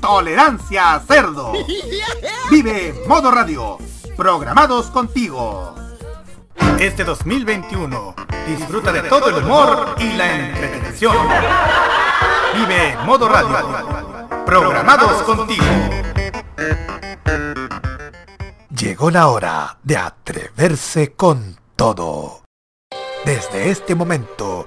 Tolerancia Cerdo. Vive Modo Radio. Programados contigo. Este 2021 disfruta de todo el humor y la entretención. Vive Modo Radio. Programados contigo. Llegó la hora de atreverse con todo. Desde este momento,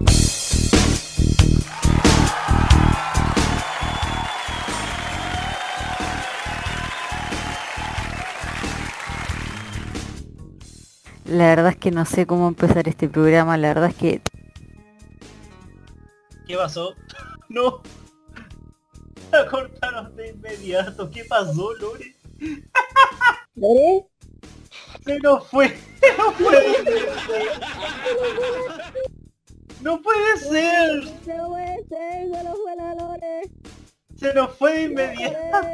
La verdad es que no sé cómo empezar este programa, la verdad es que... ¿Qué pasó? No. La cortaron de inmediato. ¿Qué pasó, Lore? ¿Lore? Se nos fue. No puede ser. No puede ser. No puede ser, se nos fue la Lore. Se nos fue de inmediato.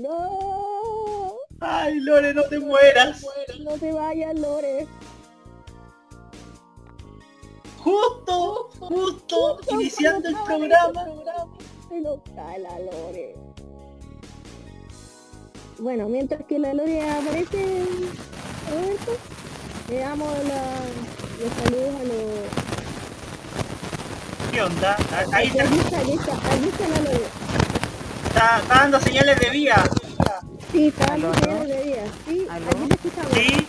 No. Ay, Lore, no te mueras. No te vayas, Lore. Justo, justo, iniciando el programa. Se nos cae la Lore. Bueno, mientras que la Lore aparece, Roberto, le damos la, los saludos a los... ¿Qué onda? Ahí está, Aquí está, aquí está, la Lore. está, está dando señales de vida. Sí, ¿Aló, aló? de día. Sí, ¿Aló? aquí te escuchamos. Sí,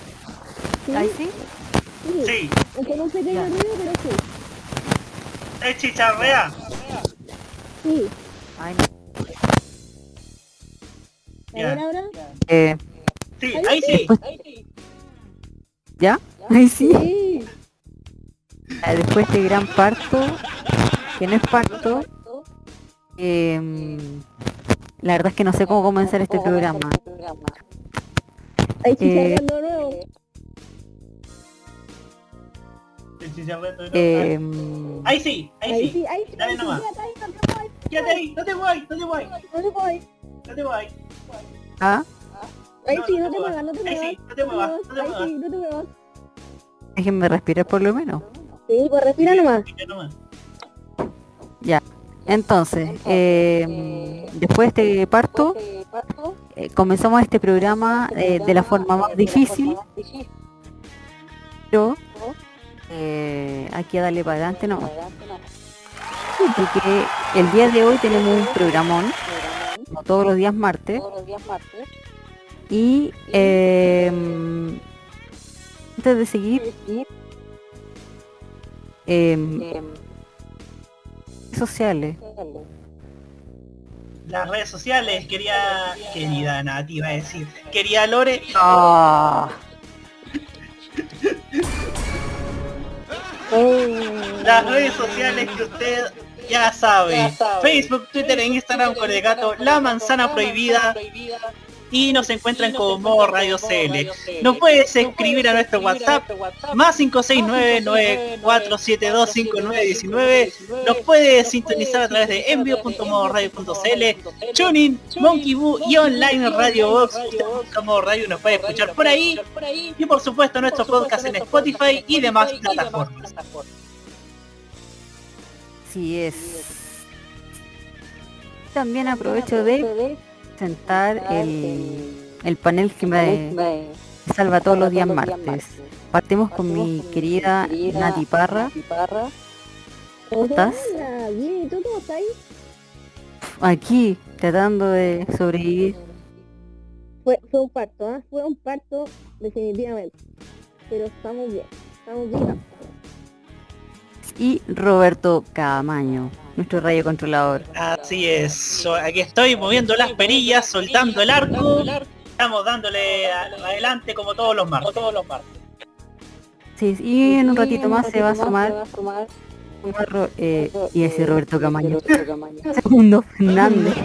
Sí, ¿Ahí sí? sí. sí. Con un pequeño Ya. ruido, pero sí. Es chicharrea. Sí. Ay, no. Ya. ver ahora. Eh, Sí, ahí sí. ¿Ya? Ahí sí. Sí. Eh, Después de gran parto, que no es parto, eh, la verdad es que no sé cómo comenzar este programa. Hay Eh. Eh, Ahí sí, ahí Ahí sí. sí, ahí sí. Dale ahí sí, nomás. quédate ahí, no te voy. Ahí, no te voy, no te voy, No te voy. ah, Ahí No, sí, no te muevas. no te Ahí muevas. sí, no te muevas, no te Ahí muevas. sí, no te muevas. déjenme respirar por lo menos. Sí, pues respira nomás. Ya nomás. Entonces, eh, después de este parto, eh, comenzamos este programa eh, de la forma más difícil, pero hay que darle para adelante no. Porque el día de hoy tenemos un programón, como todos los días martes, y antes de seguir, sociales. Las redes sociales, quería... Querida Nati, iba a decir. Quería Lore. Ah, Las redes sociales que usted ya sabe. Facebook, Twitter e Instagram con el gato La Manzana Prohibida. Y nos encuentran como Radio CL. Nos puedes escribir a nuestro WhatsApp más 569-9472-5919. Nos puedes sintonizar a través de envío.modoradio.cl, Tuning, Monkey Boo y online Radio Box. Modo Radio nos puede escuchar por ahí. Y por supuesto nuestro podcast en Spotify y demás plataformas. sí es. También aprovecho de presentar el, el panel que me salva todos los días martes. Partimos con mi querida Nati Parra. ¿Cómo estás? Bien, ¿y tú cómo estás? Aquí, tratando de sobrevivir. Fue, fue un parto, ¿ah? Fue un parto, definitivamente. Pero estamos bien, estamos bien. Y Roberto Camaño, nuestro rayo controlador. Así es, aquí estoy moviendo las perillas, soltando el arco, estamos dándole adelante como todos los martes. Todos los martes. Sí, y en un ratito más se va a sumar eh, y ese Roberto Camaño. Segundo Fernández.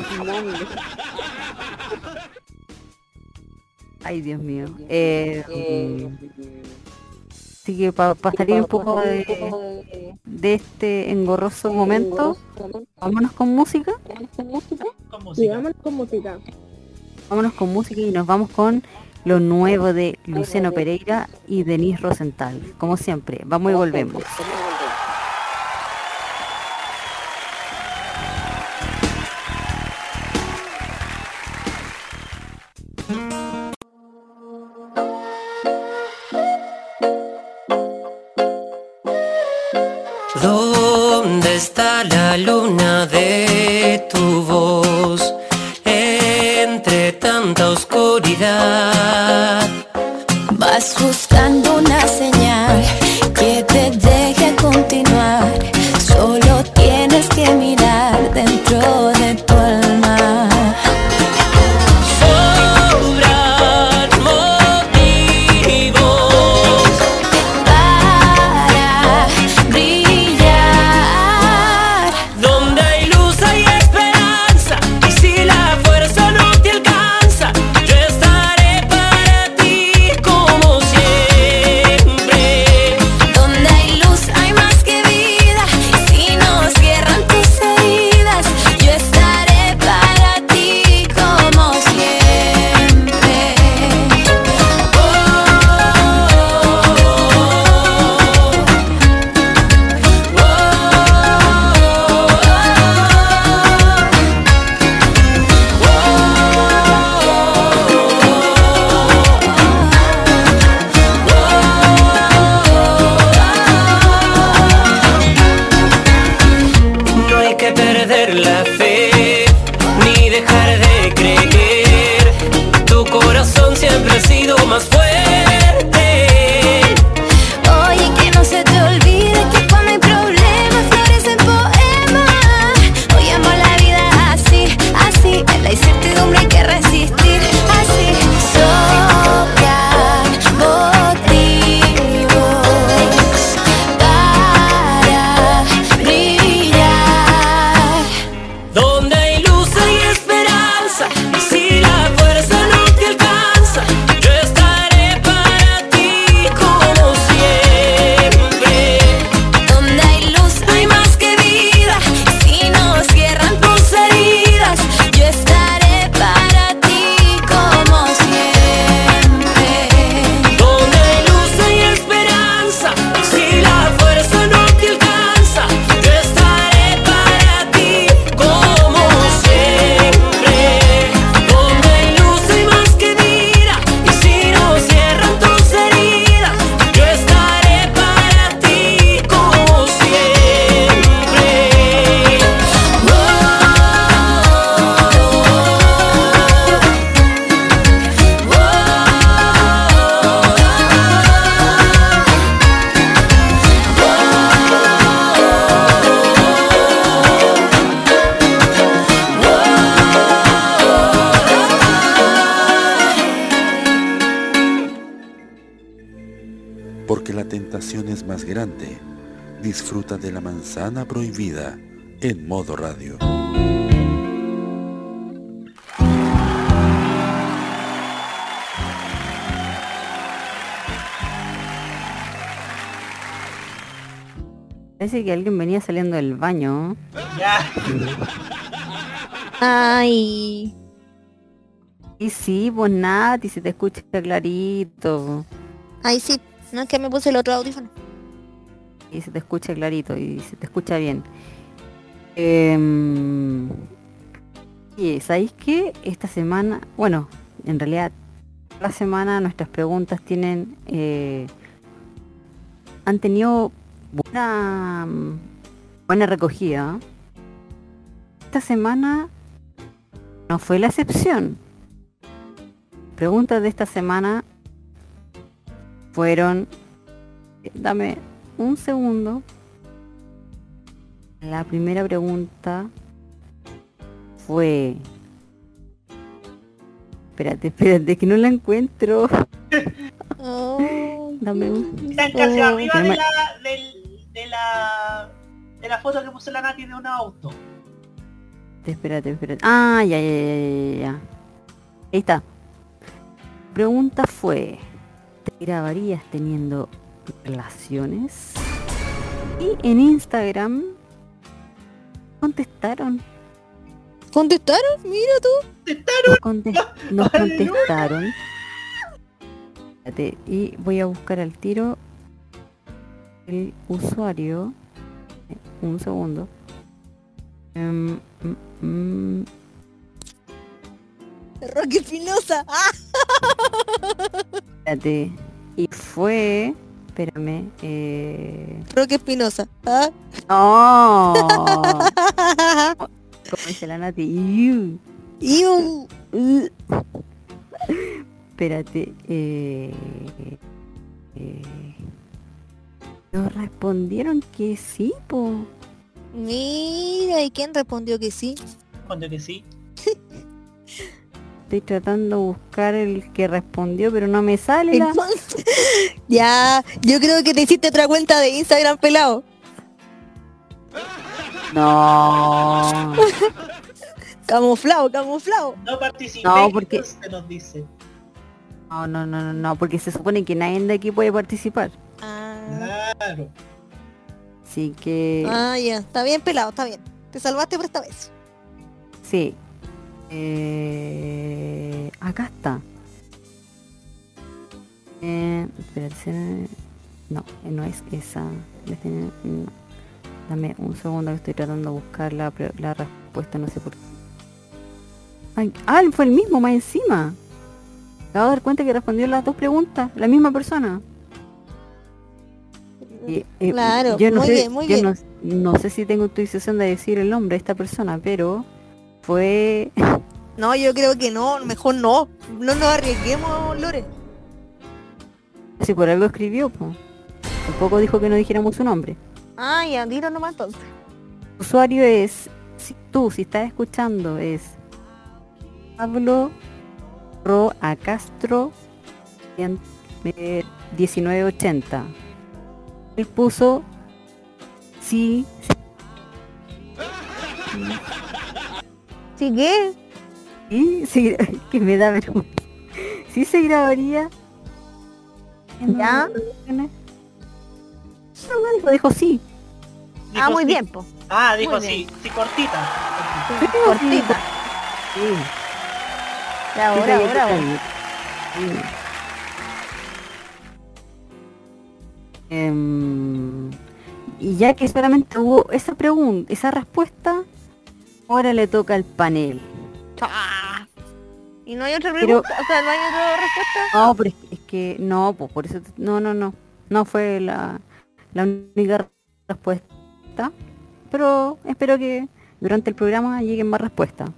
Ay, Dios mío. Eh, así que para salir un poco de, de, este engorroso momento, vámonos con música. vámonos con música. Vámonos con música y nos vamos con lo nuevo de Luciano Pereira y Denise Rosenthal. Como siempre, vamos y volvemos. La luna de tu Sana Prohibida en modo radio. Parece que alguien venía saliendo del baño. Ay. Y sí, pues nada, y se te escucha clarito. Ay, sí, no es que me puse el otro audífono y se te escucha clarito y se te escucha bien. Eh, y sabéis que esta semana, bueno, en realidad la semana nuestras preguntas tienen eh, han tenido buena buena recogida. Esta semana no fue la excepción. Preguntas de esta semana fueron dame un segundo. La primera pregunta fue... Espérate, espérate, que no la encuentro. Oh, Dame un... Están casi Oh, arriba de me- la, del- de la de la foto que puso la Nati de un auto. Espérate, espérate. Ah, ya, ya, ya, ya, ya. Ahí está. Pregunta fue, ¿te grabarías teniendo relaciones? Y en Instagram contestaron. ¿Contestaron? Mira tú. Nos, conte- nos contestaron. Espérate, y voy a buscar al tiro el usuario. Eh, Un segundo. Em, mm, mm, Roque Espinosa. Espérate. Y fue. Espérame. Eh... Roque Espinosa. ¿Ah? ¡No! Como dice la Nati. Iu. Iu. Espérate. Eh, eh, nos respondieron que sí, po. Mira, ¿y quién respondió que sí? Cuando que sí. Estoy tratando de buscar el que respondió, pero no me sale. la- Entonces, ya, yo creo que te hiciste otra cuenta de Instagram pelado. No. Camuflado, camuflado. No participé, No, porque- se nos dice. No, no, no, no, no, porque se supone que nadie de aquí puede participar. Ah, Claro. Así que ah, ya, está bien pelado, está bien. Te salvaste por esta vez. sí. Eh, acá está. Eh, espérate, no, eh, no es esa. No. Dame un segundo que estoy tratando de buscar la, respuesta, no sé por qué. Ay, ah, fue el mismo, más encima. Acabo de dar cuenta que respondió las dos preguntas, la misma persona. Eh, Claro, yo no muy sé, bien, muy yo bien. No, no sé si tengo autorización de decir el nombre de esta persona, pero fue No, yo creo que no, mejor no. No nos arriesguemos, Lore. si por algo escribió, po. tampoco dijo que no dijéramos su nombre. Ah, ya, dilo nomás entonces. usuario es, si tú, si estás escuchando, es Pablo Ro a Castro cien- eh, 1980. Él puso sí, ¿Sí qué? sí, sí, que me da vergüenza. Sí se grabaría. Ya. No, no dijo, dijo sí. Ah, Dijo muy sí. bien, po. Ah, dijo Muy sí, bien. sí, cortita. Cortita. Sí. Ya, Sí, ahora, sí, ahora, sí. ahora. Sí. Em, y ya que solamente hubo esa pregunta, esa respuesta, ahora le toca al panel. Ah. ¿Y no hay otra Pero- pregunta? O sea, ¿no hay otra respuesta? No, pero es, que- es que no, pues por eso, no, no, no, no fue la, la única respuesta, pero espero que durante el programa lleguen más respuestas.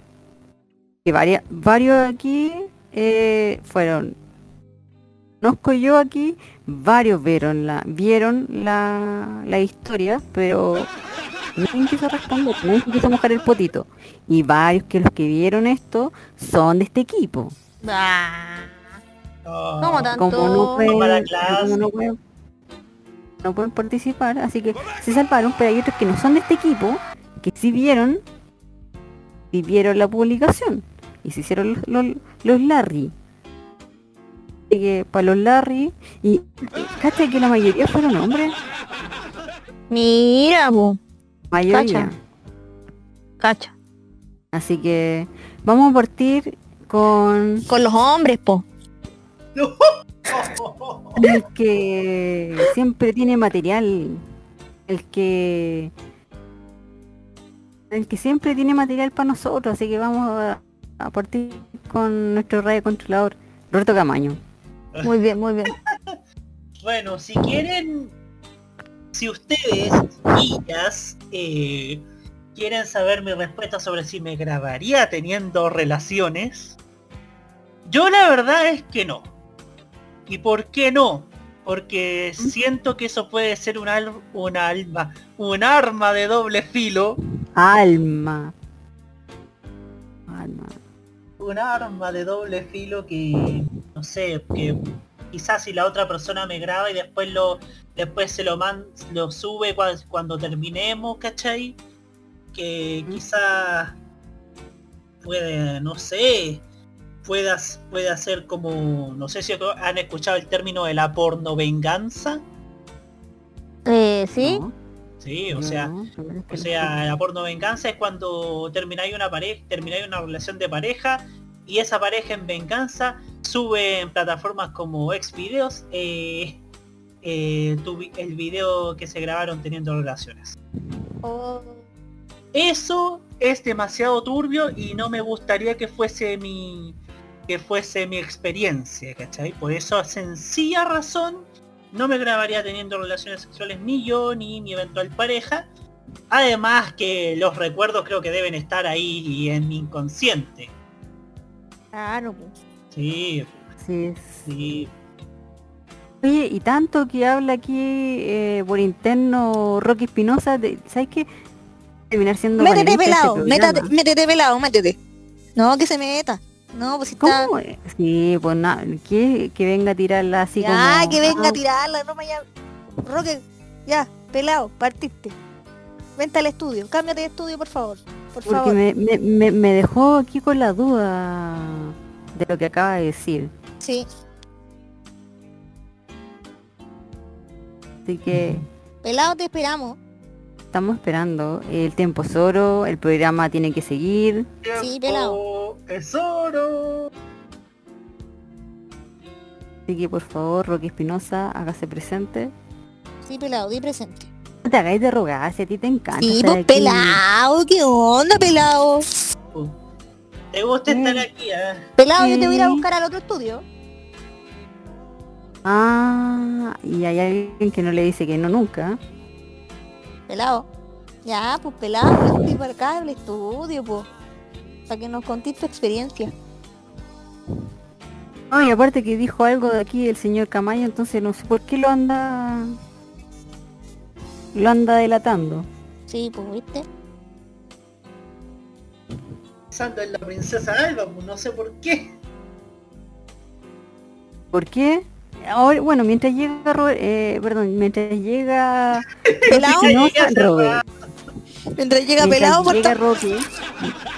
Que varias, varios aquí eh, fueron, conozco yo aquí, varios vieron la, vieron la, la historia, pero nadie quiso responder, nadie quiso mojar el potito. Y varios que los que vieron esto son de este equipo. Ah. Oh, ¿Cómo tanto? como no pueden, como no pueden, no pueden participar, así que se salvaron, pero hay otros que no son de este equipo, que sí vieron, y vieron la publicación, y se hicieron los, los, los Larry. Así que para los Larry, y cacha que la mayoría fueron hombres, Mira, po. Mayoría. Cacha. Cacha. Así que vamos a partir con Con los hombres, po. el que siempre tiene material, el que el que siempre tiene material para nosotros, así que vamos a, a partir con nuestro radio controlador, Roberto Camaño. Muy bien, muy bien. Bueno, si quieren, si ustedes, niñas, eh, quieren saber mi respuesta sobre si me grabaría teniendo relaciones, yo la verdad es que no. ¿Y por qué no? Porque siento que eso puede ser un, al- un alma, un arma de doble filo. Alma. Alma. Un arma de doble filo que, no sé, que quizás si la otra persona me graba y después lo después se lo man, lo sube cuando, cuando terminemos, ¿cachai? Que quizás puede, no sé, pueda, puede hacer como, no sé si han escuchado el término de la porno venganza. Eh, ¿sí? No, Sí, o sea, O no. sea, la porno venganza es cuando termináis una pareja, termináis una relación de pareja y esa pareja en venganza sube en plataformas como Xvideos eh, eh, tu el video que se grabaron teniendo relaciones. Oh, Eso es demasiado turbio y no me gustaría que fuese mi que fuese mi experiencia, ¿cachai? Por eso, sencilla razón, no me grabaría teniendo relaciones sexuales ni yo ni mi eventual pareja. Además que los recuerdos creo que deben estar ahí en mi inconsciente. Claro, pues. Sí, Así es. sí. Oye, y tanto que habla aquí eh, por interno Rocky Espinosa, de- ¿sabes qué? Terminar siendo Métete este pelado, métete, programa. métete pelado, métete. No, que se meta. No, pues si está. ¿Cómo? Sí, pues nada, que, que venga a tirarla así ya, como... que venga ah, a tirarla, no me ya. Roque, ya, pelado, partiste. Vente al estudio, cámbiate de estudio, por favor. Por Porque favor. me, me, me, me dejó aquí con la duda de lo que acaba de decir. Sí, Así que pelado te esperamos. estamos esperando. El tiempo es oro, el programa tiene que seguir. Sí, pelado. Es oro. Así que por favor, Rocky Espinosa, hágase presente. Sí, pelado, di presente. No te hagáis de rogar, si a ti te encanta. Sí, estar pues aquí. pelado, ¿qué onda, pelado? ¿Te gusta Mm. estar aquí? ah? Pelado, yo te voy a ir a buscar al otro estudio. Ah, y hay alguien que no le dice que no nunca. Pelado. Ya, pues pelado, yo estoy para acá al estudio, pues. Para que nos contéis tu experiencia. No, y aparte que dijo algo de aquí el señor Camayo, entonces no sé por qué lo anda... Lo anda delatando. Sí, pues, ¿viste? Pensando en la princesa Alba, pues no sé por qué. ¿Por qué? Ahora, bueno, mientras llega Robert, eh, perdón, mientras llega Pelado, Espinosa, Robert, mientras llega mientras pelado, por llega Rocky,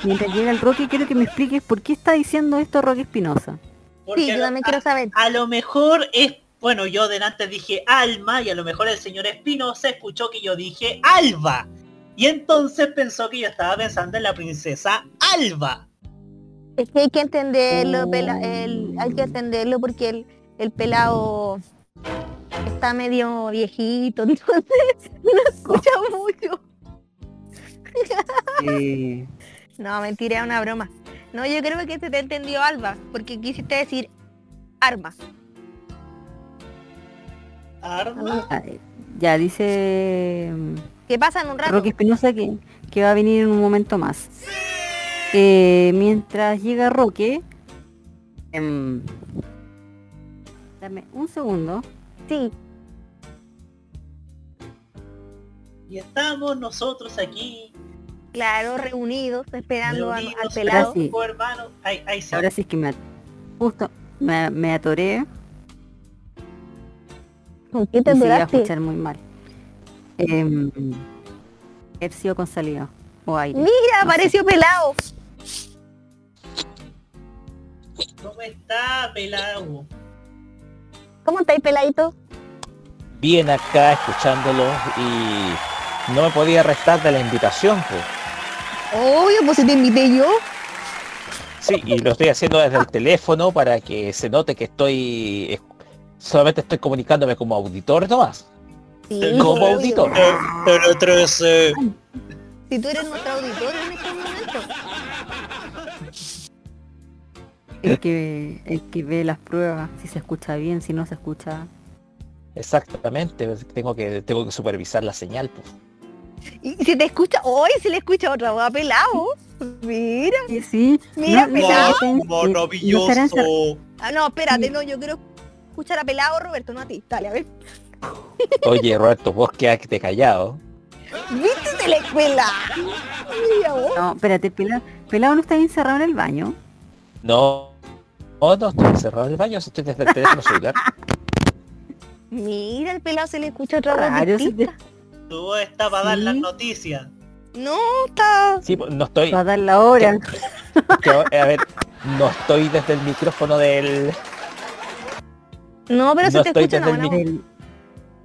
mientras llega el Rocky, quiero que me expliques por qué está diciendo esto Rocky Espinosa. Porque Sí, yo a- también quiero saber. a lo mejor es, bueno, yo delante dije Alma y a lo mejor el señor Espinosa escuchó que yo dije Alba. Y entonces pensó que yo estaba pensando en la princesa Alba. Es que hay que entenderlo, Oh. pela- el- hay que entenderlo porque el, el pelado está medio viejito, entonces no escucha mucho. No, mentira, es una broma. No, yo creo que se te entendió Alba, porque quisiste decir arma. Arma. ah, ya dice ¿Qué pasa en un rato? Rocky Espinosa que, que va a venir en un momento más. Eh, mientras llega Roque, em, dame un segundo. Sí, Y estamos nosotros aquí, claro, reunidos, esperando al, pelado. sí. ahí se Ahora sí es que me justo me, me atoré ¿Con qué y te se iba a escuchar muy mal. Eh, haber sido con salida o aire. Mira, No sé. apareció pelado. ¿Cómo está, pelado? ¿Cómo estáis, peladito? bien acá escuchándolo y no me podía restar de la invitación, pues. Obvio, pues si te invité yo. Sí, y lo estoy haciendo desde el teléfono para que se note que estoy es- solamente estoy comunicándome como auditor nomás. Sí, Como auditor. Pero 13. Si tú eres nuestro auditor en este momento. El que, el que ve las pruebas, si se escucha bien, si no se escucha. Exactamente, tengo que tengo que supervisar la señal, pues. Y si te escucha, hoy si le escucha otra voz a pelado. Mira. Sí, sí. Mira, pelado. eh, no estarán cer- Ah, no, espérate, no, yo creo. Escuchar a pelado Roberto, no a ti. Dale, a ver. Oye, Roberto, vos quedaste callado. ¿Viste de la escuela? No, espérate, pelado, pelado no está encerrado en el baño. No, no, no estoy encerrado en el baño, estoy desde el teléfono celular. Mira, el pelado se le escucha otra se distinta. Tu voz está para dar las noticias. No, está... Sí, pues, no estoy, Va a dar la hora. que, a ver, no estoy desde el micrófono del... No, pero No se te estoy escucha el voz.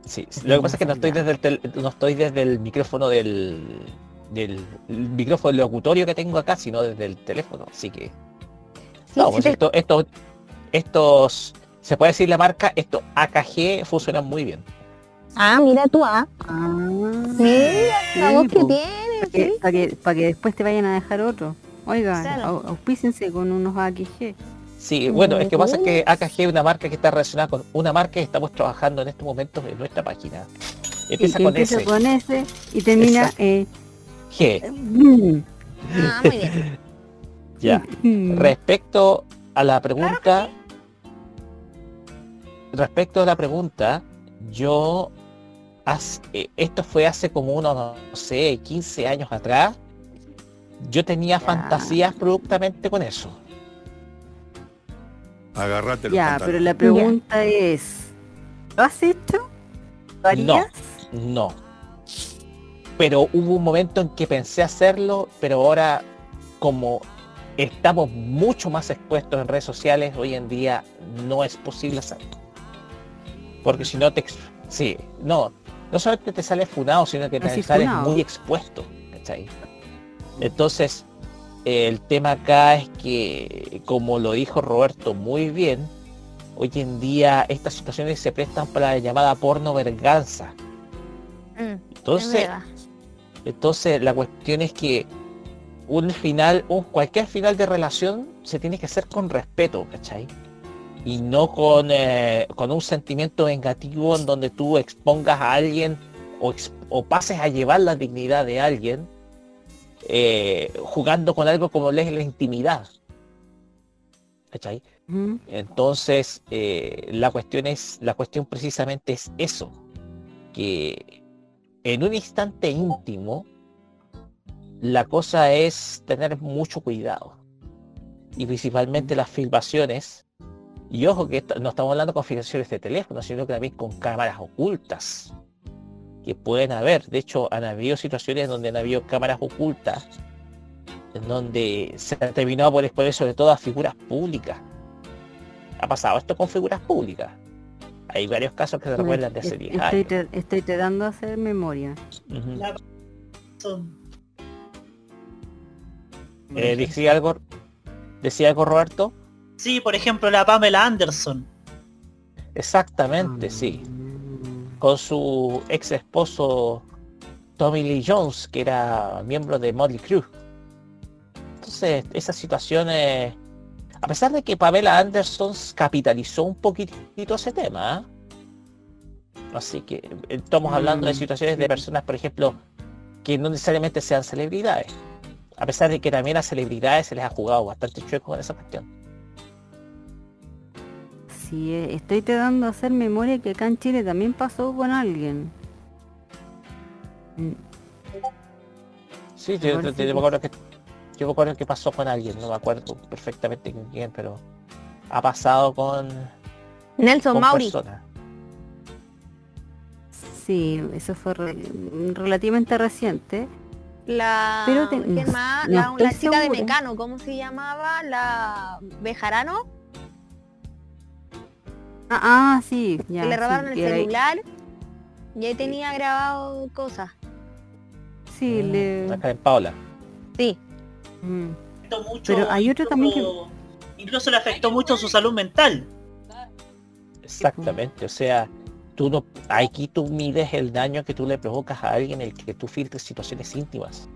Sí, lo que pasa es que no estoy desde el, tel- no estoy desde el micrófono del, del el micrófono locutorio que tengo acá, sino desde el teléfono, así que... Sí, No, sí pues te- esto- estos, estos, se puede decir la marca, estos AKG funcionan muy bien. Ah, mira tú, ah. Ah, Mira la voz que po. tiene, para que, sí. pa' que, pa' que después te vayan a dejar otro. Claro. au- auspícense con unos AQG. Sí, bueno, es que pasa que AKG es una marca que está relacionada con una marca que estamos trabajando en estos momentos en nuestra página. Y Empieza que con empieza S, con S y termina eh, G. Ah, muy bien. Ya. Respecto a la pregunta, respecto a la pregunta, yo, eh, esto fue hace como unos, no sé, 15 años atrás, yo tenía fantasías productamente con eso. Agárrate los Ya, pantalones. pero la pregunta es, ¿lo has hecho? ¿Lo harías? No. Pero hubo un momento en que pensé hacerlo, pero ahora como estamos mucho más expuestos en redes sociales, hoy en día no es posible hacerlo. Porque si no te... Sí, no. No solamente te sales funado, sino que No, te sales funado. muy expuesto. ¿cachai? Entonces, el tema acá es que, como lo dijo Roberto muy bien, hoy en día estas situaciones se prestan para la llamada porno verganza. Mm, es Entonces, entonces la cuestión es que un final, un, cualquier final de relación se tiene que hacer con respeto, ¿cachai? Y no con, eh, con un sentimiento vengativo en donde tú expongas a alguien o, o pases a llevar la dignidad de alguien eh, jugando con algo como es la intimidad. ¿Cachai? Ujú. Entonces, eh, la cuestión es, la cuestión precisamente es eso, que en un instante íntimo, la cosa es tener mucho cuidado. Y principalmente las filmaciones, y ojo que no estamos hablando con filmaciones de teléfono, sino que también con cámaras ocultas, que pueden haber. De hecho, han habido situaciones donde han habido cámaras ocultas, en donde se ha terminado por exponer sobre todo a figuras públicas ha pasado esto con figuras públicas. Hay varios casos que se recuerdan de hace Es- 10 estoy, años. estoy tratando de hacer memoria. La- Eh, ¿Decía algo? ¿Decía algo Roberto? Sí, por ejemplo, la Pamela Anderson. Exactamente, sí. Con su ex esposo Tommy Lee Jones, que era miembro de Motley Crue. Entonces, esas situaciones, a pesar de que Pamela Anderson capitalizó un poquitito ese tema, ¿ah? así que eh, estamos hablando de Mm, situaciones de personas, por ejemplo, que no necesariamente sean celebridades. A pesar de que también a celebridades se les ha jugado bastante chueco con esa cuestión. Sí, eh, estoy tratando de hacer memoria que acá en Chile también pasó con alguien. Mm, Sí, yo, yo- me que- acuerdo que yo me acuerdo que pasó con alguien, no me acuerdo perfectamente con quién, pero ha pasado con, Nelson con Mauri. personas. Sí, eso fue re- relativamente reciente. La... Pero te- ¿quién no- más? no la, chica de. Mecano, ¿cómo se llamaba? La Bejarano, Ah, ah, sí, ya. que le sí, robaron el ahí- celular y ahí tenía grabado cosas. Sí, le... Mm, Acá en Paula. Sí, mm. mucho, Pero hay otro también que- incluso- le afectó mucho su salud mental. Exactamente, o sea, tú no, aquí tú mides el daño que tú le provocas a alguien el que tú filtres situaciones íntimas.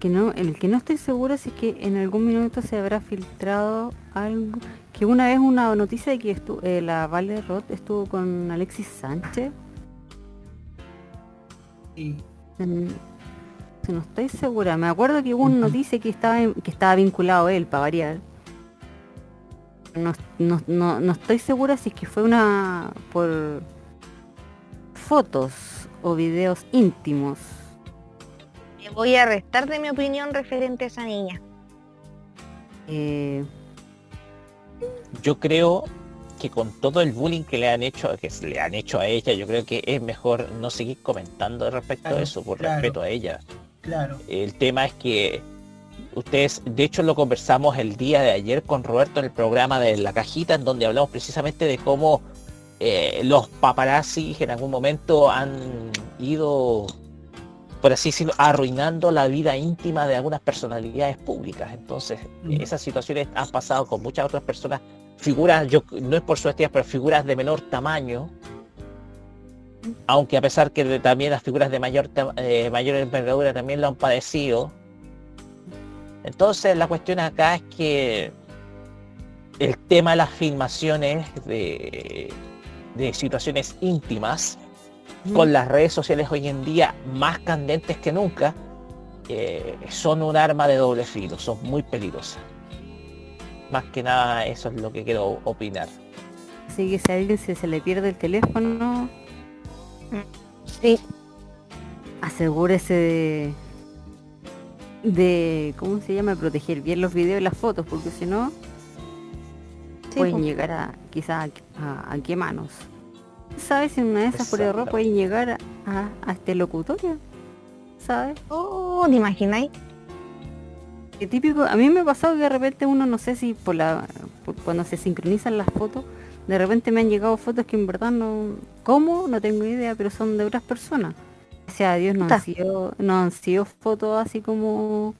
que no, el que no estoy seguro es que en algún minuto se habrá filtrado algo, que una vez una noticia de que estu- eh, la Vale Roth estuvo con Alexis Sánchez, Y mm, no estoy segura, me acuerdo que hubo una noticia que estaba en- que estaba vinculado él para variar. No, no, no, no estoy segura si es que fue una por fotos o videos íntimos. Me voy a restar de mi opinión referente a esa niña. Eh, Yo creo que con todo el bullying que le han hecho, que se le han hecho a ella, yo creo que es mejor no seguir comentando respecto Claro, a eso, por claro. respeto a ella. Claro. El tema es que ustedes, de hecho lo conversamos el día de ayer con Roberto en el programa de La Cajita, en donde hablamos precisamente de cómo eh, los paparazzi en algún momento han ido, por así decirlo, arruinando la vida íntima de algunas personalidades públicas. Entonces, esas situaciones han pasado con muchas otras personas, figuras, yo no es por su estilo, pero figuras de menor tamaño, aunque a pesar que también las figuras de mayor eh, mayor envergadura también lo han padecido. Entonces la cuestión acá es que el tema de las filmaciones de, de situaciones íntimas con las redes sociales hoy en día más candentes que nunca eh, son un arma de doble filo, son muy peligrosas. Más que nada eso es lo que quiero opinar. así que si a alguien se, se le pierde el teléfono, Sí, asegúrese de, de ¿cómo se llama? proteger bien los videos y las fotos, porque si no sí, pueden llegar a quizás a, a qué manos. ¿Sabes? Si una de esas por error pueden llegar a, a, a este locutorio. ¿Sabes? Oh, ¿te imagináis? Qué típico, a mí me ha pasado que de repente uno, no sé si por la por cuando se sincronizan las fotos, de repente me han llegado fotos que en verdad no, ¿cómo? No tengo idea, pero son de otras personas. Gracias a Dios no han sido, no han sido fotos así como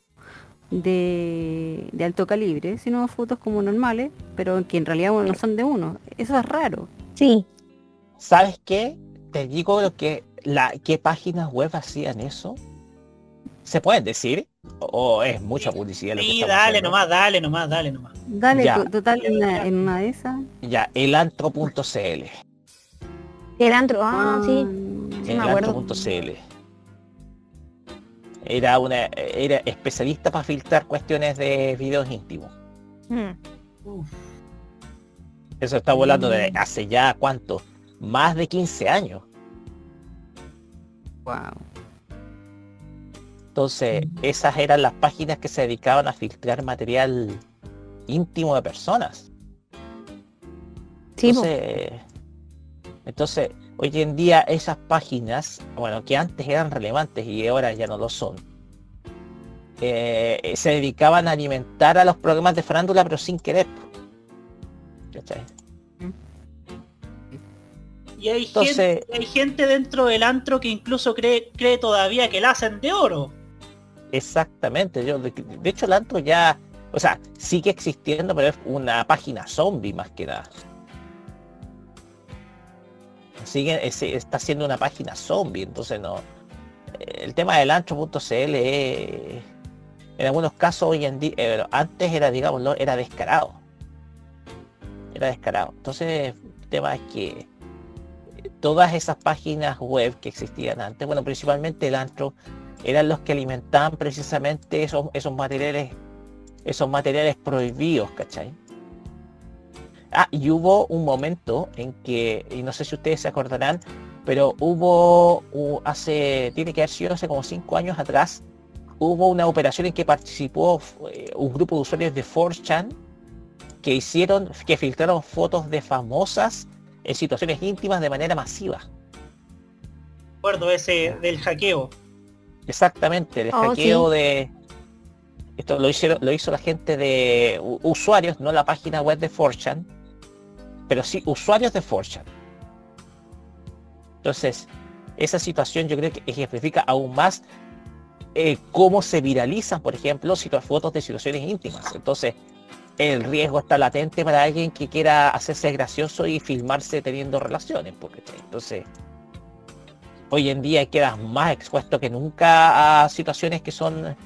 de, de alto calibre, sino fotos como normales, pero que en realidad bueno, no son de uno. Eso es raro. Sí. ¿Sabes qué? Te digo lo que la qué páginas web hacían eso. ¿Se pueden decir? ¿O es mucha publicidad lo que Sí, dale haciendo? nomás, dale nomás, dale nomás. Dale, Ya. to- total, en una, en una de esas. Ya, elantro.cl. El antro, ah, sí. Sí, me acuerdo. elantro.cl. Era una era especialista para filtrar cuestiones de videos íntimos. Mm. Eso está volando de Mm. hace ya cuánto? Más de 15 años. wow. Entonces, esas eran las páginas que se dedicaban a filtrar material íntimo de personas. Entonces, entonces, hoy en día esas páginas, bueno, que antes eran relevantes y ahora ya no lo son, eh, se dedicaban a alimentar a los programas de farándula, pero sin querer. ¿Cachai? Y hay, Entonces- gente, hay gente dentro del antro que incluso cree, cree todavía que la hacen de oro. Exactamente. Yo, de, de hecho, el antro ya, o sea, sigue existiendo, pero es una página zombie más que nada. Sigue, es- está siendo una página zombie, entonces no. eh, El tema del antro.cl es- en algunos casos hoy en día, eh, antes era, digámoslo, era descarado. Era descarado. Entonces, el tema es que eh, todas esas páginas web que existían antes, bueno, principalmente el antro, eran los que alimentaban precisamente esos, esos materiales, esos materiales prohibidos, ¿cachai? Ah, y hubo un momento en que, y no sé si ustedes se acordarán, pero hubo hace, tiene que haber sido hace como cinco años atrás, hubo una operación en que participó eh, un grupo de usuarios de 4chan que hicieron, que filtraron fotos de famosas en situaciones íntimas de manera masiva. Recuerdo ese del hackeo. Exactamente, el Oh, hackeo de esto lo hicieron, lo hizo la gente de usuarios, no la página web de 4chan, pero sí usuarios de 4chan. Entonces, esa situación yo creo que ejemplifica aún más eh, cómo se viralizan, por ejemplo, fotos de situaciones íntimas. Entonces, el riesgo está latente para alguien que quiera hacerse gracioso y filmarse teniendo relaciones, porque entonces hoy en día quedas más expuesto que nunca a situaciones que son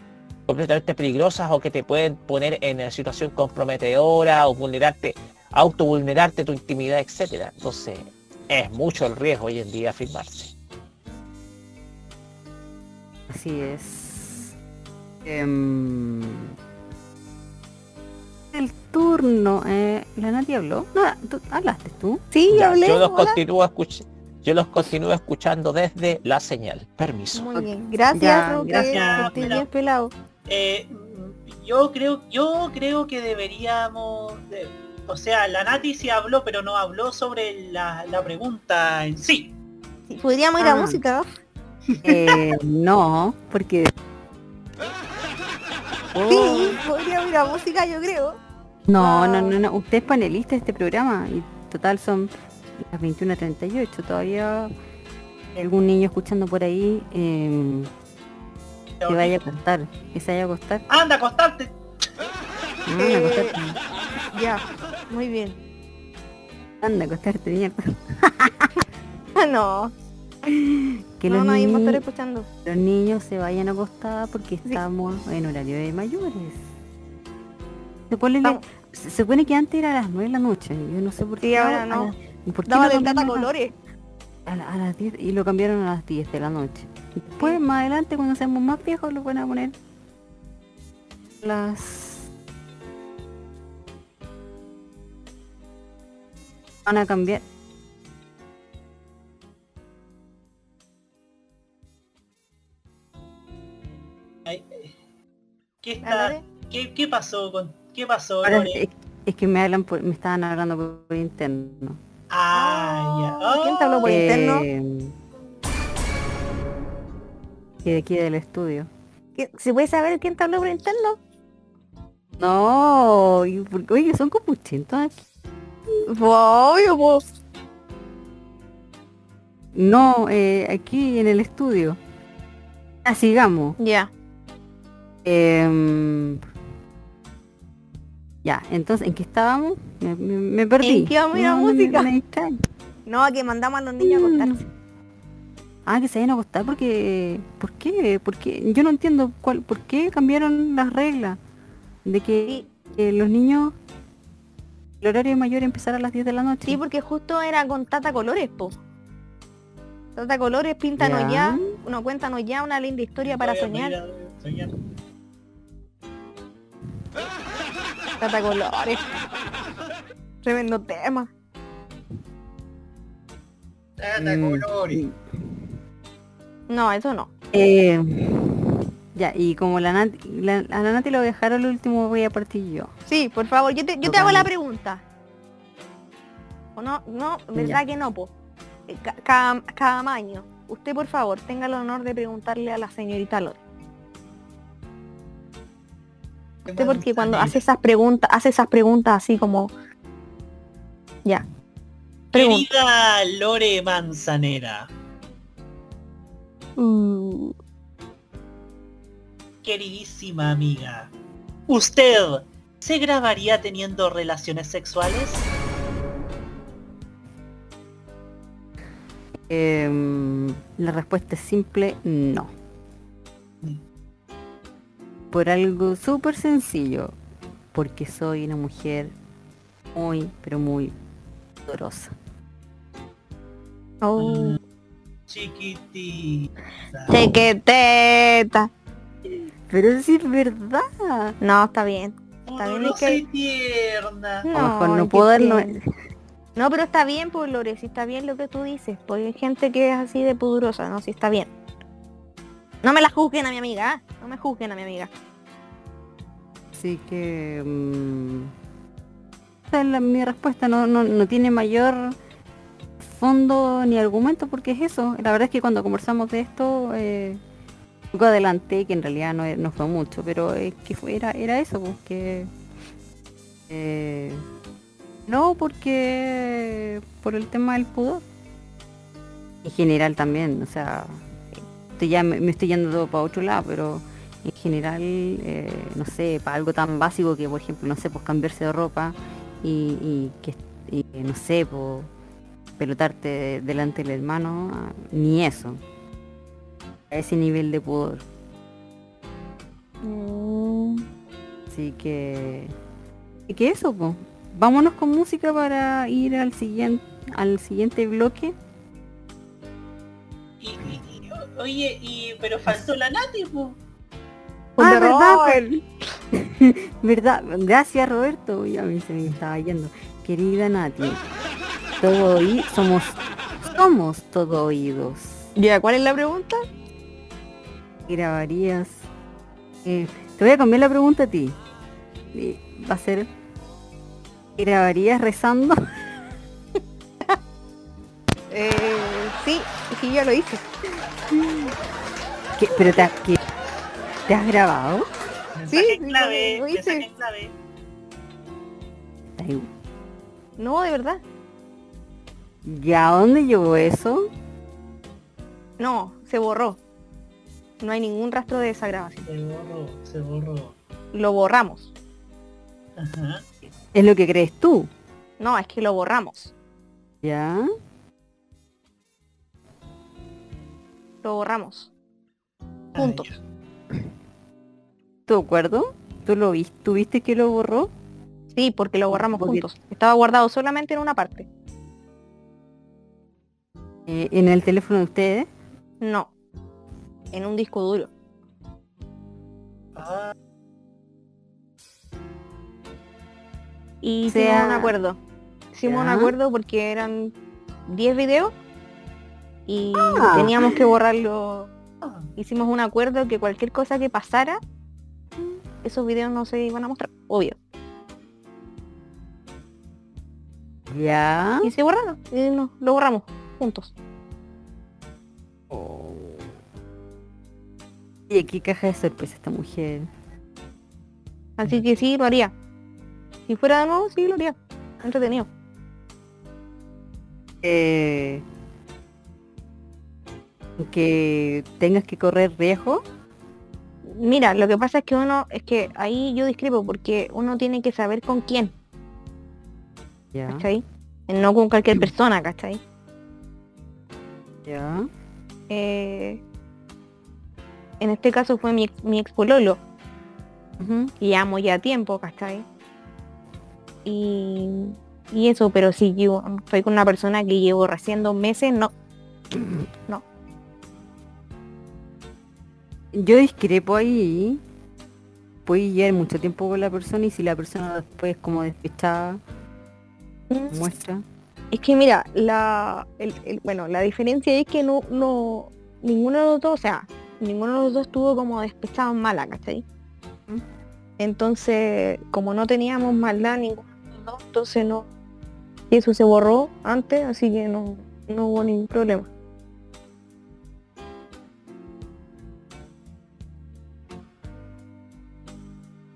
completamente peligrosas o que te pueden poner en una situación comprometedora o vulnerarte, autovulnerarte tu intimidad, etcétera. Entonces, es mucho el riesgo hoy en día filmarse. Así es. Em, turno. eh, ¿La Nati habló? No, ¿tú, ¿hablaste tú? Sí, Ya, hablé. yo los hola. continúo escuch- yo los continúo escuchando desde la señal. Permiso. Muy bien. Gracias, Ya, Roque. gracias, pelado. Eh, yo creo, yo creo que deberíamos, de- o sea, la Nati sí habló, pero no habló sobre la, la pregunta en sí. Sí, Podríamos ir a Ah. música. Eh, no, porque... Sí, podríamos ir a música, yo creo. No, Ah. no, no, no. Usted es panelista de este programa y total son las 21.38. Todavía hay algún niño escuchando por ahí eh, que vaya a acostar. Que se vaya a acostar. Anda, acostarte. Anda a Eh, acostarte. Ya, muy bien. Anda acostarte, mierda. Ah, no, Que no, los, estar niños, escuchando. los niños se vayan a acostar porque estamos en horario de mayores. Se pone, se supone que antes era a las 9 de la noche. Yo no sé por Sí, qué. ahora a no. las- ¿por qué Daba a- Colores. A, la- a las 10 y lo cambiaron a las 10 de la noche. Después, más adelante, cuando seamos más viejos, lo van a poner las... Van a cambiar. ¿Qué, ¿A está, qué, qué pasó con qué pasó, Ahora, Lore? es, es que me hablan por- me estaban hablando por, por interno. Ah, ya. ¿Quién te habló por Oh, interno? Eh, que de aquí del estudio. ¿Qué- ¿Se puede saber quién te habló por interno? No, oye, son como 80 aquí. Obvio. No, eh, aquí en el estudio. Ah, sigamos. Ya. Em, ya, entonces, ¿en qué estábamos? Me, me- me perdí. ¿En qué vamos a ir a No, música? me. No, que mandamos a los niños a Mm. acostarse. Ah, que se vayan a acostar porque... ¿Por qué? Porque yo no entiendo cuál, por qué cambiaron las reglas de que, que los niños... El horario mayor empezara a las 10 de la noche. Sí, porque justo era con Tata Colores, po. Tata Colores, píntanos Ya. ya, no, cuéntanos ya una linda historia para a a- soñar. Tata Colores. Tremendo tema. Tata Mm. Colores. No, eso no. Eh, ya, y como la Nati, la, a la Nati lo dejaron el último, voy a partir yo. Sí, por favor, yo te, yo te hago la pregunta. ¿O no? No, Ya. ¿verdad que no, po? Eh, ca- Cada, cada año. Usted, por favor, tenga el honor de preguntarle a la señorita Lore. Porque cuando hace esas preguntas, hace esas preguntas así como... Ya. Pregunta. Querida Lore Manzanera, Uh, queridísima amiga, ¿usted se grabaría teniendo relaciones sexuales? Em, la respuesta es simple, no. Por algo súper sencillo, porque soy una mujer muy, pero muy dolorosa. oh. Chiquitita. Chequeteta. Pero sí es verdad. No, está bien. Está bien, no es que- tierna. A lo mejor no puedo qué dar... tierno. No, pero está bien, pues Lore, si está bien lo que tú dices, porque hay gente que es así de pudorosa, no, si está bien. No me la juzguen a mi amiga, ¿ah? no me juzguen a mi amiga. Así que... mm, esa es la- mi respuesta, no, no, no tiene mayor fondo ni argumento porque es eso. La verdad es que cuando conversamos de esto, eh, luego adelanté que en realidad no, no fue mucho, pero es que fue, era, era eso, pues que... eh, no, porque por el tema del pudor. En general también, o sea, estoy ya me, estoy yendo todo para otro lado, pero en general, eh, no sé, para algo tan básico que, por ejemplo, no sé, pues cambiarse de ropa y, y que, y, no sé, pues pelotarte delante del hermano, ah, ni eso. A ese nivel de pudor. Mm, Así que... ¿Y que eso, pues? Vámonos con música para ir al siguiente al siguiente bloque. Oye, y, pero faltó la Nati, pues Ah, ¿verdad? Robert. ¿Verdad? Gracias Roberto. Y a mí se me estaba yendo. Querida Nati, todo oí, somos, somos todo oídos. Ya, ¿cuál es la pregunta? Grabarías. eh, te voy a cambiar la pregunta a ti. Va a ser. ¿Grabarías rezando? Eh, sí, sí, ya lo hice. ¿Qué- ¿Pero te, has- qué- te has grabado? Sí, clave, lo hice. mensaje clave. Ay, No, de verdad. ¿Ya dónde llegó eso? No, se borró. No hay ningún rastro de esa grabación. Se borró, se borró. Lo borramos. Ajá. Es lo que crees tú. No, es que lo borramos. ¿Ya? Lo borramos. Punto. ¿Tu acuerdo? ¿Tú lo viste? ¿Tú viste que lo borró? Sí, porque lo borramos Porque- juntos. Estaba guardado solamente en una parte. Eh, ¿En el teléfono de ustedes? No. En un disco duro. Ah, Y sea- hicimos un acuerdo. Hicimos un Ya. acuerdo porque eran 10 videos y Ah. teníamos que borrarlo. Hicimos un acuerdo que cualquier cosa que pasara, esos videos no se iban a mostrar, obvio. ¿Ya? Y se borraron, y no, lo borramos juntos. Y aquí caja de sorpresa esta mujer. Así que sí, lo haría. Si fuera de nuevo, sí, lo haría. Entretenido. Eh, que tengas que correr riesgo. Mira, lo que pasa es que uno, es que ahí yo discrepo porque uno tiene que saber con quién, Ya, ¿cachai? No con cualquier persona, ¿cachai? ya. Eh, en este caso fue mi, ex- mi ex pololo, Ujú. que llamo ya a tiempo, ¿cachai? Y, y eso, pero si yo estoy con una persona que llevo recién dos meses, no. Yo discrepo ahí. Puedes llevar mucho tiempo con la persona y si la persona después como despechada muestra. Es que mira, la, el- el- bueno, la diferencia es que no, no, ninguno de los dos, o sea, ninguno de los dos estuvo como despechado en mala, ¿cachai? ¿Mm? Entonces, como no teníamos maldad ninguno de los dos, entonces no, y eso se borró antes, así que no, no hubo ningún problema.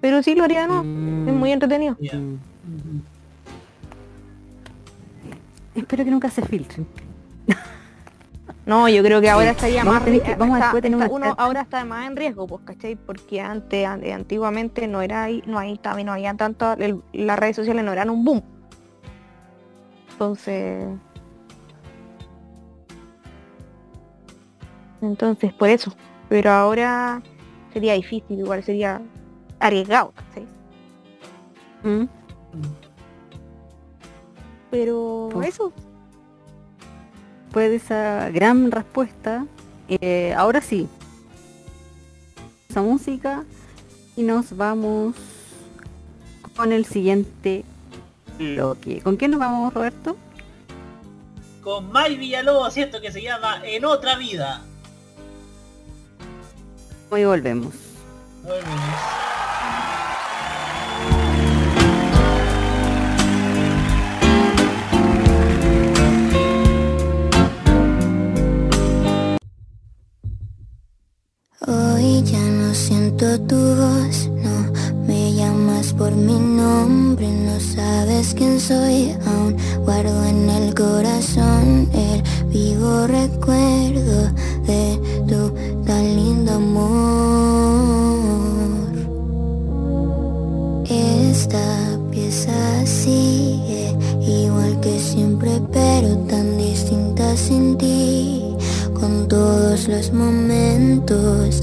Pero sí lo haría de nuevo, es muy entretenido. ya. Mm. Espero que nunca se filtren. No, yo creo que ahora Sí, estaría más tener ri- que- vamos a tener está- una uno ahora está más en riesgo, pues, ¿cachai? Porque antes, an- antiguamente no era ahí, no ahí también no había tanto, el- las redes sociales no eran un boom. Entonces. Entonces, por eso. Pero ahora sería difícil, igual sería arriesgado, ¿cachai? Mm. Pero Uf. eso, Después de esa gran respuesta, eh, ahora sí. Esa música y nos vamos con el siguiente bloque. ¿Con quién nos vamos, Roberto? Con May Villalobos, ¿cierto? Que se llama En otra vida. Hoy volvemos. Volvemos. Tu voz, no me llamas por mi nombre, no sabes quién soy, aún guardo en el corazón el vivo recuerdo de tu tan lindo amor. Esta pieza sigue igual que siempre, pero tan distinta sin ti con todos los momentos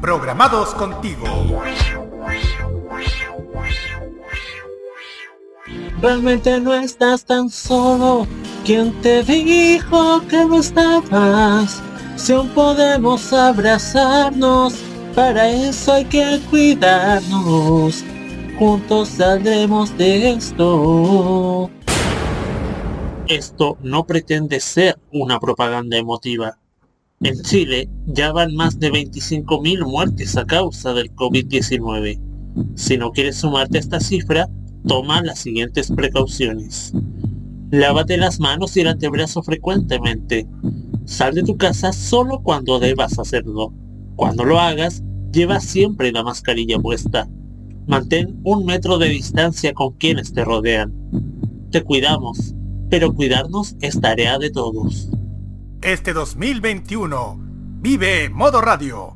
programados contigo. Realmente no estás tan solo. ¿Quién te dijo que no estabas? Si aún podemos abrazarnos, para eso hay que cuidarnos. Juntos saldremos de esto. Esto no pretende ser una propaganda emotiva. En Chile ya van más de 25.000 muertes a causa del COVID-19. Si no quieres sumarte a esta cifra, toma las siguientes precauciones. Lávate las manos y el antebrazo frecuentemente. Sal de tu casa solo cuando debas hacerlo. Cuando lo hagas, lleva siempre la mascarilla puesta. Mantén un metro de distancia con quienes te rodean. Te cuidamos, pero cuidarnos es tarea de todos. Este 2021 vive Modo Radio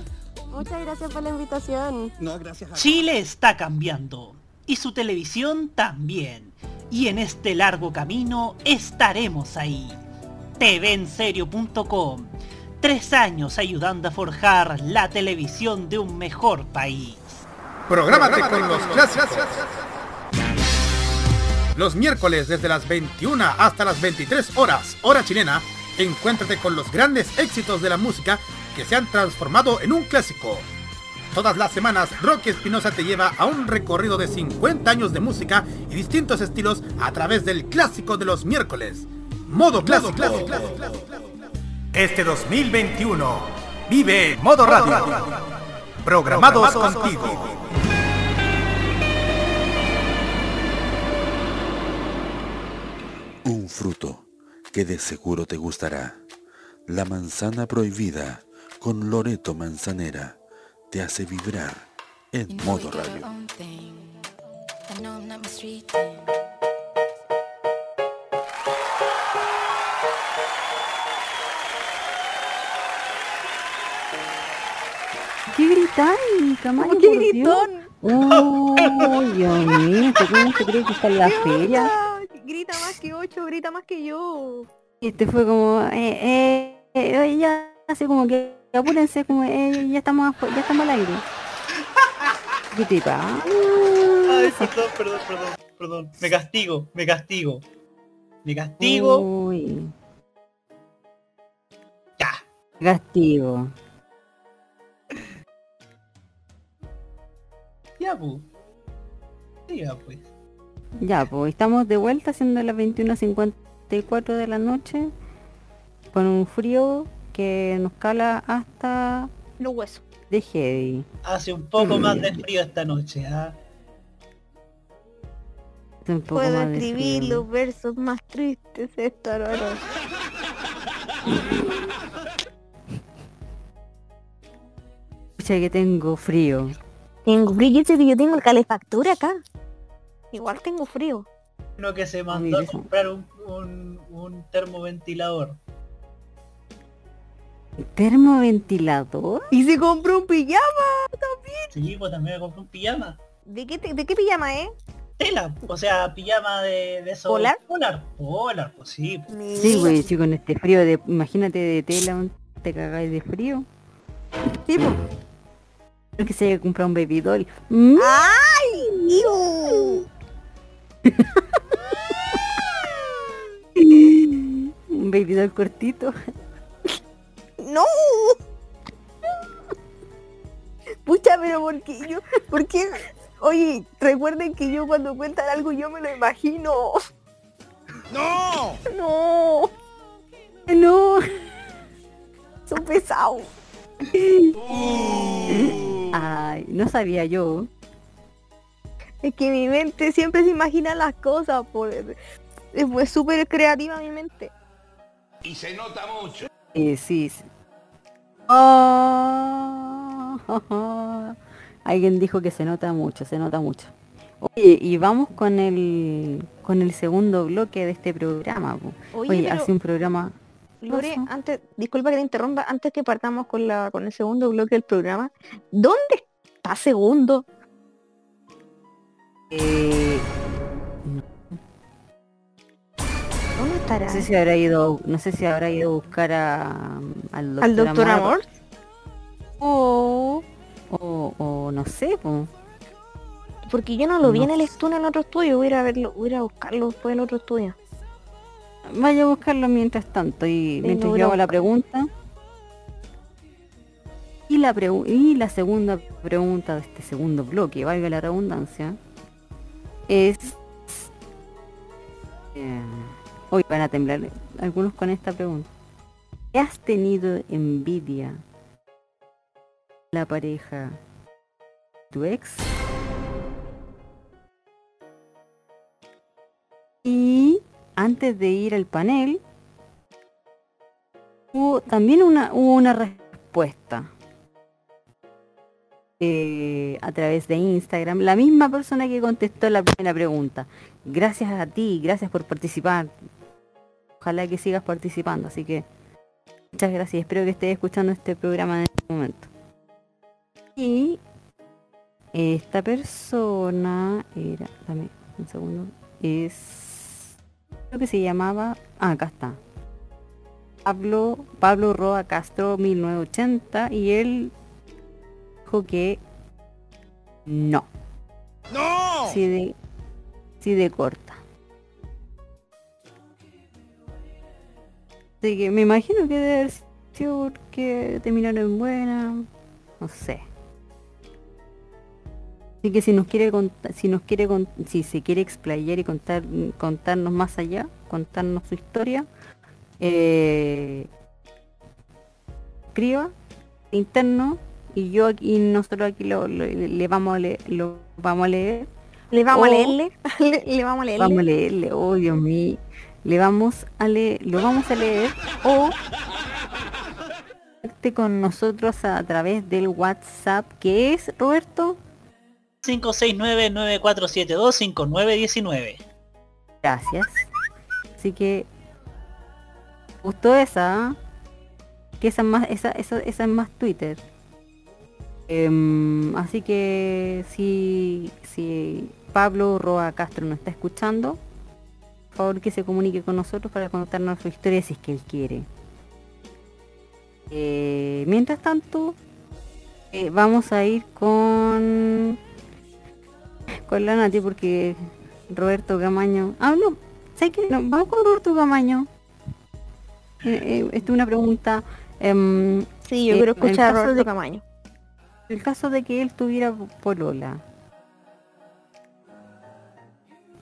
Muchas gracias por la invitación. No, gracias a Chile está cambiando y su televisión también. Y en este largo camino estaremos ahí. TVenserio.com. Tres años ayudando a forjar la televisión de un mejor país. Prográmate con los clásicos. Los miércoles desde las 21 hasta las 23 horas, hora chilena, encuéntrate con los grandes éxitos de la música que se han transformado en un clásico. Todas las semanas, Rocky Espinosa te lleva a un recorrido de 50 años de música y distintos estilos a través del clásico de los miércoles. Modo clásico. Este 2021 vive Modo Radio. Programados contigo. Un fruto que de seguro te gustará. La manzana prohibida con Loreto Manzanera te hace vibrar en modo radio. ¿Qué gritáis, Camayo? ¡Qué gritón! Oh, Dios mío, ¿te cómo se cree que está en la feria? Grita más que ocho, grita más que yo. Este fue como, eh, eh, eh, ya, así como que apúrense, como, eh, ya estamos, ya estamos al aire. Ay, perdón, perdón, perdón, perdón. Me castigo, me castigo. Me castigo. Uy, Ya. castigo. Ya, pues. Ya, pues. Ya, pues estamos de vuelta siendo las 21.54 de la noche con un frío que nos cala hasta Los huesos. de heavy. Hace un poco más de frío esta noche, ¿ah? Puedo de escribir frío. los versos más tristes esta hora. Escucha que tengo frío. Tengo frío, yo yo tengo calefactura acá. Igual tengo frío. Uno que se mandó mira a comprar un, un, un termoventilador. ¿Termoventilador? Y se compró un pijama. Sí, pues también me compré un pijama. ¿De qué, te- de qué pijama, eh? Tela, o sea, pijama de, de. ¿Polar? Polar, polar, pues sí. pues. Sí, güey, sí, con este frío de, imagínate de tela, te cagáis de frío. Sí, po. Creo que se haya comprado un baby doll. Mm, ¡Ay! ¡Iu! Un baby doll cortito. ¡No! Pucha, pero ¿por qué yo? ¿Por qué? Oye, recuerden que yo cuando cuentan algo yo me lo imagino. ¡No! No. No. Son pesados. Ay, no sabía yo. Es que mi mente siempre se imagina las cosas. Por... Es es súper creativa mi mente. Y se nota mucho. Eh, sí, sí. Oh, Alguien dijo que se nota mucho, se nota mucho. Oye, y vamos con el con el segundo bloque de este programa. Oye, Oye, pero- hace un programa. Lore, antes, disculpa que te interrumpa, antes que partamos con la con el segundo bloque del programa, ¿dónde está segundo? Eh, estará? no sé si habrá ido, no sé si habrá ido a buscar a, al doctor, ¿Al doctor Amor? O, o, o no sé, po. Porque yo no lo vi en el estudio en otro estudio, voy a ir a verlo, voy a ir a buscarlo después del otro estudio. Vaya a buscarlo mientras tanto y mientras yo hago la pregunta. Y la, pregu- y la segunda pregunta de este segundo bloque, valga la redundancia, es... eh, hoy van a temblar algunos con esta pregunta. ¿Qué has tenido envidia la pareja tu ex? Y antes de ir al panel, hubo también una, hubo una respuesta eh, a través de Instagram. La misma persona que contestó la primera pregunta. Gracias a ti, gracias por participar. Ojalá que sigas participando. Así que muchas gracias. Espero que estés escuchando este programa en este momento. Y esta persona era, dame un segundo, es, creo que se llamaba, ah, acá está. Pablo, Pablo Roa Castro 1980 y él dijo que no. ¡No! Sí de, sí de corta. Así que me imagino que debe haber sido porque terminaron en buena. No sé. Así que si nos quiere contar, si nos quiere con- si se quiere explayar y contar contarnos más allá, contarnos su historia, eh, escriba interno y yo aquí nosotros aquí lo, lo- le vamos a leer, lo vamos a leer. ¿Le vamos a leerle? ¿Le, le vamos a leerle? Vamos a leerle, oh Dios mío. Le vamos a leer, lo vamos a leer o con nosotros a través del WhatsApp que es Roberto. 569-9472-5919. Gracias. Así que gustó esa, ¿ah? que esa es más, esa, esa, esa es más Twitter. Em, así que si, si Pablo Roa Castro nos está escuchando, favor que se comunique con nosotros para contarnos su historia si es que él quiere. Eh, mientras tanto, eh, vamos a ir con con la Nati porque Roberto Camaño. Ah, no, ¿sabes qué? No, vamos con Roberto Camaño. Eh, eh, esta es una pregunta. em, Sí, yo quiero escuchar a Roberto de- Camaño. El caso de que él tuviera polola,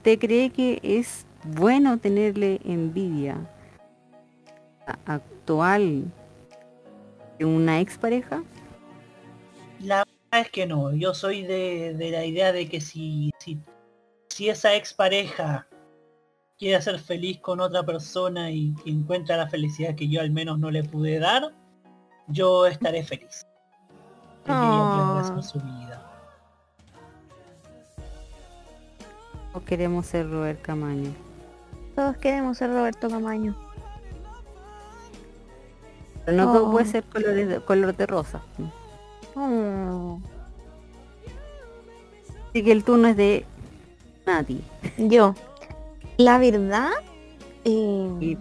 ¿te cree que es bueno tenerle envidia actual de una expareja? La verdad es que no, yo soy de, de la idea de que si, si, si esa expareja quiere ser feliz con otra persona y que encuentra la felicidad que yo al menos no le pude dar, yo estaré feliz. Hacer su vida. ¿O queremos ser Robert Camaño? Todos queremos ser Roberto Camaño. Pero no todo Oh. puede ser de- color de rosa. Oh. Así que el turno es de Nati. Yo, la verdad, eh,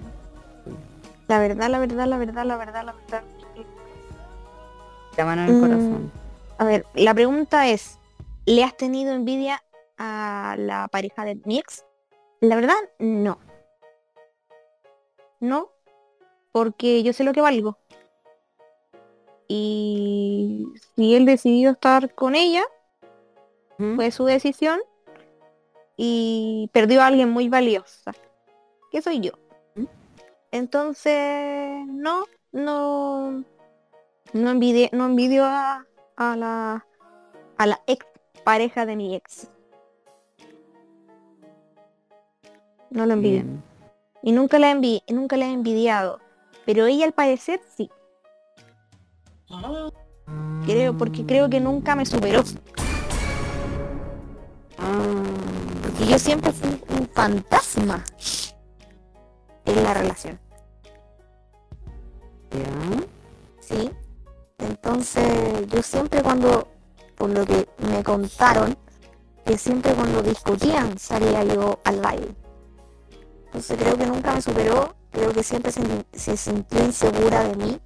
la verdad, la verdad, la verdad, la verdad, la verdad. La mano en el Mm, corazón. A ver, la pregunta es, ¿le has tenido envidia a la pareja de mi ex? La verdad, no. No, porque yo sé lo que valgo. Y si él decidió estar con ella, fue su decisión. Y perdió a alguien muy valiosa, que soy yo. Entonces, no, no, no envidié, no envidio a, a la a la ex pareja de mi ex. No lo envidio. Y nunca la envi nunca la he envidiado. Pero ella al parecer sí. Creo, porque creo que nunca me superó. Porque yo siempre fui un fantasma en la relación. Sí. Entonces yo siempre cuando, por lo que me contaron, que siempre cuando discutían salía yo al baile. Entonces creo que nunca me superó, creo que siempre se, se sintió insegura de mí,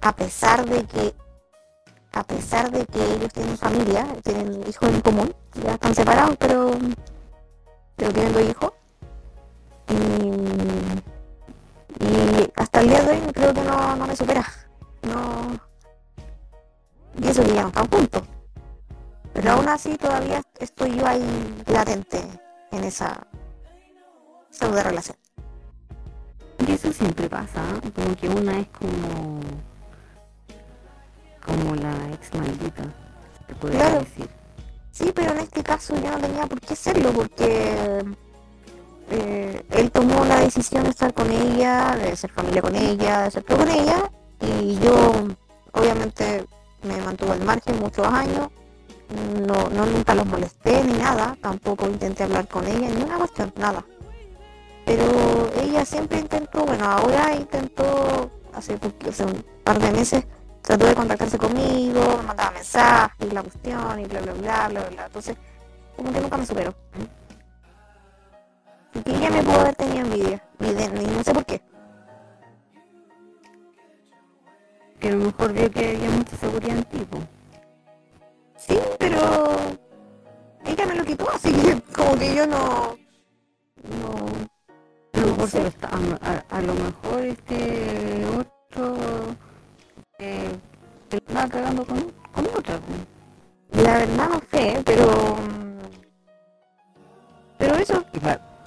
a pesar de que a pesar de que ellos tienen familia, tienen hijos en común, ya están separados, pero, pero tienen dos hijos. Y, y hasta el día de hoy creo que no, no me supera. No. Y eso que ya no están juntos. Pero aún así todavía estoy yo ahí latente en esa pseudo relación. Y eso siempre pasa, ¿eh? como que una es como como la ex maldita, Claro. decir. Sí, pero en este caso yo no tenía por qué hacerlo porque eh, él tomó la decisión de estar con ella, de ser familia con ella, de ser todo con ella y yo obviamente me mantuve al margen muchos años, no, no nunca los molesté ni nada, tampoco intenté hablar con ella, ni una cuestión, nada. Pero ella siempre intentó, bueno, ahora intentó, hace, hace un par de meses, trató de contactarse conmigo, me mandaba mensajes, la cuestión, y bla, bla, bla, bla, bla. Entonces, como que nunca me superó. Y que ella me pudo haber tenido envidia, y, y no sé por qué. Que a lo mejor vio que había mucha seguridad en ti. Sí, pero ella me lo quitó, así que como que yo no... No... A lo mejor se lo está, a, a- a lo mejor este otro eh, te lo estaba cagando con, con otra. La verdad no sé, pero... Pero eso,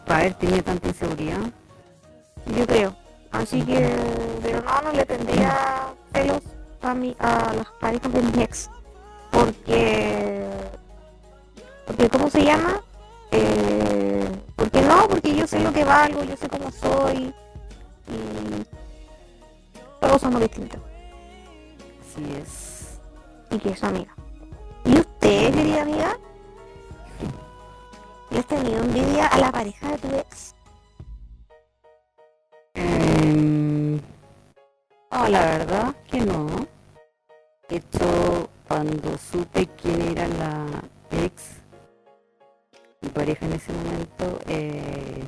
para haber tenido tanta inseguridad, yo creo. Así que... Pero no, no le tendría celos a, mi, a las parejas de mi ex. Porque... Porque ¿cómo se llama? Eh, porque no, porque yo sé lo que valgo, yo sé cómo soy. Y... Todos somos distintos. así es. y que es su amiga. ¿Y usted, querida amiga? ¿Le has tenido envidia a la pareja de tu ex? No, la verdad que no. De hecho, cuando supe quién era la ex, mi pareja en ese momento, eh,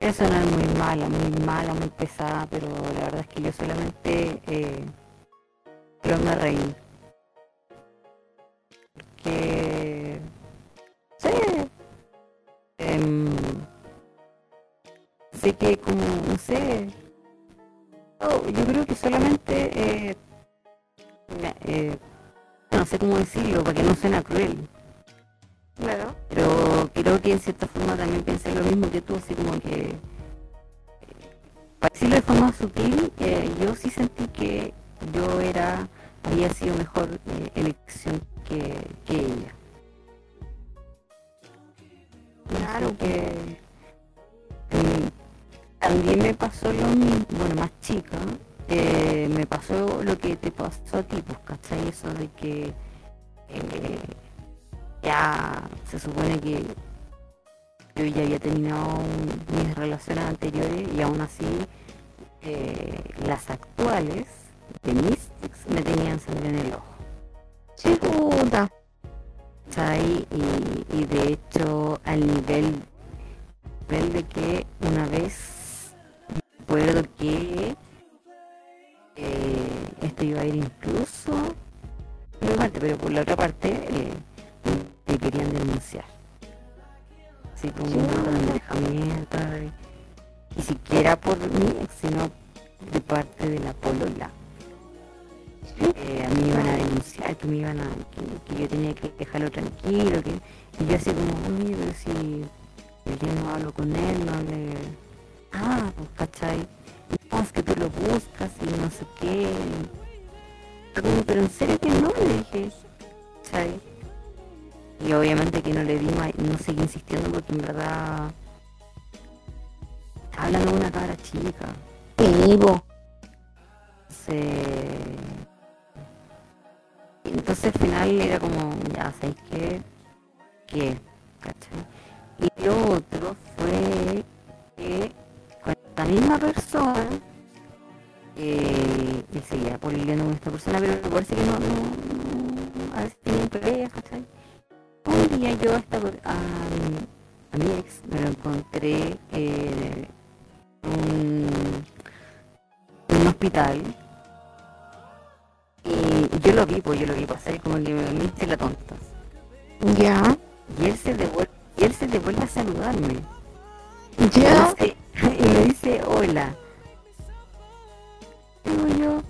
era sonar muy mala, muy mala, muy pesada, pero la verdad es que yo solamente eh, pero me reí. Porque, sí, em, sé que como, no sé, oh, yo creo que solamente, eh, eh, no sé cómo decirlo, para que no suene cruel, Claro. Pero creo que en cierta forma también pensé lo mismo que tú, así como que, eh, para decirlo de forma sutil, eh, yo sí sentí que yo era, había sido mejor eh, elección que, que ella. Claro que mm, también me pasó lo mismo, bueno, más chica, eh, me pasó lo que te pasó a ti, pues, ¿cachai? Eso de que eh, ya se supone que yo ya había terminado un- mis relaciones anteriores y aún así eh, las actuales de ex me tenían sangre en el ojo. Sí, puta. ¿cachai? Y, y de hecho al nivel, nivel de que una vez recuerdo que eh, esto iba a ir incluso por una parte, pero por la otra parte eh, me querían denunciar. Así como un alejamiento, y- ni siquiera por mí, sino de parte de la polola. eh, a mí iban a denunciar, que me iban a, que, que yo tenía que dejarlo tranquilo, que, y yo así como, oye, pero si yo no hablo con él, no le... Ah, pues cachai, no, es que tú lo buscas y no sé qué. Como, pero en serio que no, le dije, ¿cachai? Y obviamente que no le di más, no seguí insistiendo porque en verdad está hablando de una cara chica. Vivo. Entonces, entonces al final era como, ya sabéis qué, qué, ¿cachai? Y lo otro fue que con esta misma persona, eh, y seguía polileando con esta persona, pero parece que no, no, no, a veces ¿cachai? Un día yo a, esta, a, mi- a mi ex me lo encontré eh, en un, hospital y yo lo vi, pues yo lo vi pasar como que me, hice la tonta. Ya. Y él se devuelve, y él se devuelve a saludarme. Ya. Y me dice, y me dice hola. Digo yo,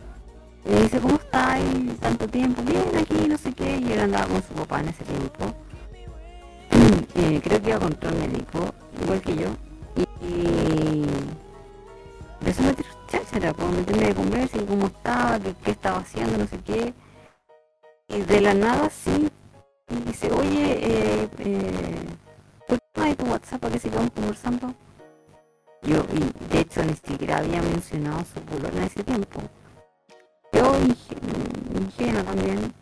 y me dice, ¿cómo estás? Y tanto tiempo, bien aquí, no sé qué. Y él andaba con su papá en ese tiempo. Eh, creo que iba a control médico, igual que yo. Y, y empezó a meter cháchara, pues, meterme de conversa y cómo estaba, qué, qué estaba haciendo, no sé qué. Y de la nada sí, y dice, oye, eh, eh, ¿por qué tu WhatsApp para que sigamos conversando? Yo, y de hecho ni siquiera había mencionado su polola en ese tiempo. Yo, inge- ingenua también,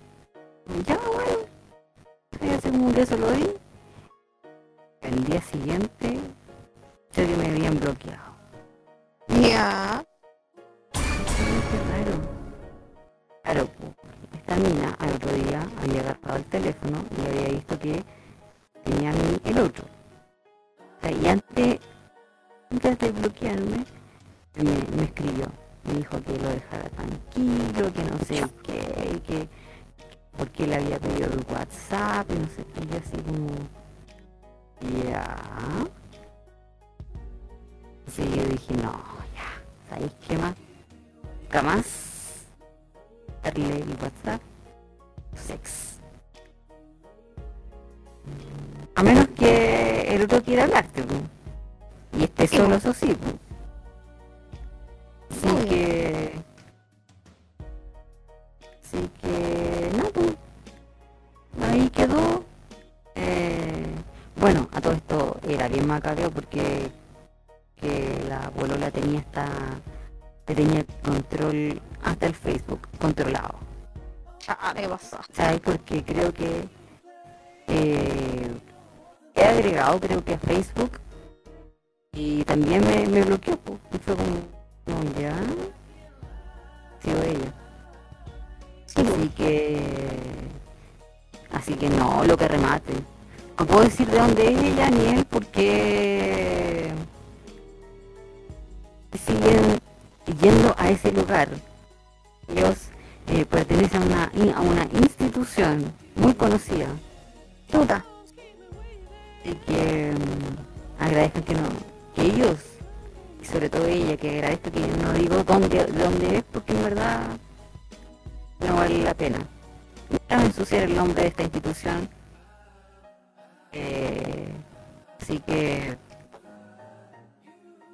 ya bueno, así como que eso lo di. El día siguiente, sé que me habían bloqueado. Ya. Qué raro. Claro, po, esta mina al otro día había agarrado el teléfono y había visto que tenía a mí el otro. O sea, y antes, antes de bloquearme, me, me escribió. Me dijo que lo dejara tranquilo, que no sé qué, que porque le había pedido el WhatsApp y no sé qué, y así como, ya. Así yo dije, no, ya, ¿sabéis qué más? Jamás darle el WhatsApp sex. A menos que el otro quiera hablarte, po. y esté solo, eso sí. Así que... Así que... No, pues. Ahí quedó. Eh, bueno, a todo esto era bien macabro porque que la la tenía hasta tenía control hasta el Facebook controlado. Ah, ¿qué pasó? ¿Sabes? Porque creo que eh, he agregado creo que a Facebook y también me, me bloqueó po, y fue como, ya. Sigo ella así que así que no lo que remate. No puedo decir de dónde es ella ni él porque siguen yendo a ese lugar. Ellos eh, pertenecen a una, a una institución muy conocida. Puta. y que mm, agradezco que no que ellos sobre todo ella que agradezco que no digo dónde dónde es porque en verdad no vale la pena no ensuciar el nombre de esta institución Eh, así que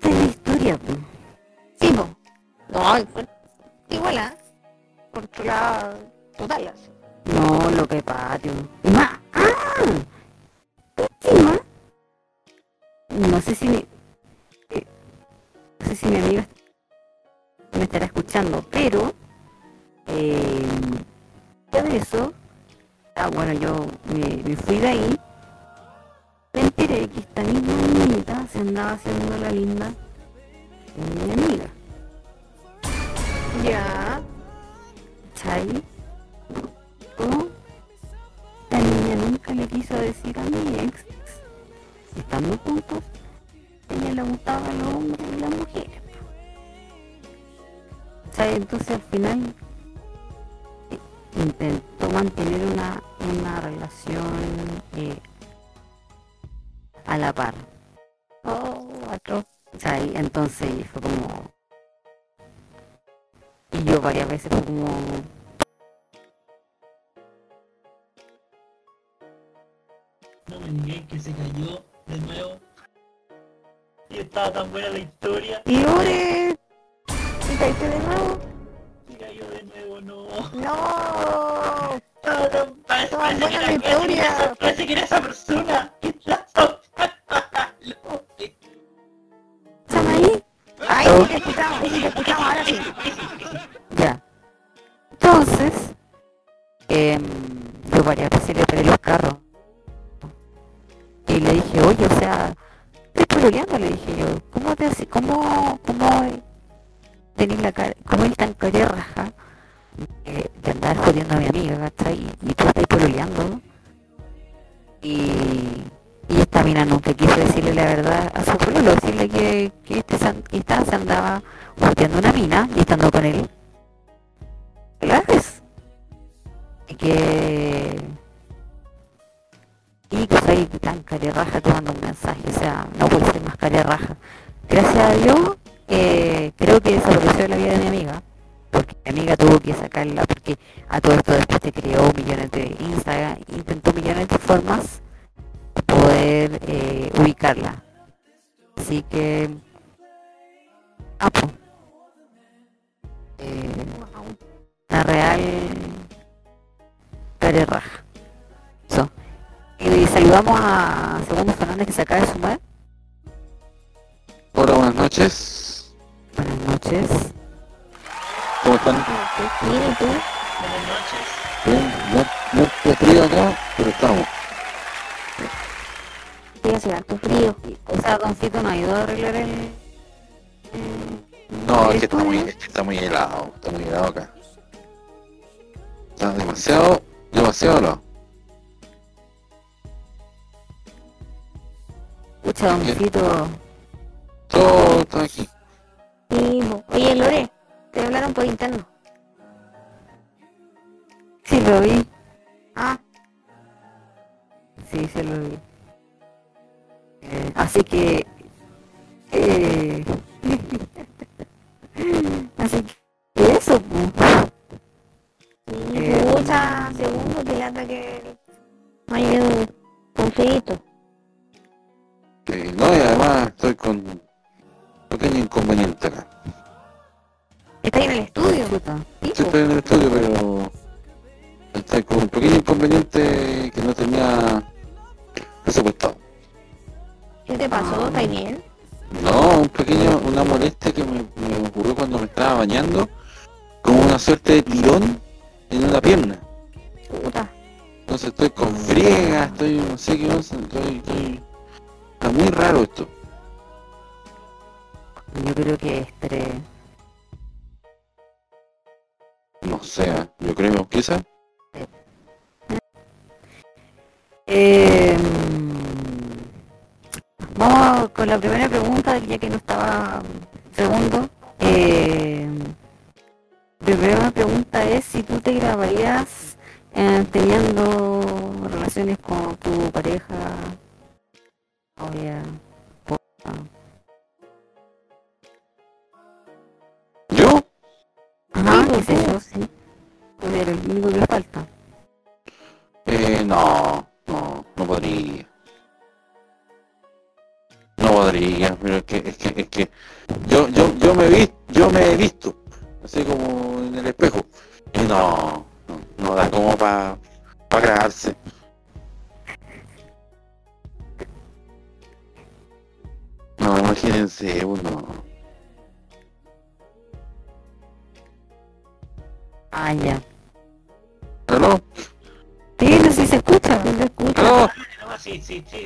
esa es la historia. Sí, po. No, igual. Controlada total, así. no lo que patio ¡ah! encima no sé si eh, no sé si mi amiga me estará escuchando pero eh, ya de eso ah, bueno yo me, me fui de ahí me enteré que esta misma niñita se andaba haciendo la linda con mi amiga Ya. ¿Cachai? O la niña nunca le quiso decir a mi ex, estando juntos, ella le gustaba a los hombres y las mujeres. O sea, entonces al final eh, intentó mantener una, una relación eh, a la par. Oh, atroz. O sea, y entonces fue como. Y yo varias veces fue como. No me que se cayó de nuevo. Y estaba tan buena la historia. Lore, ¿te caíste de nuevo? Se cayó de nuevo, no. No. No, no, parece, parece, que la era, parece, historia. esa, parece que era esa persona. ¿Qué pasó? ¿Están ahí? Ay, sí te escuchamos, sí te escuchamos, ahora sí. Ya. Entonces, em, yo varias veces le paré los carros. Y le dije, oye, o sea, pololeando, le dije yo, ¿cómo te hace, cómo, cómo tenés la cara, cómo es tan cara raja eh, de andar jodiendo a mi amiga, ¿cachai? Y, y tú estás pololeando. Y, y esta mina nunca quiso decirle la verdad a su pololo, decirle que, que este esta se andaba joteando una mina y estando con él. ¿Verdad? Y que... Y que soy tan carerraja te mando un mensaje, o sea, no puede ser más carerraja. Gracias a Dios, eh, creo que desapareció de la vida de mi amiga, porque mi amiga tuvo que sacarla, porque a todo esto después te creó millones de Instagram, intentó millones de formas de poder eh, ubicarla. Así que... Ah, pues. Eh, la real carerraja. Y saludamos a Segundo Fernández que se acaba de sumar. Hola, buenas noches. Buenas noches. ¿Cómo están? Mira, ¿y tú? Buenas noches. Bien, no, no frío acá, pero estamos. Sí, hace harto frío. O sea, Doncito no ha ido a arreglar el... No, es que está muy, es que está muy helado, está muy helado acá. Está demasiado, demasiado helado. Pucha, Doncito. Todo está aquí. Bo- oye, Lore, te hablaron por interno. Sí, lo vi. Ah, Sí, se lo vi. Eh, así que...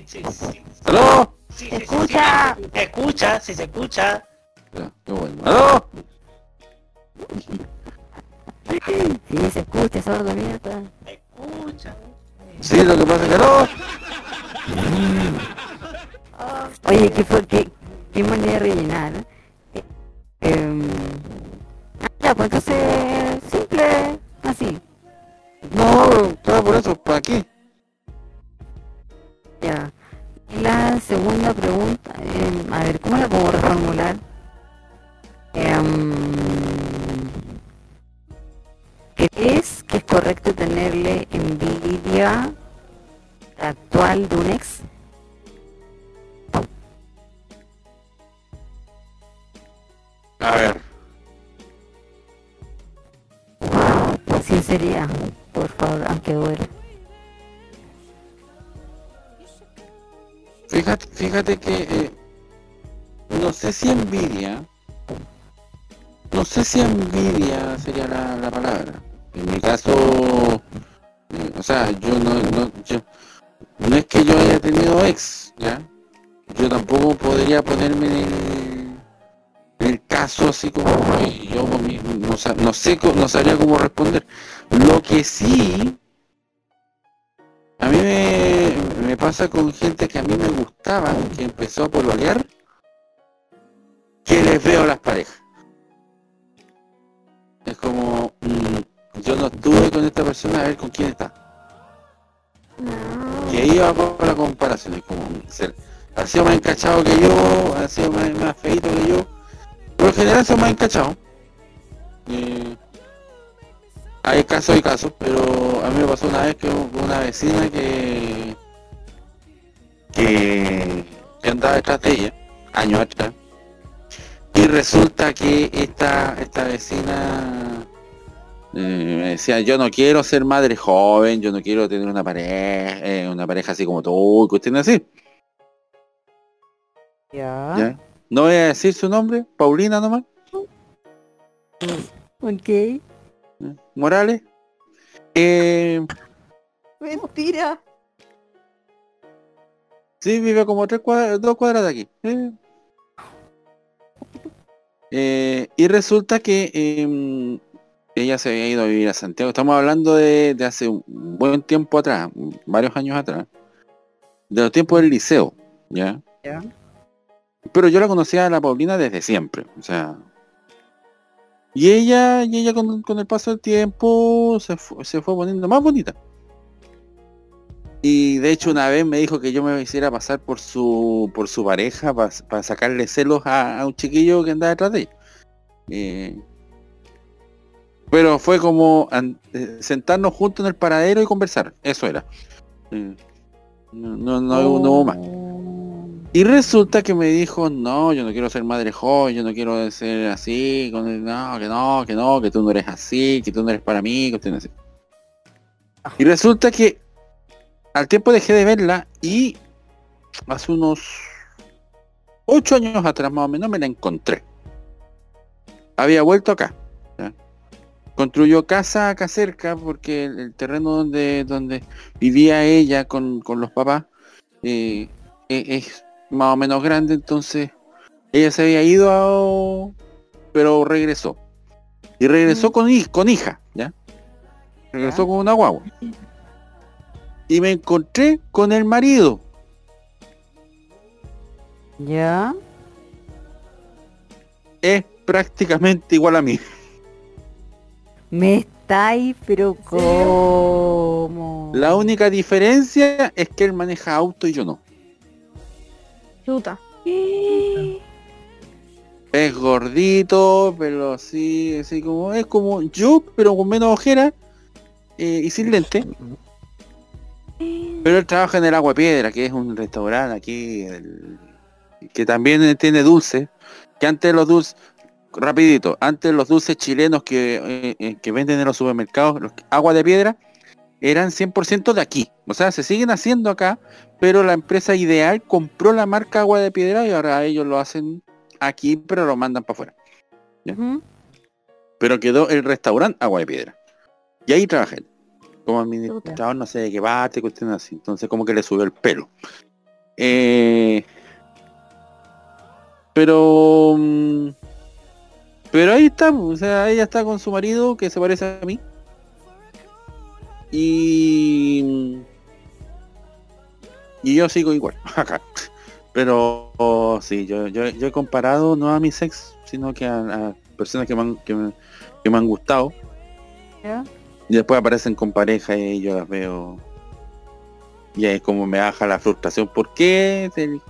sí, sí. ¿Aló? Sí, ¿Se escucha? sí, Se escucha, sí se escucha. Que yo, ha sido más, más feito que yo. Por lo general son más encachados. Eh, hay casos y casos, pero a mí me pasó una vez que una vecina que que, que andaba detrás de años atrás, y resulta que esta, esta vecina eh, me decía, yo no quiero ser madre joven, yo no quiero tener una pareja, eh, una pareja así como tú, cuestiones así. Ya. ¿ya? No voy a decir su nombre, Paulina nomás, Ok. Morales. Eh, Mentira. Sí, vive como tres cuadras, dos cuadras de aquí. Eh. Eh, y resulta que em, ella se había ido a vivir a Santiago. Estamos hablando de, de hace un buen tiempo atrás, varios años atrás. De los tiempos del liceo, ¿ya? Ya. Pero yo la conocía a la Paulina desde siempre. O sea. Y ella, y ella con, el paso del tiempo se, se fue poniendo más bonita. Y de hecho una vez me dijo que yo me hiciera pasar por su por su pareja para sacarle celos a, a un chiquillo que andaba detrás de ella. Eh, pero fue como eh, sentarnos juntos en el paradero y conversar. Eso era. Eh, no, no, no, hubo más. Y resulta que me dijo, no, yo no quiero ser madre joven, yo no quiero ser así, con- no, que no, que no, que tú no eres así, que tú no eres para mí, que tú no así. Y resulta que al tiempo dejé de verla y hace unos ocho años atrás más o menos me la encontré. Había vuelto acá. ¿ya? Construyó casa acá cerca porque el, el terreno donde, donde vivía ella con, con los papás eh, e- es más o menos grande, entonces ella se había ido, a- pero regresó. Y regresó con, hij- con hija, ¿ya? Regresó con una guagua. Y me encontré con el marido. Ya. Es prácticamente igual a mí. Me estáis, pero ¿cómo? La única diferencia es que él maneja auto y yo no. Chuta. Es gordito, pero así, así como, es como yo, pero con menos ojera eh, y sin lente. Pero él trabaja en el Agua Piedra, que es un restaurante aquí, el- que también tiene dulces, que antes los dulces, rapidito, antes los dulces chilenos que, eh, eh, que venden en los supermercados, los agua de piedra, eran 100% de aquí. O sea, se siguen haciendo acá, pero la empresa ideal compró la marca agua de piedra y ahora ellos lo hacen aquí, pero lo mandan para afuera. ¿ya? Pero quedó el restaurante agua de piedra. Y ahí trabajé. Como administrador, no sé de qué parte, cuestiones así. Entonces como que le subió el pelo. Eh, pero mm, pero ahí está, o sea, ella está con su marido que se parece a mí. Y y yo sigo igual acá. Pero oh, sí, yo, yo, yo he comparado no a mis ex, sino que a, a personas que me, han, que, me, que me han gustado. Ya. Y después aparecen con pareja y yo las veo. Y ahí es como me baja la frustración. ¿Por qué? se-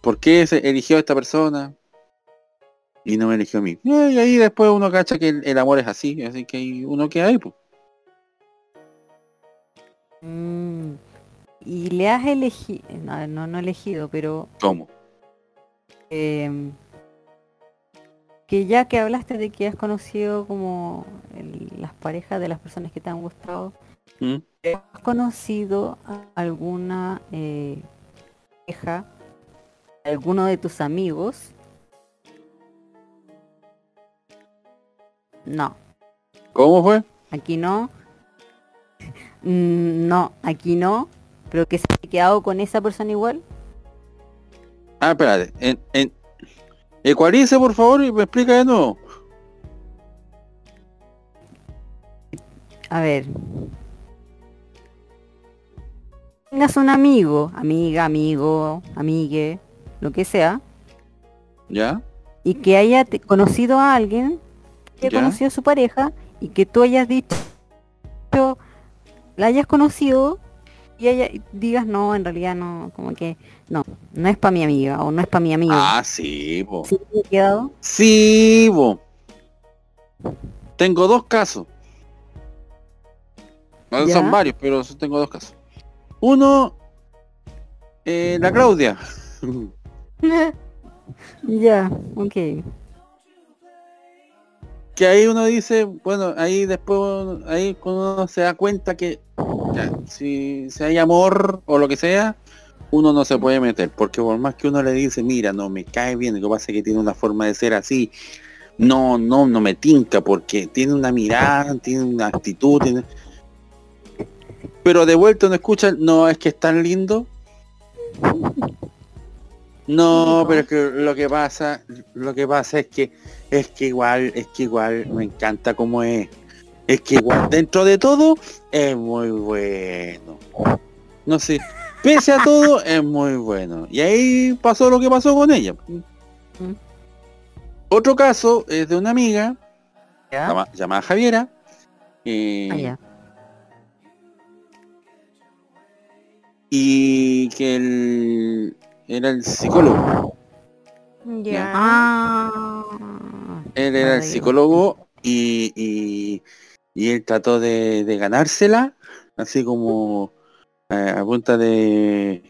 ¿Por qué se eligió a esta persona? Y no me eligió a mí. Y ahí después uno cacha que el, el amor es así, así que hay uno que hay, pues. Mm, y le has elegido, no, no, no elegido, pero ¿Cómo? em, que ya que hablaste de que has conocido como el- las parejas de las personas que te han gustado, ¿Mm? ¿has conocido a alguna eh, pareja, alguno de tus amigos? No, ¿Cómo fue? aquí no. Mm, No, aquí no. Pero que se ha quedado con esa persona igual. Ah, espérate. En, en... Ecualice, por favor, y me explica de nuevo. A ver. Tengas un amigo, amiga, amigo, amigue, lo que sea, ¿Ya? y que haya conocido a alguien, que Ya. conocido a su pareja, y que tú hayas dicho, la hayas conocido, y ella digas, no, en realidad no, como que, no, no es para mi amiga, o no es para mi amigo. Ah, sí, po. ¿Sí quedado? Sí, po. Tengo dos casos. No. Son varios, pero tengo dos casos. Uno, eh, la Claudia. ya, ok. Que ahí uno dice, bueno, ahí después, ahí uno se da cuenta que si, hay amor o lo que sea, uno no se puede meter, porque por más que uno le dice, mira, no me cae bien, lo que pasa es que tiene una forma de ser así, no, no, no me tinca, porque tiene una mirada, tiene una actitud, tiene... pero de vuelta uno escucha, no, es que es tan lindo. No, pero es que lo que pasa, lo que pasa es que es que igual, es que igual me encanta como es. Es que igual dentro de todo es muy bueno. No sé, pese a todo es muy bueno. Y ahí pasó lo que pasó con ella. Otro caso es de una amiga llama- llamada Javiera. eh, Ah, ya. y que él era el psicólogo. Ya. Ah, Él era el psicólogo y, y, y él trató de, de ganársela, así como eh, a punta de,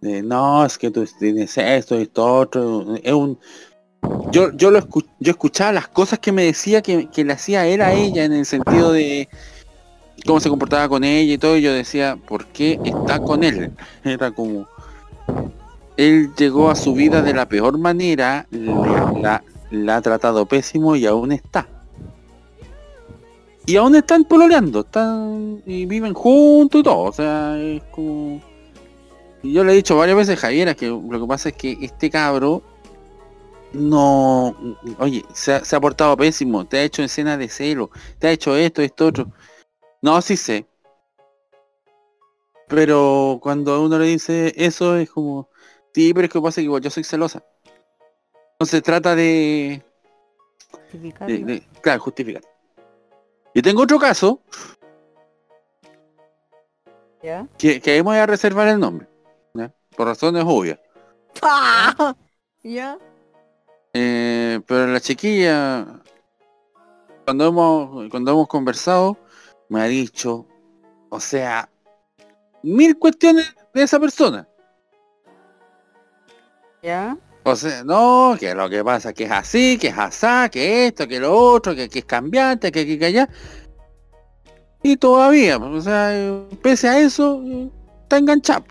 de, no, es que tú tienes esto, esto, otro. Es un, yo, yo, lo escu- yo escuchaba las cosas que me decía que, que le hacía él a ella en el sentido de cómo se comportaba con ella y todo, y yo decía, ¿por qué está con él? Era como, él llegó a su vida de la peor manera, la, ha tratado pésimo y aún está. Y aún están pololeando, están y viven juntos y todo, o sea, es como... Yo le he dicho varias veces a Javiera que lo que pasa es que este cabro no, oye, se ha, se ha portado pésimo, te ha hecho escenas de celo, te ha hecho esto, esto, otro. No, sí sé. Pero cuando uno le dice eso es como, sí, pero es que pasa que igual yo soy celosa. No se trata de, de- de- claro, justificar. Y tengo otro caso ¿Ya? que, que ahí voy a reservar el nombre, ¿ya? por razones obvias. ¿Ya? Eh, pero la chiquilla, cuando hemos, cuando hemos conversado, me ha dicho, o sea, mil cuestiones de esa persona. ¿Ya? O sea, no, que lo que pasa que es así, que es asá, que esto, que lo otro, que, que es cambiante, que aquí, que allá. Y todavía, pues, o sea, eh, pese a eso, está enganchado.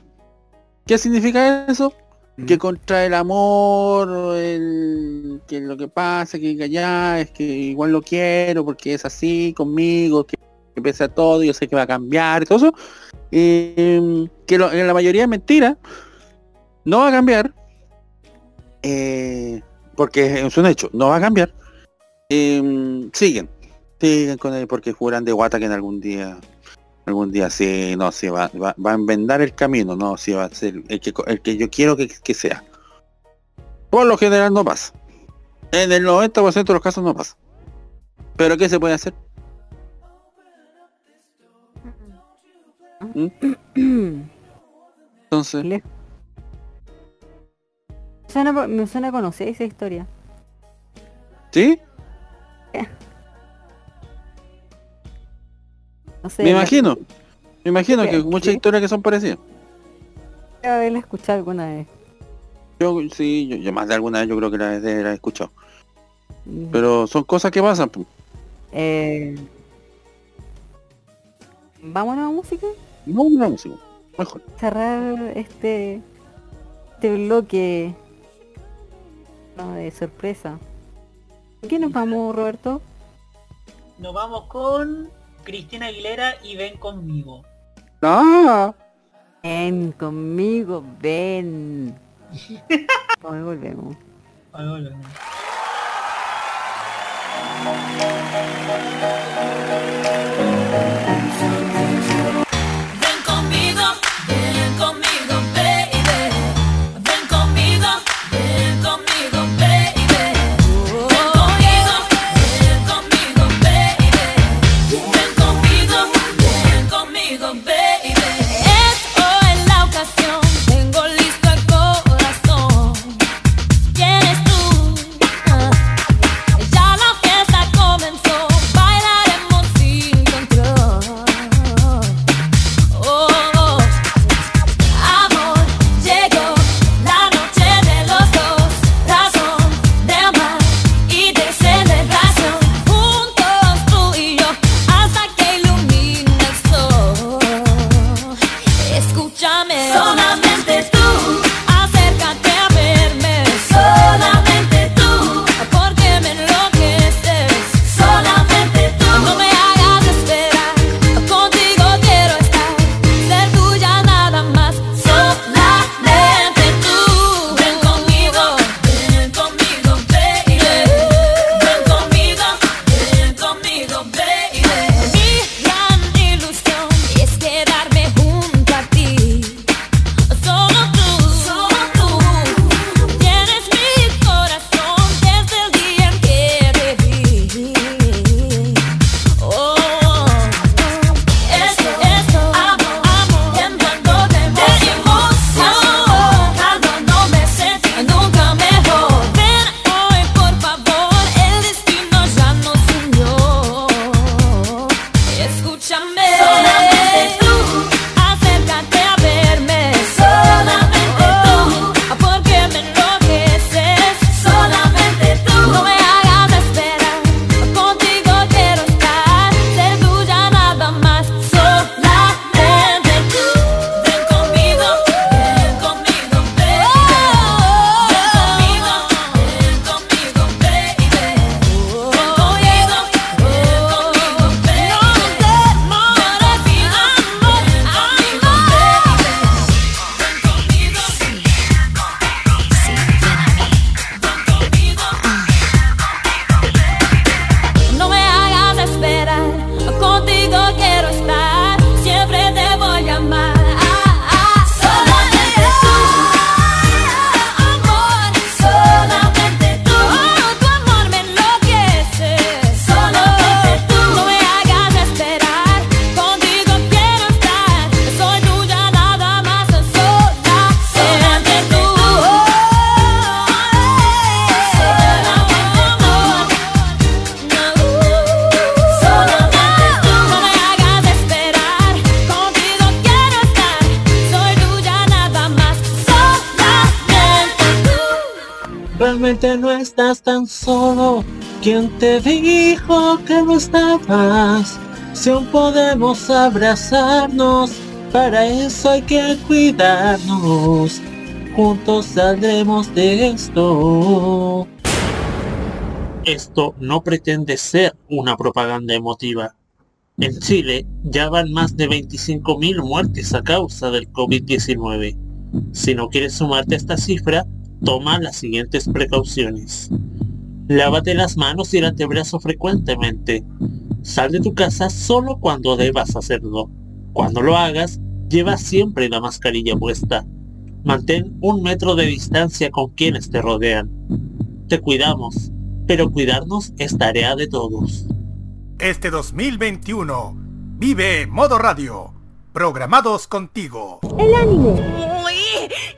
¿Qué significa eso? Que contra el amor, el, que lo que pasa, que, que allá, es que igual lo quiero porque es así conmigo, que, que pese a todo, yo sé que va a cambiar y todo eso. eh, que lo- en la mayoría es mentira. No va a cambiar. Eh, porque es un hecho, no va a cambiar. Eh, siguen, siguen con él porque juran de guata que en algún día, algún día sí, no, sí va, va, va a enmendar el camino, no, sí va a ser el que, el que yo quiero que, que sea. Por lo general no pasa. En el 90% de los casos no pasa. Pero ¿qué se puede hacer? ¿Mm? Entonces, Me suena, me suena a conocer esa historia. ¿sí? No sé, Me imagino. Me Me imagino ¿Qué? que muchas historias que son parecidas. Debe haberla escuchado alguna vez. Yo sí, yo, yo más de alguna vez yo creo que la, la he escuchado. Mm. Pero son cosas que pasan. Eh, ¿Vámonos a música? No, no, música. Mejor. Cerrar este, este bloque no, de sorpresa. ¿Por qué nos vamos, Roberto? Nos vamos con Cristina Aguilera y ven conmigo. Ah, Ven conmigo, ven. Hoy volvemos. Abrazarnos, para eso hay que cuidarnos. Juntos saldremos de esto. Esto no pretende ser una propaganda emotiva. En Chile ya van más de 25.000 muertes a causa del COVID-19. Si no quieres sumarte a esta cifra, toma las siguientes precauciones. Lávate las manos y el antebrazo frecuentemente. Sal de tu casa solo cuando debas hacerlo. Cuando lo hagas, lleva siempre la mascarilla puesta. Mantén un metro de distancia con quienes te rodean. Te cuidamos, pero cuidarnos es tarea de todos. Este 2021, vive Modo Radio. Programados contigo. El anime. ¡Uy!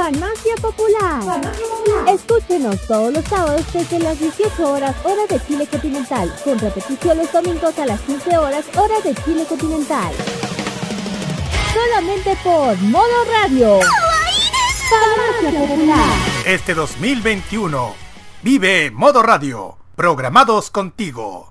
Farmacia Popular. Escúchenos todos los sábados desde las 18 horas hora de Chile continental, con repetición los domingos a las 15 horas hora de Chile continental. Solamente por Modo Radio. Farmacia Popular. Este 2021, vive Modo Radio, programados contigo.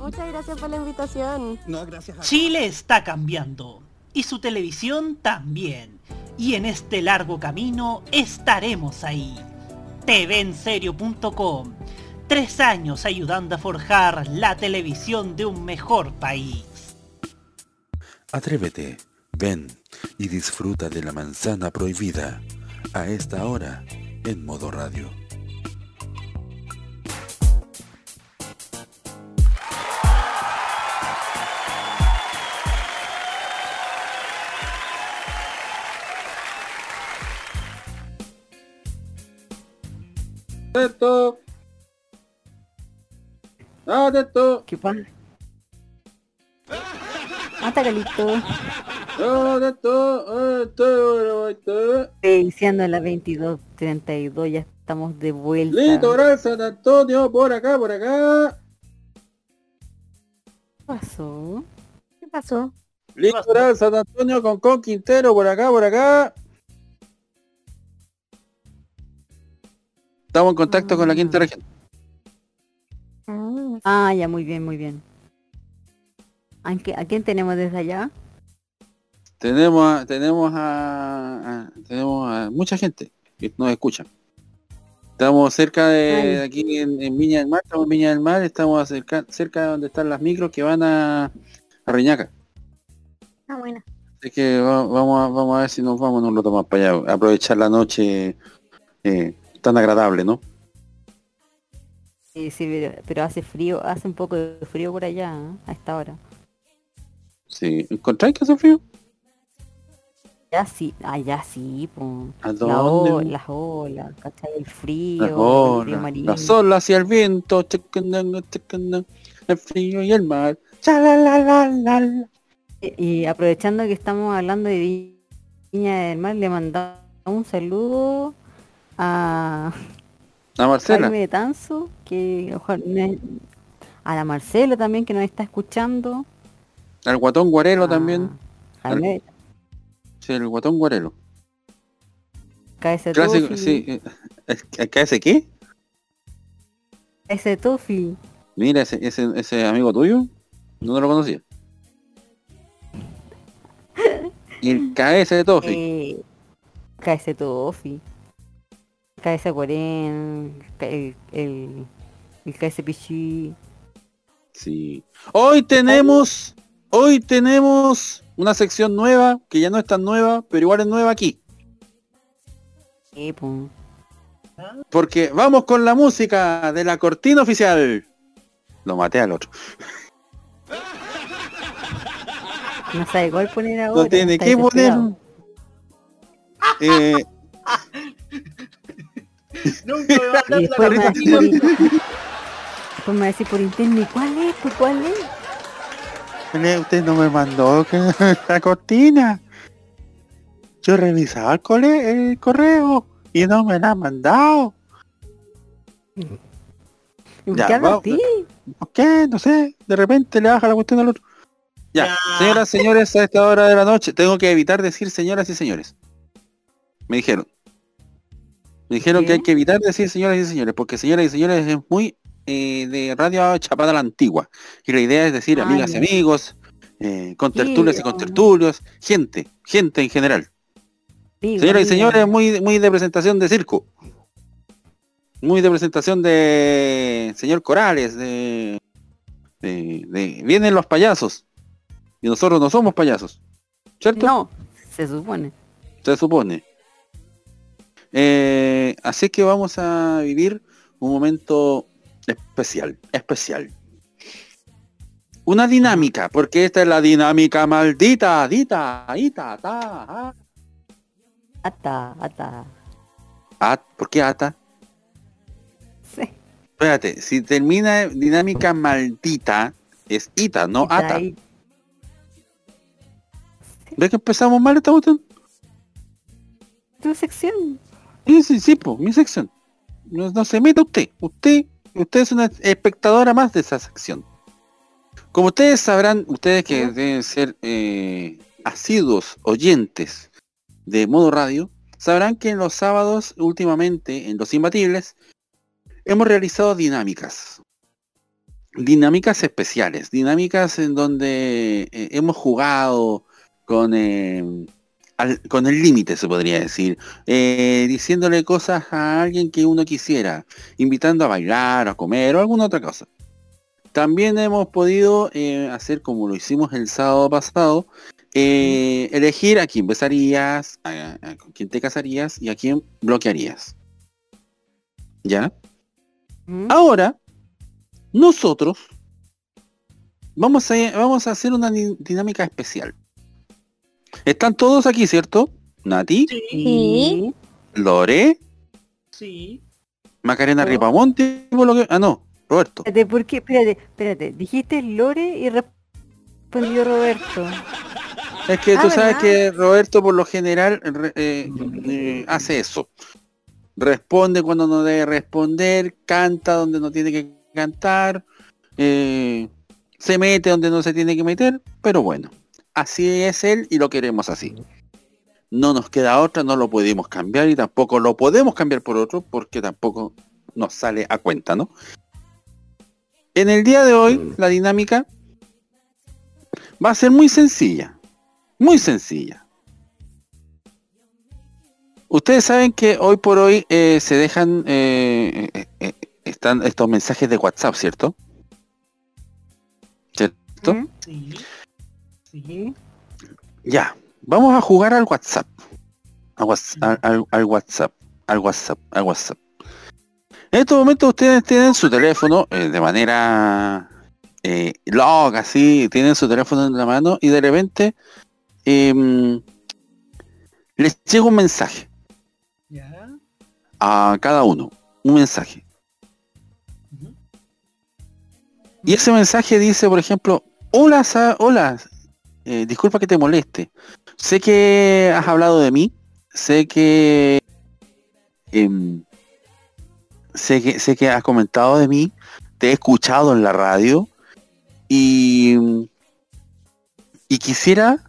Muchas gracias por la invitación. No, gracias a Chile está cambiando y su televisión también. Y en este largo camino estaremos ahí. TVenserio.com. Tres años ayudando a forjar la televisión de un mejor país. Atrévete, ven y disfruta de la manzana prohibida a esta hora en modo radio. Atento. Atento. ¿Qué Calito. Atento. Atento. Diciendo las 22.32 ya estamos de vuelta. Litoral San Antonio, por acá, por acá. ¿Qué pasó? ¿Qué pasó? Litoral San Antonio con Con Quintero, por acá, por acá. Estamos en contacto con la quinta región. Ah, ya, muy bien, muy bien. ¿A, qué- a quién tenemos desde allá? Tenemos a, tenemos a, a- tenemos a mucha gente que nos escucha. Estamos cerca de, aquí en, en Viña del Mar, estamos en Viña del Mar, estamos cerca, cerca de donde están las micros que van a, a Reñaca. Ah, bueno. Así que va- vamos a, vamos a ver si nos vamos un rato más para allá, aprovechar la noche eh, tan agradable, ¿no? Sí, sí, pero, pero hace frío, hace un poco de frío por allá, ¿eh? a esta hora. Sí, ¿encontráis que hace frío? Ya sí, allá sí, po. ¿A dónde? las olas, ¿cachai? El frío, Las el frío olas, marino. la sol hacia el viento, el frío y el mar. Y, y aprovechando que estamos hablando de Viña del Mar, le mandamos un saludo a A Marcela. Jaime de Tanzo, que a la Marcela también que nos está escuchando. Al guatón guarelo también. Jaime, Sí, el guatón guarelo. KS Clásico, Tofi, sí. eh, ¿El KS qué? KS Tofi. Mira, ese, ese, ese amigo tuyo, no lo conocía. Y el KS de Tofi. Eh, KS Tofi. KS Guarén, el, el, el KS Pichi. Sí. Hoy tenemos, hoy tenemos una sección nueva, que ya no es tan nueva, pero igual es nueva aquí. Porque vamos con la música de la cortina oficial. Lo maté al otro. No sabe cuál poner ahora. Lo tiene que poner. Eh, Nunca me va a dar va la a decir por, después me va a decir por internet, ¿cuál es? Pues, ¿Cuál es? Usted no me mandó que- la cortina. Yo revisaba el, cole- el correo y no me la han mandado. ¿Y Ya, qué habla vamos. a ti? ¿Por qué? No sé. De repente le baja la cuestión al otro. Ya, señoras, señores, a esta hora de la noche tengo que evitar decir señoras y señores. Me dijeron. Me dijeron que hay que evitar decir señoras y señores, porque señoras y señores es muy eh, de radio chapada a la antigua. Y la idea es decir Ah, amigas y amigos, eh, con tertulias y con tertulios, gente, gente en general. Señoras y señores, muy, muy de presentación de circo. Muy de presentación de señor Corales, de, de, de- vienen los payasos. Y nosotros no somos payasos. ¿Cierto? No, se supone. Se supone. Eh, así que vamos a vivir un momento especial, especial. Una dinámica, porque esta es la dinámica maldita, dita, ita, ta, ah. Ata, ata. At- ¿Por qué ata? Espérate, si termina dinámica maldita, es ita, no Ita, ata. ¿Ves que empezamos mal esta cuestión? Tu sección. Sí, sí, sí, pues, mi sección. No, no se meta usted. Usted, usted es una espectadora más de esa sección. Como ustedes sabrán, ustedes que deben ser eh, asiduos oyentes de modo radio, sabrán que en los sábados, últimamente, en los imbatibles, hemos realizado dinámicas. Dinámicas especiales, dinámicas en donde eh, hemos jugado con, eh, al- con el límite, se podría decir, eh, diciéndole cosas a alguien que uno quisiera, invitando a bailar, a comer o alguna otra cosa. También hemos podido eh, hacer como lo hicimos el sábado pasado, eh, elegir a quién besarías, a- a- con quién te casarías y a quién bloquearías. ¿Ya? Ahora, nosotros vamos a, vamos a hacer una di- dinámica especial. Están todos aquí, ¿cierto? Nati, Sí. Lore, Sí. Macarena Ripamonte, por lo que- ah no, Roberto. Espérate, ¿por qué? Espérate, espérate. Dijiste Lore y respondió Roberto. Es que Ah, tú sabes ¿verdad? que Roberto por lo general eh, eh, hace eso. Responde cuando no debe responder, canta donde no tiene que cantar, eh, se mete donde no se tiene que meter, pero bueno, así es él y lo queremos así. No nos queda otra, no lo podemos cambiar y tampoco lo podemos cambiar por otro porque tampoco nos sale a cuenta, ¿no? En el día de hoy, la dinámica va a ser muy sencilla. Muy sencilla. Ustedes saben que hoy por hoy eh, se dejan eh, eh, eh, están estos mensajes de WhatsApp, ¿cierto? ¿Cierto? Sí. Sí. Ya, vamos a jugar al WhatsApp. Al, al- al WhatsApp. Al WhatsApp. Al WhatsApp. En estos momentos ustedes tienen su teléfono eh, de manera eh, log, así, tienen su teléfono en la mano y de repente em, les llega un mensaje Ya. a cada uno. Un mensaje. Y ese mensaje dice, por ejemplo, hola, hola, eh, disculpa que te moleste. Sé que has hablado de mí, sé que em, sé que sé que has comentado de mí, te he escuchado en la radio y y quisiera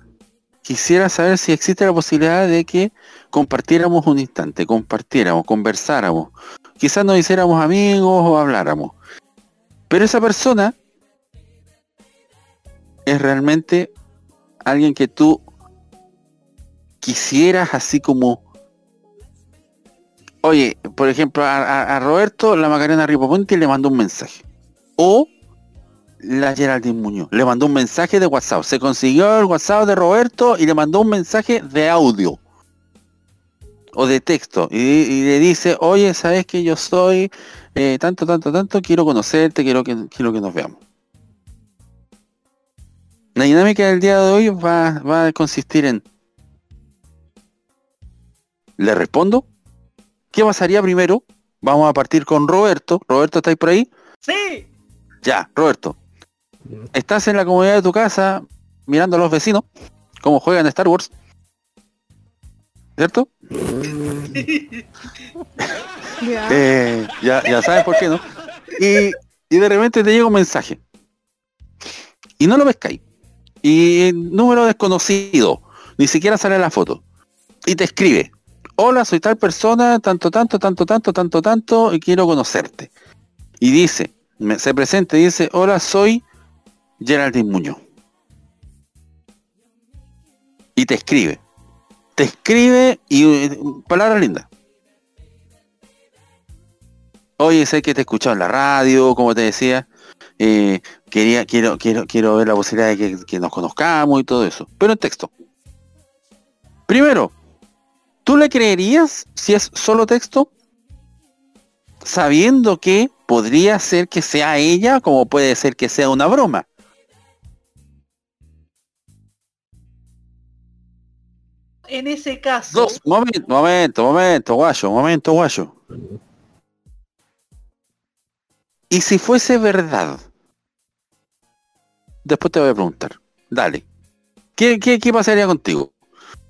quisiera saber si existe la posibilidad de que compartiéramos un instante, compartiéramos, conversáramos, quizás nos hiciéramos amigos o habláramos. Pero esa persona es realmente alguien que tú quisieras así como oye por ejemplo a, Roberto la Macarena Ripoponte le mandó un mensaje. O la Geraldine Muñoz le mandó un mensaje de WhatsApp. Se consiguió el WhatsApp de Roberto y le mandó un mensaje de audio o de texto. Y, le dice oye sabes que yo soy eh, tanto tanto tanto quiero conocerte quiero quiero que nos veamos la dinámica del día de hoy va, va a consistir en ¿Le respondo? ¿Qué pasaría primero? Vamos a partir con Roberto. Roberto, ¿estáis por ahí? Sí. Ya, Roberto. Estás en la comodidad de tu casa mirando a los vecinos cómo juegan Star Wars. ¿Cierto? Eh, ya, ya sabes por qué, ¿no? Y, y de repente te llega un mensaje. Y no lo pescáis. Y número desconocido. Ni siquiera sale la foto. Y te escribe. Hola, soy tal persona, tanto, tanto, tanto, tanto, tanto, tanto, y quiero conocerte. Y dice, se presenta y dice, hola, soy Geraldine Muñoz. Y te escribe. te escribe y eh, palabras lindas. Oye, sé que te he escuchado en la radio, como te decía. eh, quería, quiero, quiero, quiero ver la posibilidad de que, que nos conozcamos y todo eso. Pero en texto. Primero, ¿tú le creerías si es solo texto? Sabiendo que podría ser que sea ella, como puede ser que sea una broma. En ese caso, Dos, momento, momento, momento, guayo, momento, guayo. Y si fuese verdad, después te voy a preguntar. Dale. ¿Qué, qué, qué pasaría contigo?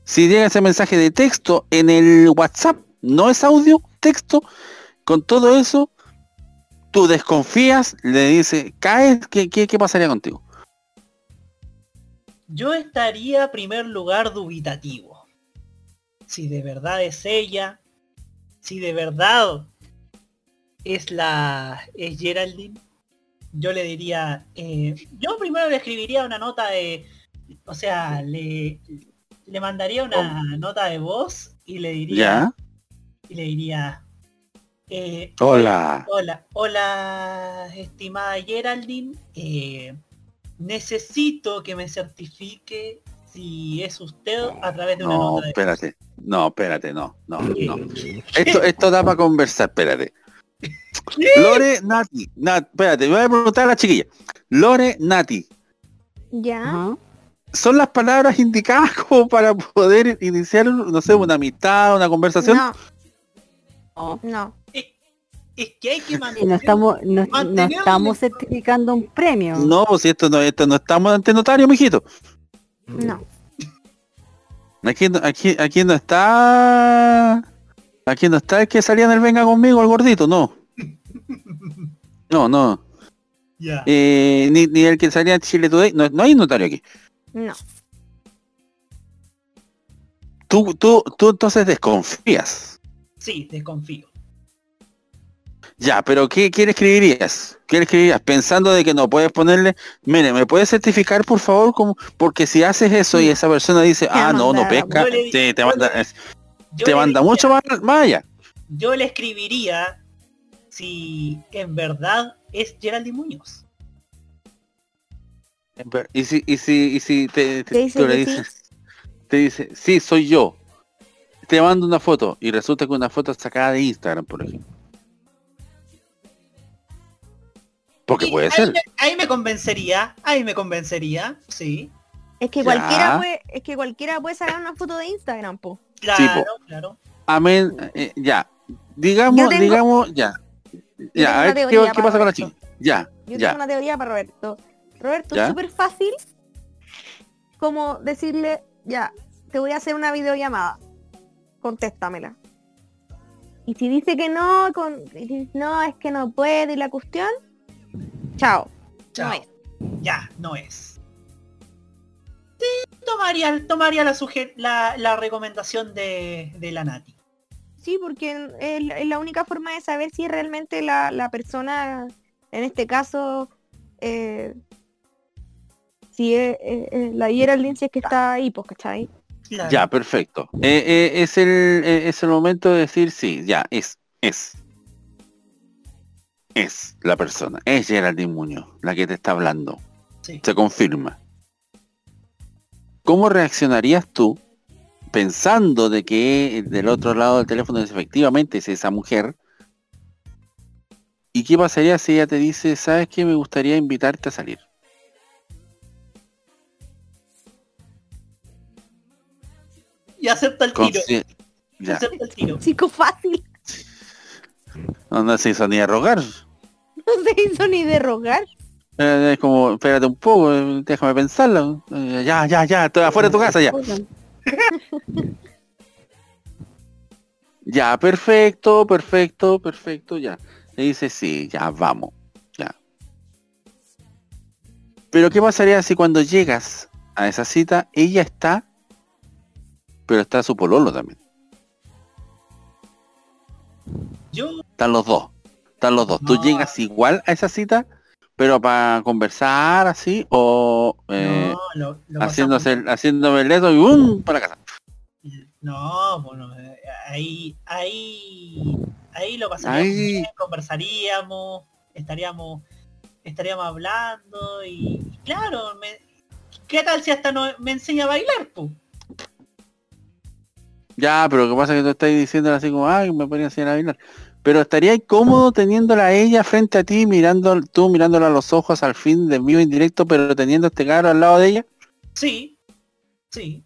Si llega ese mensaje de texto en el WhatsApp, no es audio, texto, con todo eso, tú desconfías, le dices, caes, ¿qué, qué, qué pasaría contigo? yo estaría primer lugar dubitativo. Si de verdad es ella, si de verdad es la es Geraldine, yo le diría, eh, yo primero le escribiría una nota de, o sea, le, le mandaría una nota de voz y le diría, ¿Ya? y le diría, eh, Hola. Hola, hola, estimada Geraldine. eh, necesito que me certifique si es usted a través de una No, nota de espérate. No, espérate, no, no, no. Esto, esto da para conversar, espérate. Lore, Nati, Nat, espérate, me voy a preguntar a la chiquilla. Lore, Nati, Ya. ¿son las palabras indicadas como para poder iniciar, no sé, una amistad, una conversación? No. No. Es que hay que mantener, no estamos, no, estamos certificando un premio. No, pues si esto no, esto no estamos ante notario, mijito. No. Aquí, aquí, aquí no está. Aquí no está el que salía en el venga conmigo, el gordito, no. No, no. Eh, ni, ni el que salía en Chile Today, no, no hay notario aquí. No. Tú, tú, tú entonces desconfías. Sí, desconfío. Ya, pero ¿qué, qué le escribirías? ¿Qué le escribirías? Pensando de que no puedes ponerle, mire, ¿me puedes certificar por favor? Como, porque si haces eso y esa persona dice, ah, a no, no pesca, le- te, manda, yo te manda diría- mucho más, más allá. Yo le escribiría si en verdad es Geraldine Muñoz. Y si, y si, y si te, te- ¿Te dice tú le que sí? dices, te dice, sí, soy yo. Te mando una foto y resulta que una foto sacada de Instagram, por ejemplo. Porque puede Ahí ser. me, ahí me convencería, ahí me convencería, sí. Es que Ya. cualquiera puede, es que cualquiera puede sacar una foto de Instagram, po. Claro, Sí, po. claro. Amén, eh, ya. Digamos, tengo- digamos, ya. Ya, a ver qué, qué pasa con la chica. Ya, Yo ya. tengo una teoría para Roberto. Roberto, ¿Ya? es súper fácil como decirle, ya, te voy a hacer una videollamada. Contéstamela. Y si dice que no, con, no, es que no puede y la cuestión, chao. Chao. No es. Ya, no es. Sí, tomaría, tomaría la, la, la recomendación de, de la Nati. Sí, porque es, la- es la única forma de saber si realmente la, la persona, en este caso, eh, si es, eh, eh, la Geraldine si es que está ahí, pues, ¿cachai? Ya, perfecto. Eh, eh, es, el, eh, es el momento de decir sí, ya, es, es. Es la persona, es Geraldine Muñoz, la que te está hablando. Se confirma. ¿Cómo reaccionarías tú pensando de que del otro lado del teléfono es efectivamente es esa mujer? ¿Y qué pasaría si ella te dice, sabes que me gustaría invitarte a salir? Y acepta el tiro. Ya. Acepta el tiro. Chico fácil. No, no se hizo ni a rogar. No se hizo ni de rogar. Eh, es como, espérate un poco, eh, déjame pensarlo. Eh, ya, ya, ya, estoy afuera de tu casa ya. Ya, perfecto, perfecto, perfecto, ya. Le dice, sí, ya, vamos, ya. Pero ¿qué pasaría si cuando llegas a esa cita, ella está, pero está su pololo también? Yo, Están los dos, están los dos. ¿Tú llegas igual a esa cita, pero para conversar así, o eh, no, lo, lo haciéndose, el- haciéndome el dedo y ¡bum! para casa? No, bueno, ahí, ahí, ahí lo pasaríamos Ahí. bien, conversaríamos, estaríamos, estaríamos hablando y, y claro, me- ¿qué tal si hasta no, me enseña a bailar, pu? Ya, pero lo que pasa es que tú estás diciendo así como, ay, me podría enseñar a bailar. Pero estaría incómodo teniéndola a ella frente a ti, mirando, tú mirándola a los ojos al fin de vivo en directo, pero teniendo este caro al lado de ella. Sí, sí.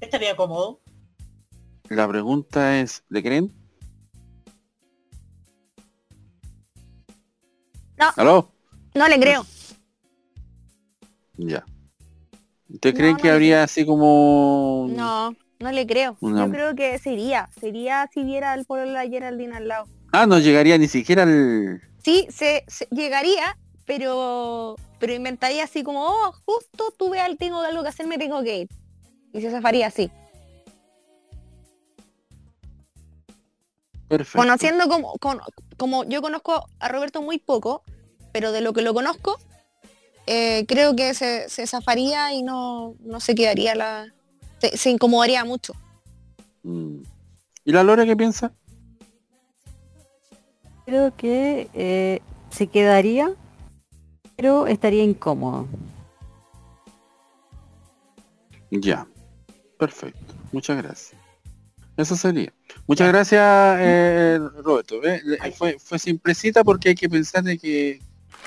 Estaría cómodo. La pregunta es, ¿le creen? No, ¿Aló? no le creo. Ya. ¿Usted No, creen no que habría así como... No, no le creo. Yo creo que sería, sería si viera al pueblo de la Geraldine al lado. Ah, no llegaría ni siquiera al... Sí, se, se- llegaría, pero pero inventaría así como, oh, justo tuve al tengo algo que hacer, me tengo que ir. Y se zafaría así. Perfecto. Conociendo como, con- como yo conozco a Roberto muy poco, pero de lo que lo conozco, eh, creo que se, se zafaría y no, no se quedaría la. Se, se incomodaría mucho. Mm. ¿Y la Lore qué piensa? Creo que eh, se quedaría, pero estaría incómodo. Ya. Perfecto. Muchas gracias. Eso sería. Muchas gracias, eh, Roberto. ¿ve? Le- Fue, fue simplecita porque hay que pensar de que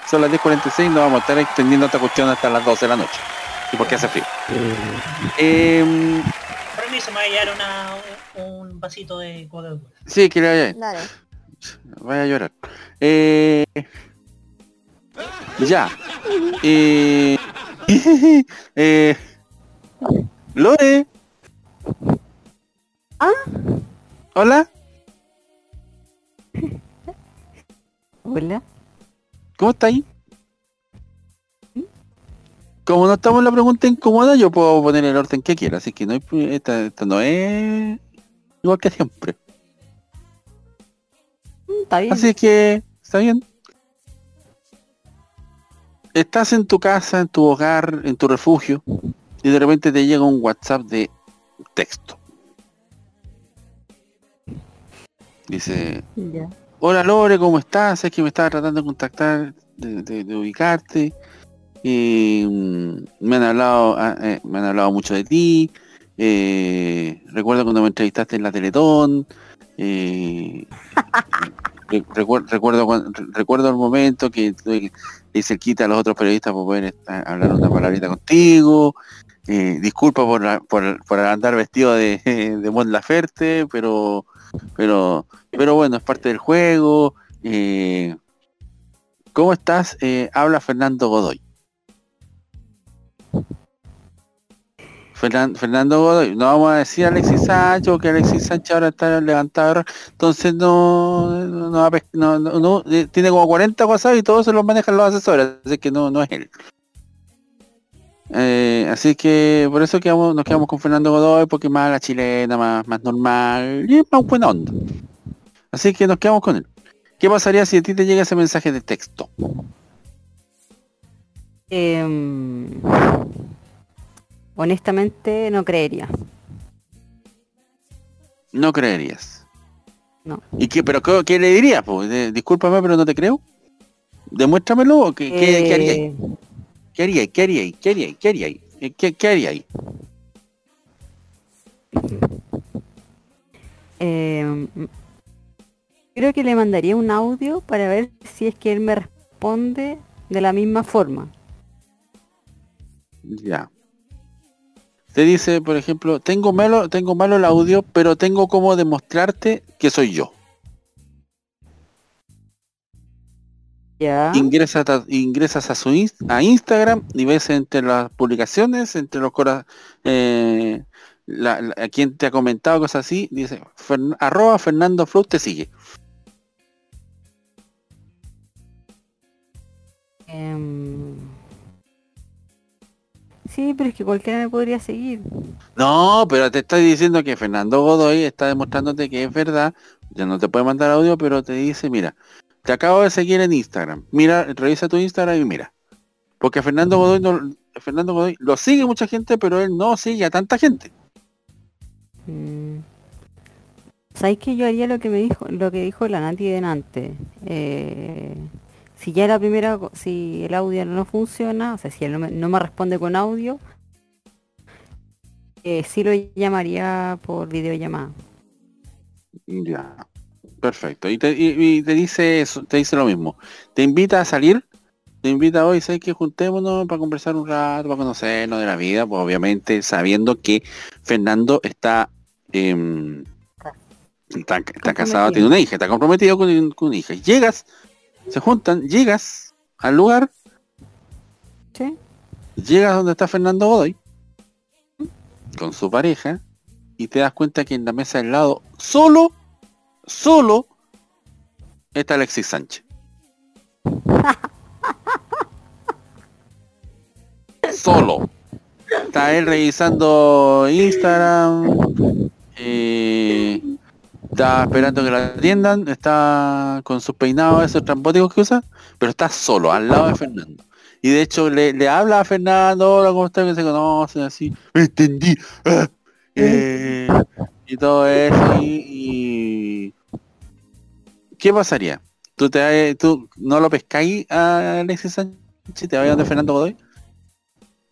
son las 10.46 y no vamos a estar extendiendo esta cuestión hasta las 12 de la noche. Y porque hace frío. Em, Permiso, me voy a llevar una, un, un vasito de Coca-Cola. sí, que le vaya bien. Dale. Vaya a llorar. Eh, ya. Eh, eh, Lore. ¿Ah? Hola. Hola. ¿Cómo está ahí? Como no estamos en la pregunta incómoda, yo puedo poner el orden que quiera, así que no hay, esta, esta no es igual que siempre. Mm, Está bien. Así que, está bien. Estás en tu casa, en tu hogar, en tu refugio, y de repente te llega un WhatsApp de texto. Dice, hola Lore, ¿cómo estás? Es que me estaba tratando de contactar, de, de- de ubicarte. Mm, me han hablado, ah, eh, me han hablado mucho de ti. eh, recuerdo cuando me entrevistaste en la Teletón. eh, re- recuer- recuerdo recuerdo el momento que le hice quita a los otros periodistas por poder hablar una palabrita contigo. disculpa por, por, andar vestido de, de Mon Laferte, pero pero pero bueno, es parte del juego. ¿Cómo estás? Habla Fernando Godoy. Fernan- Fernando Godoy, no vamos a decir Alexis Sánchez, porque Alexis Sánchez ahora está levantado, entonces no, no, no eh, tiene como 40 WhatsApp y todos se los manejan los asesores, así que no, no es él. Eh, así que por eso quedamos, nos quedamos con Fernando Godoy, porque más la chilena, más, más normal, y más buena onda. Así que nos quedamos con él. ¿Qué pasaría si a ti te llega ese mensaje de texto? Em, honestamente no creería. No creerías. No. ¿Y qué, pero qué, qué le dirías? Pues? Discúlpame, pero no te creo. Demuéstramelo. o ¿Qué, qué, qué haría ahí? Eh, ¿Qué haría ahí? ¿Qué haría ahí? ¿Qué haría ahí? ¿Qué haría ahí? Eh, ¿Qué, qué haría ahí? em, creo que le mandaría un audio para ver si es que él me responde de la misma forma. Ya. Te dice, por ejemplo, tengo malo, tengo malo el audio, pero tengo como demostrarte que soy yo. Ya. Ingresas a, ingresas a su a Instagram y ves entre las publicaciones, entre los cora eh, la- la- a quien te ha comentado cosas así, dice Fern- arroba Fernando Flux te sigue. Em, sí, pero es que cualquiera me podría seguir. No, pero te estoy diciendo que Fernando Godoy está demostrándote que es verdad. Ya no te puede mandar audio, pero te dice, mira, te acabo de seguir en Instagram. Mira, revisa tu Instagram y mira. Porque Fernando Godoy no, Fernando Godoy lo sigue mucha gente, pero él no sigue a tanta gente. Mm. ¿Sabéis que yo haría lo que me dijo, lo que dijo la Nati delante? Eh, si ya la primera, si el audio no funciona, o sea, si él no me, no me responde con audio, eh, sí lo llamaría por videollamada. Ya. Perfecto. Y te, y- y te dice eso, te dice lo mismo. Te invita a salir, te invita hoy, ¿sabes que Juntémonos para conversar un rato, para conocernos de la vida, pues obviamente sabiendo que Fernando está em, está, está casado, tiene una hija, está comprometido con, con una hija. Llegas, se juntan, llegas al lugar, Sí. llegas donde está Fernando Godoy con su pareja y te das cuenta que en la mesa del lado solo, solo está Alexis Sánchez. Solo. Está él revisando Instagram. eh, está esperando que lo atiendan. Está con sus peinados esos trambóticos que usa. Pero está solo, al lado de Fernando. Y de hecho le, le habla a Fernando, hola, ¿cómo está? Que se conocen así. Me entendí. ah, eh, y todo eso. Y, y- ¿Qué pasaría? ¿Tú, te, ¿Tú no lo pescáis a Alexis Sánchez? ¿Te vayas donde Fernando Godoy?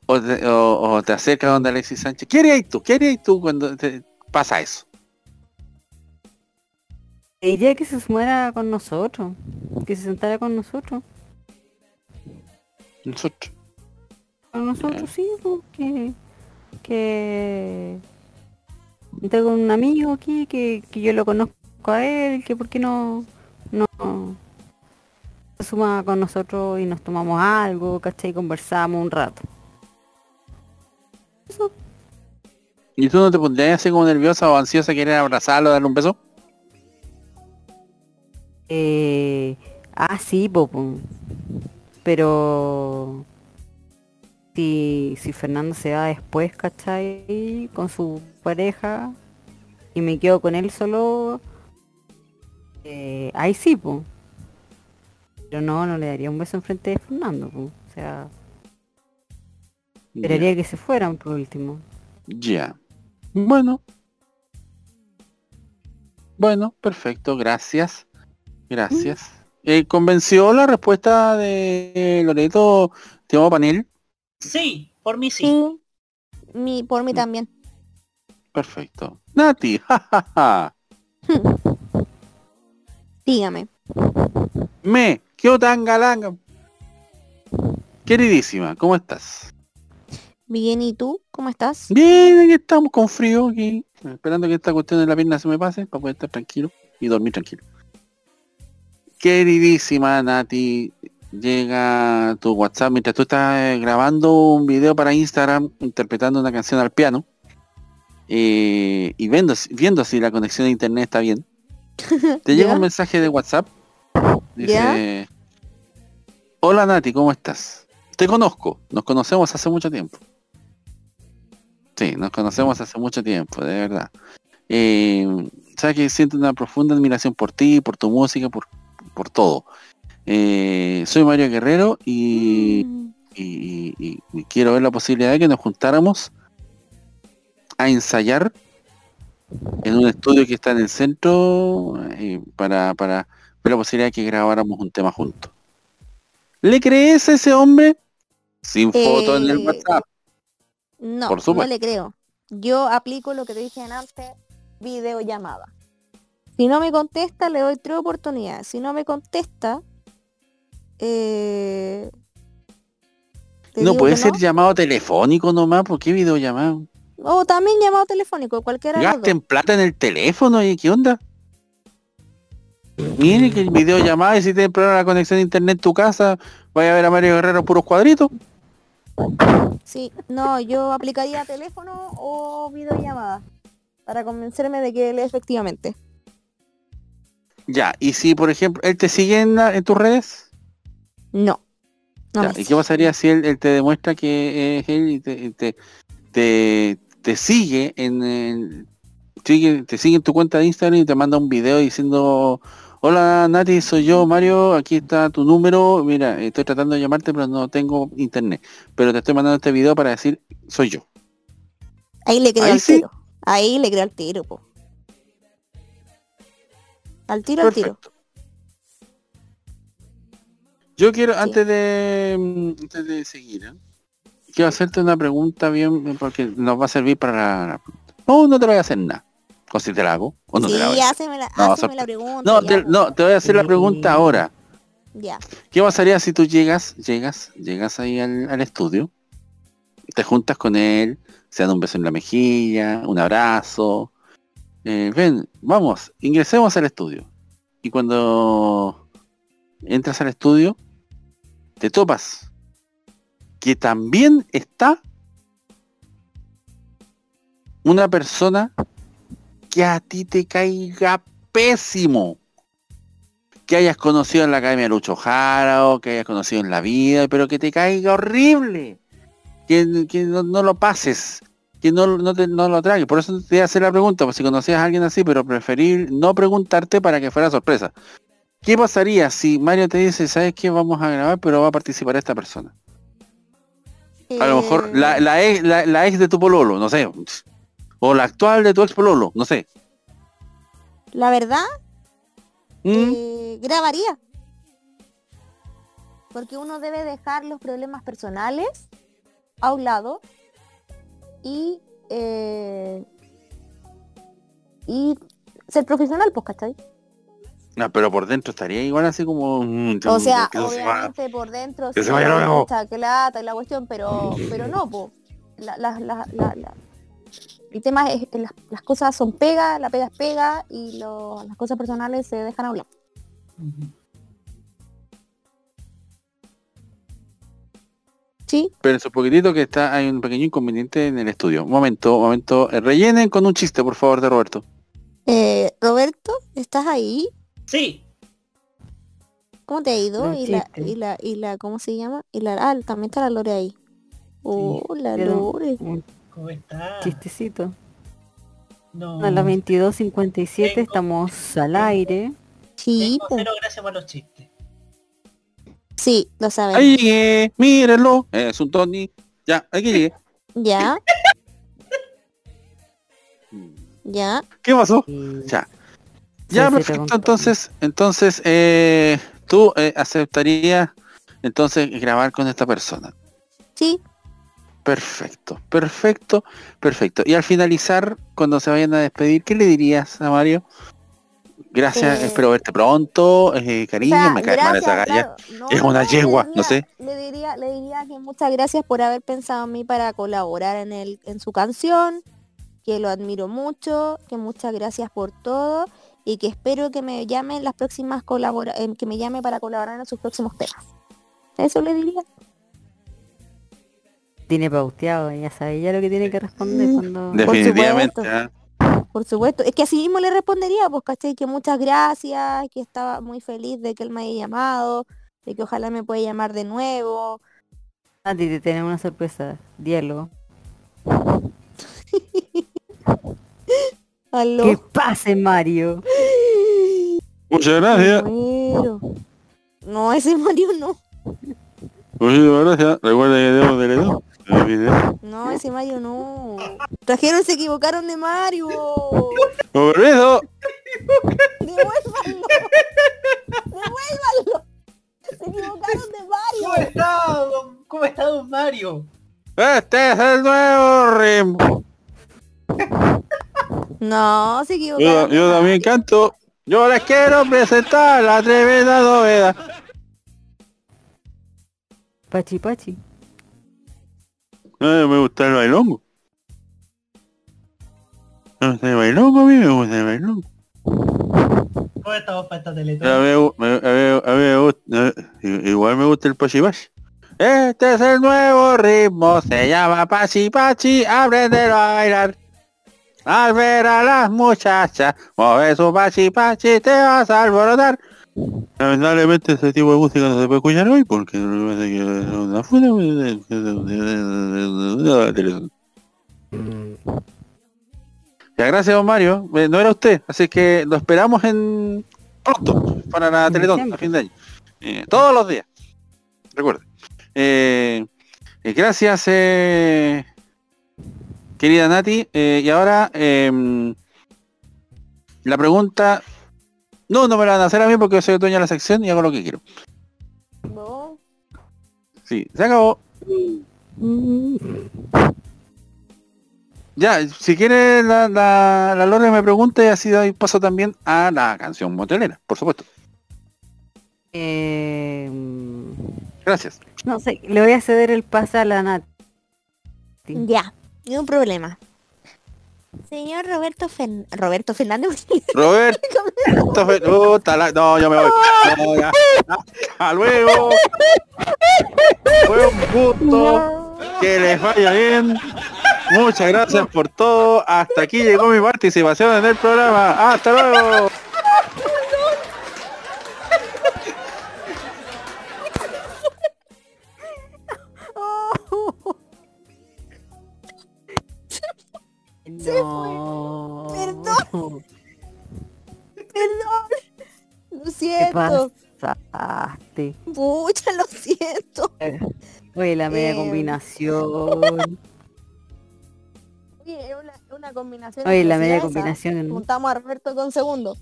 ¿O te, o- o te acercas donde Alexis Sánchez? ¿Qué harías tú? ¿Qué harías tú cuando te pasa eso? Le diría que se sumara con nosotros, que se sentara con nosotros. Nosotros. Con nosotros sí, pues, que, que tengo un amigo aquí que, que yo lo conozco a él, que por qué no, no se suma con nosotros y nos tomamos algo, ¿cachai? Y conversamos un rato. ¿Y tú no te pondrías así como nerviosa o ansiosa querer abrazarlo, darle un beso? Eh, ah, sí, po, po. pero si, si Fernando se va después, ¿cachai? Con su pareja y me quedo con él solo, eh, ahí sí, po. Pero no, no le daría un beso enfrente de Fernando, po. O sea, esperaría que se fueran por último. Ya. Bueno. Bueno, perfecto, gracias. Gracias. Eh, ¿Convenció la respuesta de Loreto, Timo Panel? Sí, por mí sí. Sí, mi, por mí también. Perfecto. Nati, jajaja. Dígame. Me, qué tan galanga. Queridísima, ¿cómo estás? Bien, ¿y tú? ¿Cómo estás? Bien, aquí estamos con frío aquí, esperando que esta cuestión de la pierna se me pase para poder estar tranquilo y dormir tranquilo. Queridísima Nati, llega tu WhatsApp mientras tú estás eh, grabando un video para Instagram interpretando una canción al piano eh, y viendo, viendo si la conexión de internet está bien. Te llega Ya. un mensaje de WhatsApp. Dice, hola Nati, ¿cómo estás? Te conozco, nos conocemos hace mucho tiempo. Sí, nos conocemos hace mucho tiempo, de verdad. Eh, Sabes que siento una profunda admiración por ti, por tu música, por, por todo. Eh, soy Mario Guerrero y, y- y- y quiero ver la posibilidad de que nos juntáramos a ensayar en un estudio que está en el centro eh, para, para ver la posibilidad de que grabáramos un tema juntos. ¿Le crees a ese hombre? Sin foto en el Eh, WhatsApp. No, Por no le creo. Yo aplico lo que te dije antes, videollamada. Si no me contesta, le doy tres oportunidades. Si no me contesta, eh, No puede ser no. llamado telefónico nomás, ¿por qué videollamado? O también llamado telefónico, cualquiera. Gasten plata en el teléfono y qué onda. Mire que el videollamada y si tiene problema la conexión de internet en tu casa, vaya a ver a Mario Guerrero puros cuadritos. Sí, no, yo aplicaría teléfono o videollamada para convencerme de que él es efectivamente. Ya, y si por ejemplo él te sigue en, la- en tus redes, No. no Ya, me ¿y qué pasaría si él, él te demuestra que es él y te, te, te, te sigue en el- sigue, te sigue en tu cuenta de Instagram y te manda un video diciendo Hola Nati, soy yo Mario, aquí está tu número, mira, estoy tratando de llamarte pero no tengo internet, pero te estoy mandando este video para decir soy yo. Ahí le creo Ahí al sí. tiro. Ahí le creo al tiro, po. Al tiro, al tiro. Yo quiero, antes de antes de seguir, ¿eh? quiero hacerte una pregunta bien, porque nos va a servir para la, la pregunta. No, no te voy a hacer nada. O si te la hago, o no te la sí, voy a hacer. háceme la, No, háceme sor- la pregunta. No, ya, te, po. no, te voy a hacer la pregunta ahora. Ya. ¿Qué pasaría si tú llegas, llegas, llegas ahí al, al estudio, te juntas con él, se dan un beso en la mejilla, un abrazo, eh, ven, vamos, ingresemos al estudio. Y cuando entras al estudio, te topas que también está una persona que a ti te caiga pésimo que hayas conocido en la Academia Lucho Jara o que hayas conocido en la vida, pero que te caiga horrible. Que, no lo pases, que no, no, te- no lo tragues. Por eso te hacer la pregunta, pues si conocías a alguien así, pero preferir no preguntarte para que fuera sorpresa. ¿Qué pasaría si Mario te dice, sabes qué, vamos a grabar, pero va a participar esta persona? A lo mejor Eh, la, la ex, la, la ex de tu pololo, no sé. O la actual de tu ex pololo, no sé. La verdad, ¿Mm? eh, grabaría. Porque uno debe dejar los problemas personales a un lado y, eh, y ser profesional, pues, ¿cachai? No, pero por dentro estaría igual así como... mm, O sea, no se va. obviamente por dentro que sí se vaya luego. y la cuestión, pero, pero no, po. La, la- la- la- la- El tema es que las, las cosas son pega, la pega es pega y lo- las cosas personales se dejan hablar. Sí, Pero un poquitito que está, hay un pequeño inconveniente en el estudio. Un momento, un momento. eh, rellenen con un chiste, por favor, de Roberto. Eh, Roberto, ¿estás ahí? Sí. ¿Cómo te ha ido? Y la, y la, y la, ¿cómo se llama? Y la, ah, también está la Lore ahí. Oh, la Quiero Lore. ¿Cómo está? chistecito. No. A las 22.57 estamos al aire. Sí, Tengo cero gracias por los chistes. Sí, lo sabemos. Ahí llegué, mírenlo. Es un Tony. Ya, aquí llegué. Ya. ya. ¿Qué pasó? Ya. Ya, Sí, perfecto. Entonces, entonces, eh, tú eh, aceptarías entonces grabar con esta persona. Sí. Perfecto, perfecto, perfecto. Y al finalizar, cuando se vayan a despedir, ¿qué le dirías a Mario? Gracias, Eh, espero verte pronto, eh, cariño, O sea, me cae mal esa galla. claro, no, es una no, yegua, no sé. Le diría, le diría que muchas gracias por haber pensado en mí para colaborar en el, en su canción, que lo admiro mucho, que muchas gracias por todo y que espero que me llame en las próximas colabora eh, que me llame para colaborar en sus próximos temas. Eso le diría. Tiene pauteado, ya sabe ya lo que tiene que responder cuando... Definitivamente. supuesto. ¿Ah? Por supuesto, es que así mismo le respondería, pues, ¿cachai? Que muchas gracias, que estaba muy feliz de que él me haya llamado, de que ojalá me pueda llamar de nuevo. A ti te tenemos una sorpresa, diálogo. Aló. Que pase Mario. Muchas gracias. No, ese Mario no. Muchas gracias. Recuerda que debo de leer el video. No, ese Mario no. Trajeron, se equivocaron de Mario. Con permiso. Devuélvanlo. Devuélvanlo. Se equivocaron de ¿Cómo Mario. está, don- ¿Cómo está don Mario? Este es el nuevo ritmo. No, se Yo, equivocaron. yo también canto. Yo les quiero presentar la tremenda novedad. Pachi Pachi. No, me gusta el bailongo. Me gusta el bailongo, a mí me gusta el bailongo. ¿Cómo estamos para esta teletón? A mí, me- a mí- a mí me gusta, i- igual me gusta el pachipachi. Este es el nuevo ritmo, se llama pachi pachi, aprendelo a bailar. Al ver a las muchachas, mueve su pachi pachi, te vas a alborotar. Lamentablemente ese tipo de música no se puede escuchar hoy porque una fuera. Ya, gracias, don Mario. Eh, No era usted, así que lo esperamos en pronto para la Teletón a fin de año. Eh, todos los días. Recuerde. Eh, eh, gracias. Eh, querida Nati. Eh, y ahora em, la pregunta. No, no me la van a hacer a mí porque yo soy dueño de la sección y hago lo que quiero. No. Sí, se acabó. Ya, si quiere la, la, la Lore me pregunta y así doy paso también a la canción motelera, por supuesto. Eh, Gracias. no sé, le voy a ceder el pase a la Nat. Ya, ni un problema. Señor Roberto Fen- Roberto Fernández. Roberto. Fe- Puta la- No, yo me voy. No. Hasta luego. Fue un gusto. Que les vaya bien. Muchas gracias por todo. Hasta aquí llegó mi participación en el programa. Hasta luego. No. Perdón. Perdón. Lo ¿Qué siento. pasaste? Pucha, lo siento. Oye, la media Eh. combinación. Oye, es una, una combinación. Oye, la media esa. combinación. Juntamos a Roberto con segundo.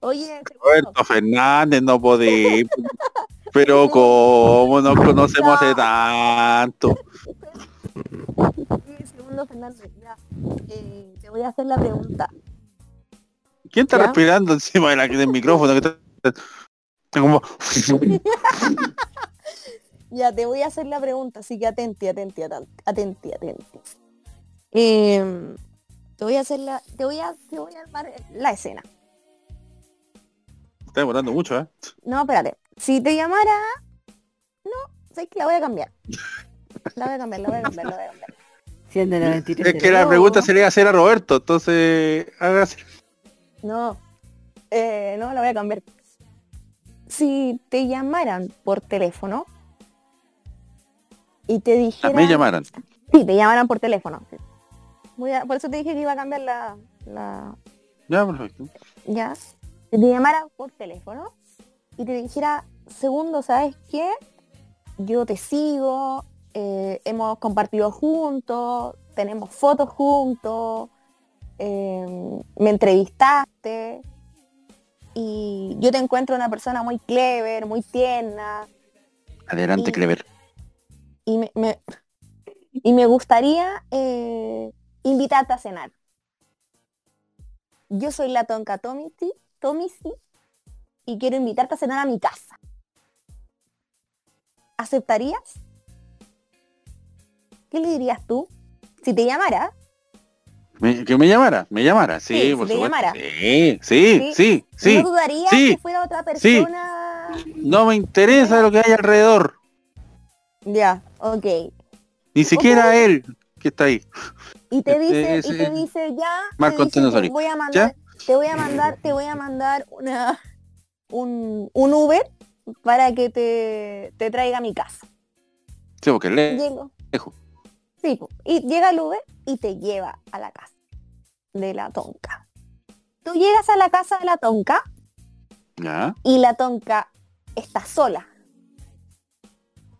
Oye, Roberto Fernández, no podí. Pero como nos conocemos hace tanto. Oye, segundo Fernández, ya. Eh, te voy a hacer la pregunta. ¿Quién está ¿Ya? respirando encima de la- del micrófono? Que está- está como... Ya, te voy a hacer la pregunta, así que atenti, atenti, atenti, atenti, atenti. Em, te voy a hacer la, te voy a, te voy a armar la escena. Está demorando mucho, ¿eh? No, espérate. Si te llamara, no, sé que la voy a cambiar. La voy a cambiar, la voy a cambiar, la voy a cambiar. Siendo la mentira. Es que la pregunta se le iba a hacer a Roberto, entonces hágase. No, eh, no, la voy a cambiar. Si te llamaran por teléfono y te A dijeran... mí llamaran. Sí, te llamaran por teléfono. Voy a- por eso te dije que iba a cambiar la, la, Ya, perfecto. ya, si te llamara por teléfono y te dijera, segundo, ¿sabes qué? Yo te sigo, eh, hemos compartido juntos, tenemos fotos juntos, eh, me entrevistaste y yo te encuentro una persona muy clever, muy tierna Adelante, Y- Clever. y me, me- y me gustaría eh, invitarte a cenar. Yo soy la Tonka Tomisi, Tomisi y quiero invitarte a cenar a mi casa. ¿Aceptarías? ¿Qué le dirías tú? Si te llamara, Me- que me llamara, me llamara, sí, Sí, si por te supuesto. llamara. Sí, sí, sí, sí. ¿no dudarías sí. que fuera otra persona? No me interesa lo que hay alrededor. Ya, ok. Ni siquiera él que está ahí. Y te dice, Ese- y te dice ya, Marco te, dice, te voy a mandar, te voy a mandar, te voy a mandar una un, un Uber para que te, te traiga a mi casa. Sí, porque le Llego. lejos. Sí, po. y llega el Uber y te lleva a la casa de la tonca. Tú llegas a la casa de la tonca Ya, y la tonca está sola,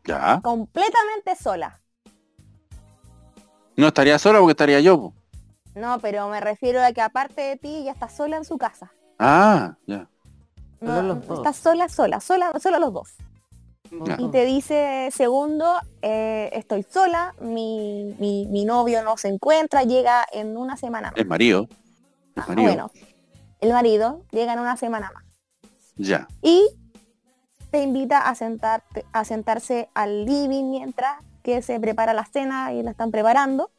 ya. completamente sola. No estaría sola porque estaría yo. po. No, pero me refiero a que aparte de ti ya está sola en su casa. Ah, ya. No, está sola, sola, sola, solo los dos. Y te dice, segundo, eh, estoy sola, mi, mi, mi novio no se encuentra, llega en una semana más. Marido. Es marido. Bueno, el marido llega en una semana más. Ya. Y te invita a, sentarte, a sentarse al living mientras que se prepara la cena y la están preparando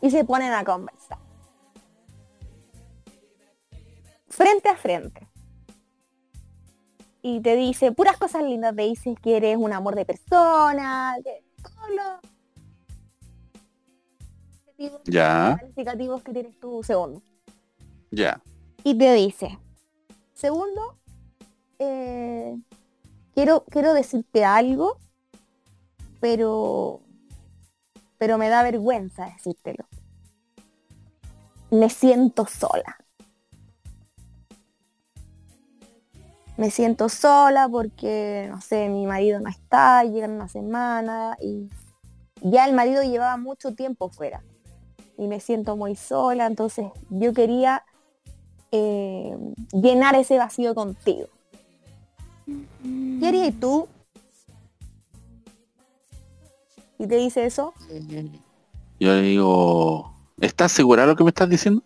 y se ponen a conversar. Frente a frente. Y te dice puras cosas lindas, te dice que eres un amor de persona, que todos los Ya. calificativos que tienes tú, segundo. Ya. Y te dice, segundo, eh, quiero, quiero decirte algo, pero, pero me da vergüenza decírtelo. Me siento sola. Me siento sola porque, no sé, mi marido no está, llega en una semana y ya el marido llevaba mucho tiempo fuera. y me siento muy sola, entonces yo quería eh, llenar ese vacío contigo. ¿Qué harías tú? ¿Y te dice eso? Yo le digo, ¿estás segura de lo que me estás diciendo?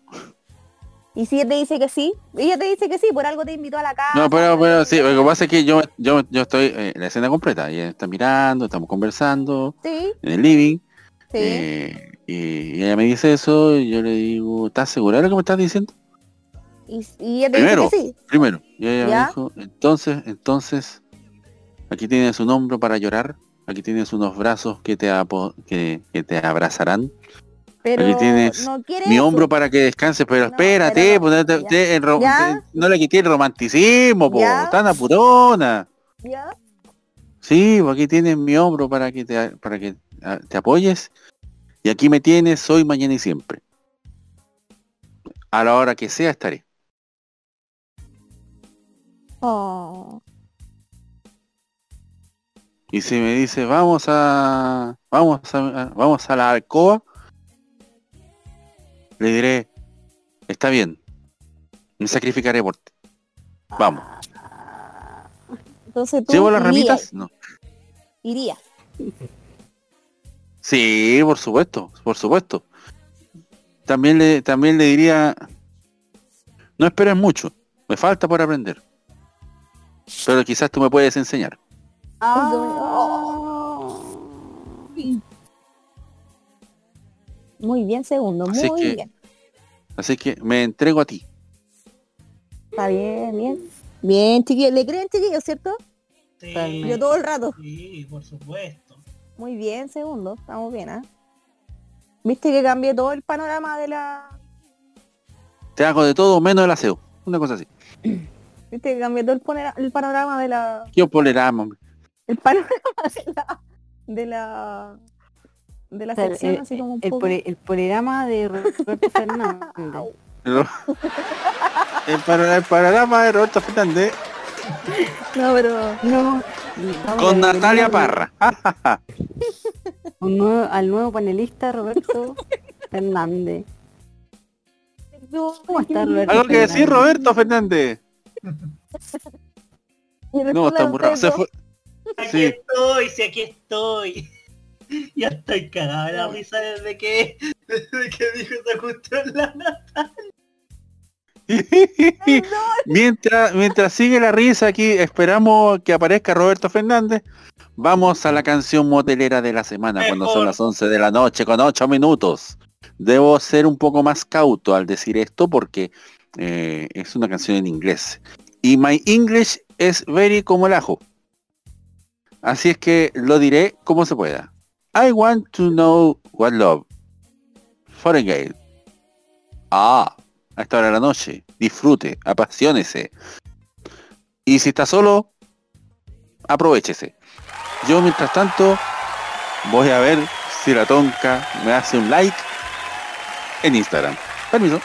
Y si ella te dice que sí, ella te dice que sí, por algo te invitó a la casa. No, pero, pero sí, lo que pasa es que yo, yo, yo estoy eh, en la escena completa, ella está mirando, estamos conversando Sí, en el living, sí. eh, y, ella me dice eso, y yo le digo, ¿estás segura de lo que me estás diciendo? y, y ella te Primero, dice que sí. primero. Y ella ¿Ya? me dijo, entonces, entonces, aquí tienes un hombro para llorar, aquí tienes unos brazos que te, que, que te abrazarán, Pero aquí tienes no mi eso. hombro para que descanses, pero espérate, pero no, te- no le quité el romanticismo, po, tan apurona. ¿Ya? Sí, pues aquí tienes mi hombro para que te, para que ah, te apoyes. Y aquí me tienes hoy, mañana y siempre. A la hora que sea estaré. Oh. Y si me dice, vamos a, vamos a- vamos a la alcoba, le diré, está bien, me sacrificaré por ti. Vamos. Entonces tú ¿Llevo las ramitas? No. irías. Sí, por supuesto, por supuesto. También le, también le diría, no esperes mucho, me falta por aprender. Pero quizás tú me puedes enseñar. Muy bien, segundo, muy Así que- bien. Así que me entrego a ti. Está bien, bien. Bien, chiquillos. ¿Le creen, chiquillos, cierto? Sí, Yo todo el rato. sí, por supuesto. Muy bien, segundo. Estamos bien, ¿ah? Viste que cambié todo el panorama de la... Te hago de todo menos el aseo. Una cosa así. Viste que cambié todo el, ponera- el panorama de la... ¿Qué polerama, hombre? El panorama de la... De la... De la O sea, el, sección, así como un el poco. el programa de Roberto Fernández. El, el pano- el panorama de Roberto Fernández No, pero... No, con Natalia Parra. Un nuevo- al nuevo panelista Roberto Fernández. ¿Cómo está Roberto ¿Algo que decir? Roberto Fernández? No, está. Se fue. Aquí Sí. estoy, sí, aquí estoy. Ya estoy cagada de la risa desde que, desde que dijo esa cuestión la Natalia. mientras, mientras sigue la risa aquí, esperamos que aparezca Roberto Fernández. Vamos a la canción motelera de la semana cuando son las 11 de la noche con 8 minutos. Debo ser un poco más cauto al decir esto porque eh, es una canción en inglés. Y my English es very como el ajo. Así es que lo diré como se pueda. I want to know what love. Foreign Ah, a esta hora de la noche. Disfrute, apasionese. Y si está solo, aprovechese. Yo mientras tanto voy a ver si la tonca me hace un like en Instagram. Permiso.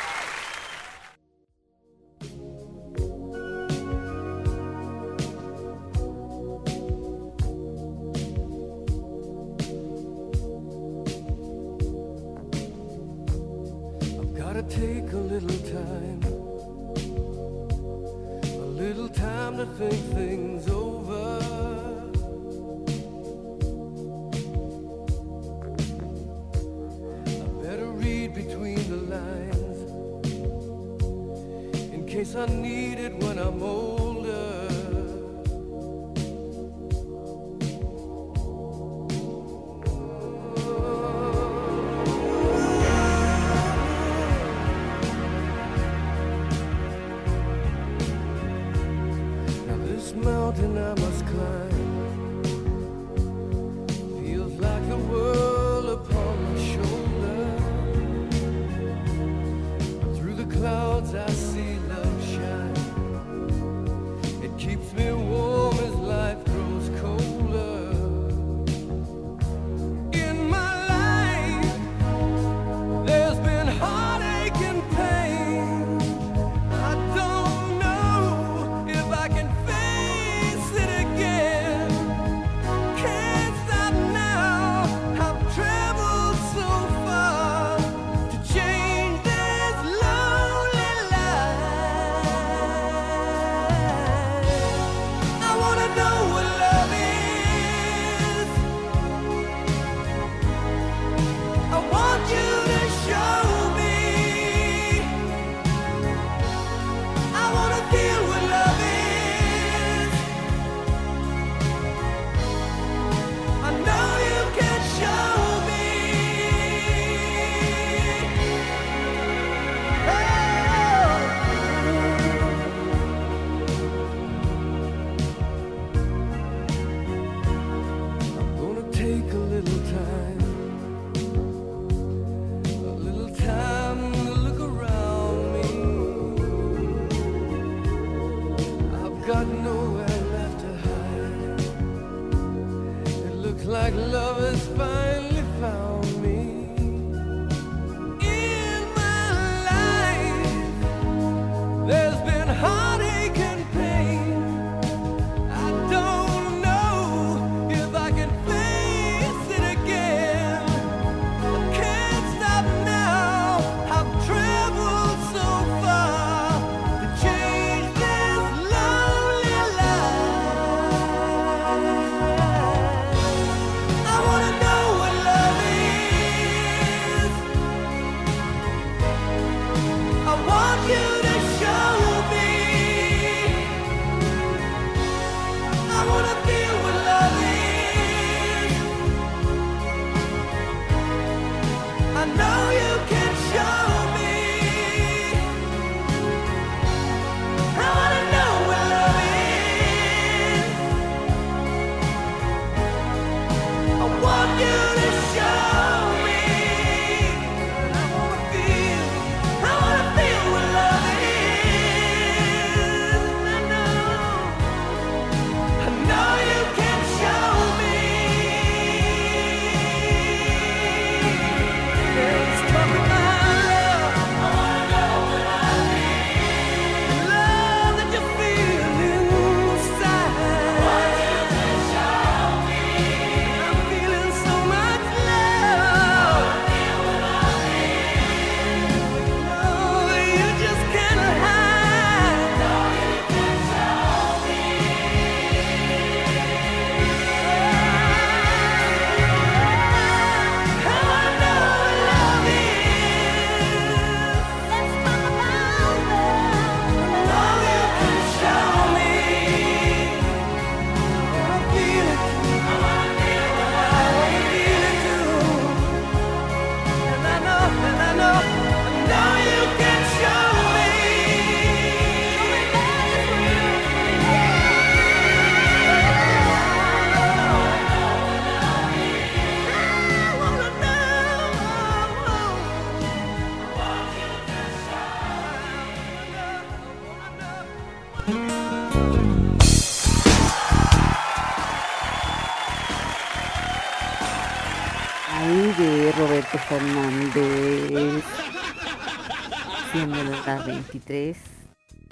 3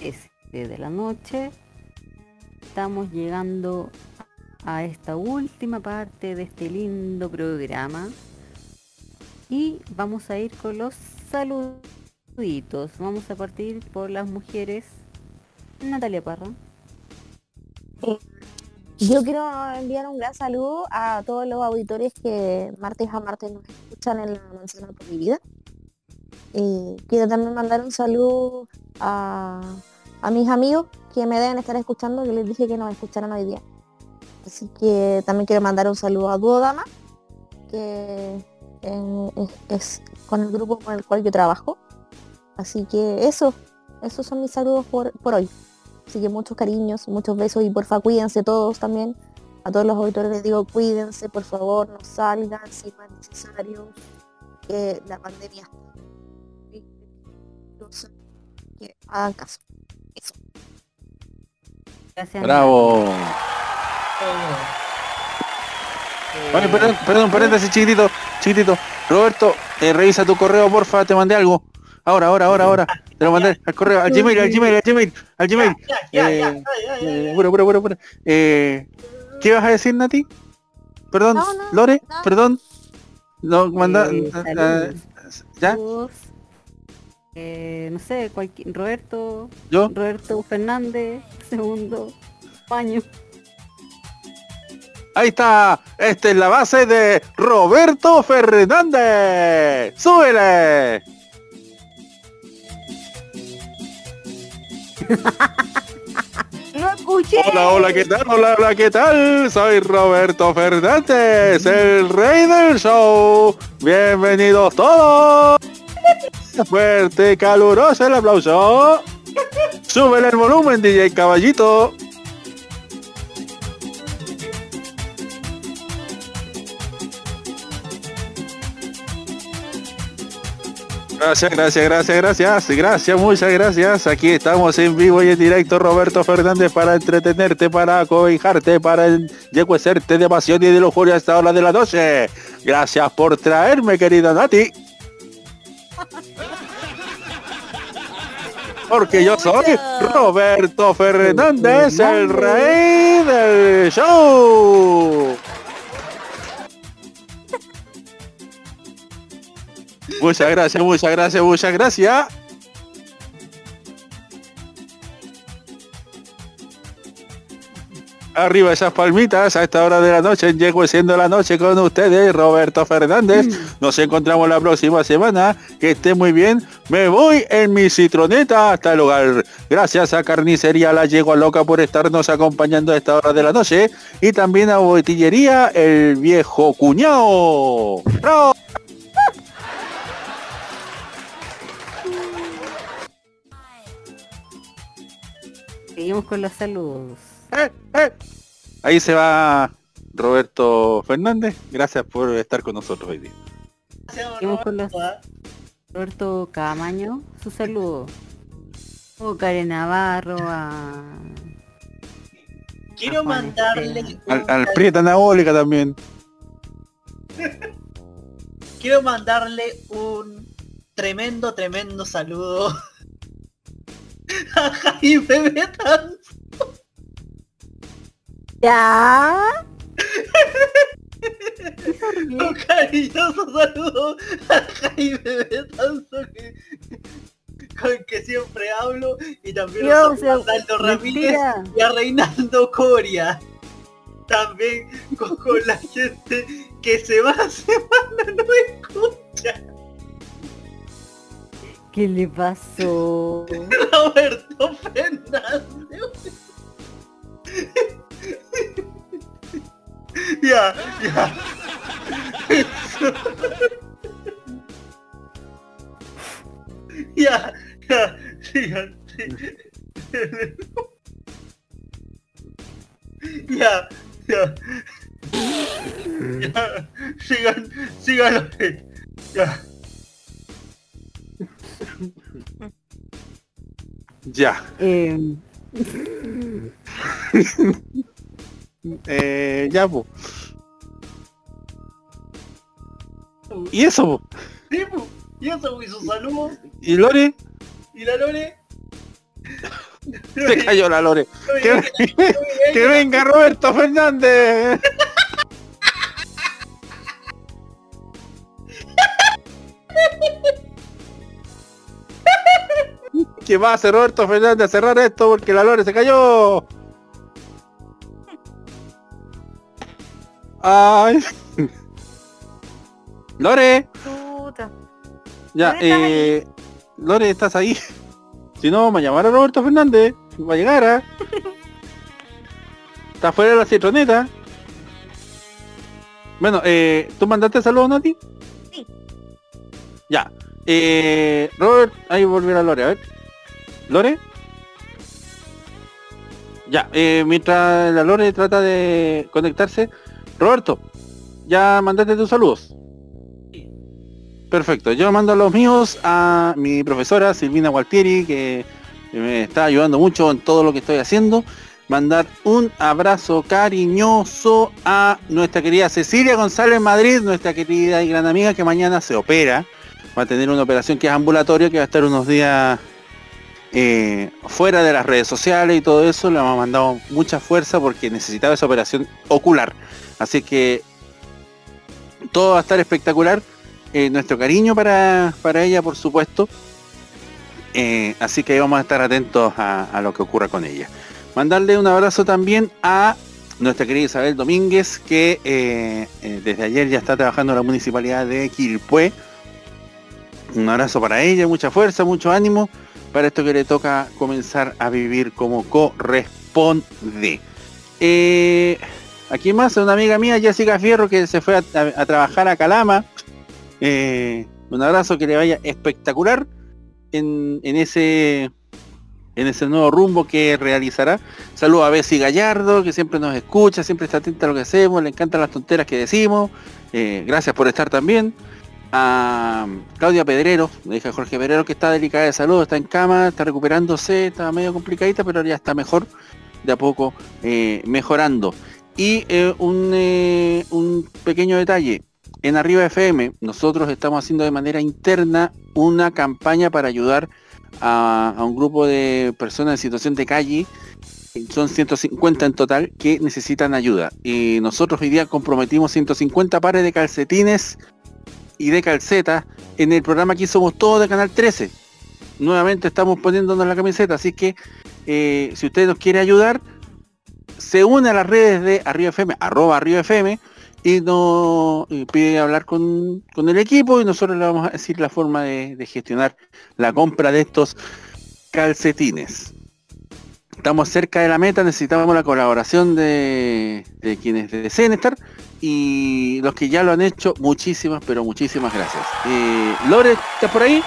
este de la noche. Estamos llegando a esta última parte de este lindo programa. Y vamos a ir con los saluditos. Vamos a partir por las mujeres. Natalia Parra. Yo quiero enviar un gran saludo a todos los auditores que martes a martes nos escuchan en la manzana por mi vida. Eh, quiero también mandar un saludo a, a mis amigos que me deben estar escuchando, que les dije que nos escucharan hoy día. Así que también quiero mandar un saludo a Duodama, que es, con el grupo con el cual yo trabajo. Así que eso, esos son mis saludos por, por hoy. Así que muchos cariños, muchos besos y porfa cuídense todos también. A todos los auditores les digo cuídense, por favor, no salgan si es necesario. Que la pandemia que hagan caso. Eso. Gracias. Bravo. Perdón, perdón, paréntesis chiquitito, chiquitito. Roberto, eh, revisa tu correo, porfa, te mandé algo. Ahora, ahora, ahora, ahora. Te lo mandé al correo, al Gmail, al Gmail, al Gmail, al Gmail. Eh, eh, bueno, bueno, bueno, bueno. Eh, ¿Qué vas a decir, Nati? Perdón, Lore, perdón. No, manda. Eh. ¿Ya? Eh, no sé, cualquier, Roberto. ¿Yo? Roberto Fernández, segundo paño. Ahí está. Esta es la base de Roberto Fernández. ¡Súbele! No escuché. Hola, hola, ¿qué tal? Hola, hola, ¿qué tal? Soy Roberto Fernández, el rey del show. Bienvenidos todos. Fuerte, caluroso el aplauso. Súbele el volumen, DJ Caballito. Gracias, gracias, gracias, gracias, gracias, muchas gracias. Aquí estamos en vivo y en directo, Roberto Fernández, para entretenerte, para cobijarte, para enyecuecerte de pasión y de lujuria a esta hora de la noche. Gracias por traerme, querida Nati. Porque yo soy Roberto Fernández, el rey del show. Muchas gracias, muchas gracias, muchas gracias. Arriba esas palmitas a esta hora de la noche, llego siendo la noche con ustedes, Roberto Fernández. Nos encontramos la próxima semana. Que esté muy bien. Me voy en mi citroneta hasta el hogar. Gracias a Carnicería La Yegua Loca por estarnos acompañando a esta hora de la noche. Y también a Botillería El Viejo Cuñado. ¡Bravo! Seguimos con los saludos. Ahí se va Roberto Fernández. Gracias por estar con nosotros hoy día. Los Roberto Camaño, su saludo. O Karen Navarro, a Quiero mandarle Al, al Prieta Anabólica también. quiero mandarle un tremendo, tremendo saludo a Jaime Betanzo. ¿Ya? Un cariñoso saludo a Jaime Betanzo que, con el que siempre hablo y también Dios, a Reinaldo Ramírez y a Reinaldo Coria. También con, con la gente que semana a semana no escucha. ¿Qué le pasó? Roberto Fernández. Ya, ya. ya, ya, sigan. Ya, ya. Ya, sigan, sigan. Ya. Ya. Eh, Eh, ya, po. Y eso, po. Sí, po. y eso, y sus saludos. ¿Y Lore? ¿Y la Lore? Se cayó la Lore. Que, que venga Roberto Fernández. ¿Qué va a hacer Roberto Fernández a cerrar esto porque la Lore se cayó? Ay. Lore. Puta. Ya, eh, Lore, ¿estás ahí? Si no, vamos a llamar a Roberto Fernández. Va a llegar, ¿ah? Está fuera de la citroneta. Bueno, eh, ¿tú mandaste saludos, Nati? Sí. Ya. Eh, Robert, ahí volver a Lore, a ver. ¿Lore? Ya, eh, mientras la Lore trata de conectarse. Roberto, ya mandaste tus saludos. Perfecto, yo mando los míos a mi profesora Silvina Gualtieri, que me está ayudando mucho en todo lo que estoy haciendo. Mandar un abrazo cariñoso a nuestra querida Cecilia González Madrid, nuestra querida y gran amiga que mañana se opera. Va a tener una operación que es ambulatoria, que va a estar unos días eh, fuera de las redes sociales y todo eso. Le hemos mandado mucha fuerza porque necesitaba esa operación ocular. Así que todo va a estar espectacular. Eh, nuestro cariño para, para ella, por supuesto. Eh, así que vamos a estar atentos a, lo que ocurra con ella. Mandarle un abrazo también a nuestra querida Isabel Domínguez, que desde ayer ya está trabajando en la municipalidad de Quilpué. Un abrazo para ella, mucha fuerza, mucho ánimo para esto que le toca comenzar a vivir como corresponde. Eh, aquí más, una amiga mía, Jessica Fierro, que se fue a, trabajar a Calama. Eh, un abrazo que le vaya espectacular en, en ese en ese nuevo rumbo que realizará. Saludos a Bessie Gallardo, que siempre nos escucha, siempre está atenta a lo que hacemos, le encantan las tonteras que decimos. Eh, gracias por estar también. A Claudia Pedrero, la hija de Jorge Pedrero, que está delicada de salud, está en cama, está recuperándose, está medio complicadita, pero ya está mejor, de a poco eh, mejorando. Y eh, un, eh, un pequeño detalle, en Arriba FM nosotros estamos haciendo de manera interna una campaña para ayudar a, a un grupo de personas en situación de calle son 150 en total que necesitan ayuda. Y nosotros hoy día comprometimos 150 pares de calcetines y de calcetas en el programa Aquí Somos Todos de Canal 13. Nuevamente estamos poniéndonos la camiseta, así que eh, si usted nos quiere ayudar, se une a las redes de Arriba FM, arroba Arriba FM, y nos pide hablar con, con el equipo y nosotros le vamos a decir la forma de, de gestionar la compra de estos calcetines. Estamos cerca de la meta, necesitamos la colaboración de, de quienes deseen estar y los que ya lo han hecho, muchísimas, pero muchísimas gracias. Eh, Lore, ¿estás por ahí?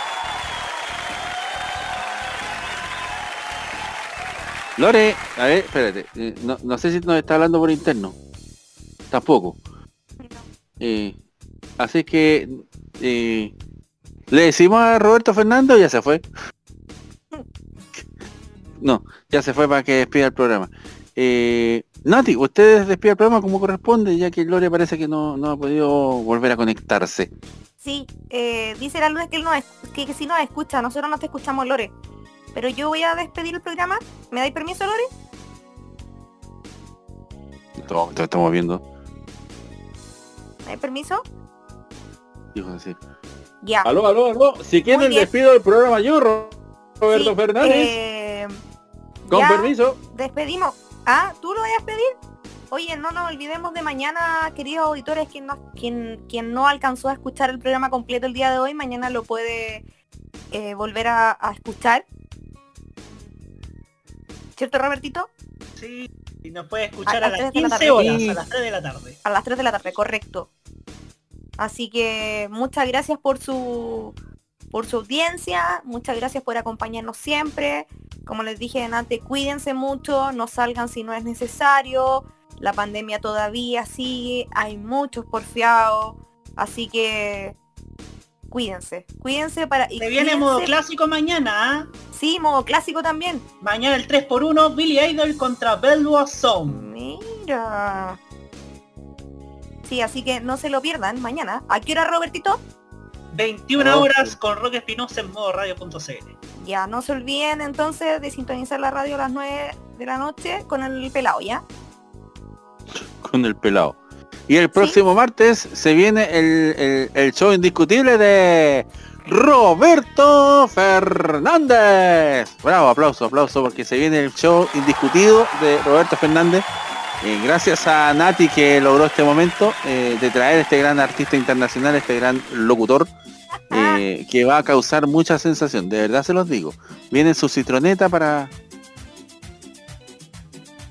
Lore, a ver, espérate, eh, no, no sé si nos está hablando por interno. Tampoco. Eh, así que eh, le decimos a Roberto Fernando, ya se fue. No, ya se fue para que despida el programa. Eh, Nati, ustedes despida el programa como corresponde, ya que Lore parece que no, no ha podido volver a conectarse. Sí, eh, dice la luna que él no es, que, que si nos escucha, nosotros no te escuchamos, Lore. Pero yo voy a despedir el programa. ¿Me dais permiso, Lore? Todo, todo estamos viendo. ¿Me dais permiso? Dijo así. Ya. Aló, aló, aló. Si quieren despido del programa yo, Ro- Roberto Sí, Fernández. eh, con ya permiso. Despedimos. Ah, ¿tú lo vas a despedir? Oye, no nos olvidemos de mañana, queridos auditores, quien no, quien, quien no alcanzó a escuchar el programa completo el día de hoy, mañana lo puede eh, volver a, a escuchar. ¿Cierto, Robertito? Sí, y nos puede escuchar A a, las las 3 de la 15 tarde. horas, Sí. a las 3 de la tarde. A las 3 de la tarde, correcto. Así que muchas gracias por su por su audiencia, muchas gracias por acompañarnos siempre. Como les dije antes, cuídense mucho, no salgan si no es necesario. La pandemia todavía sigue, hay muchos porfiados, así que cuídense, cuídense para Se viene modo clásico mañana, ¿ah? Sí, modo clásico también. Mañana el 3x1, Billy Idol contra Belwa Zone. Mira. Sí, así que no se lo pierdan mañana. ¿A qué hora, Robertito? 21 Ok. horas con Roque Espinosa en modo radio.cl. Ya, no se olviden entonces de sintonizar la radio a las 9 de la noche con el pelado, ¿ya? con el pelado. Y el próximo martes se viene el, el- el show indiscutible de Roberto Fernández. Bravo, aplauso, aplauso, porque se viene el show indiscutido de Roberto Fernández. Eh, gracias a Nati que logró este momento eh, de traer este gran artista internacional, este gran locutor, eh, que va a causar mucha sensación, de verdad se los digo. Viene en su citroneta para...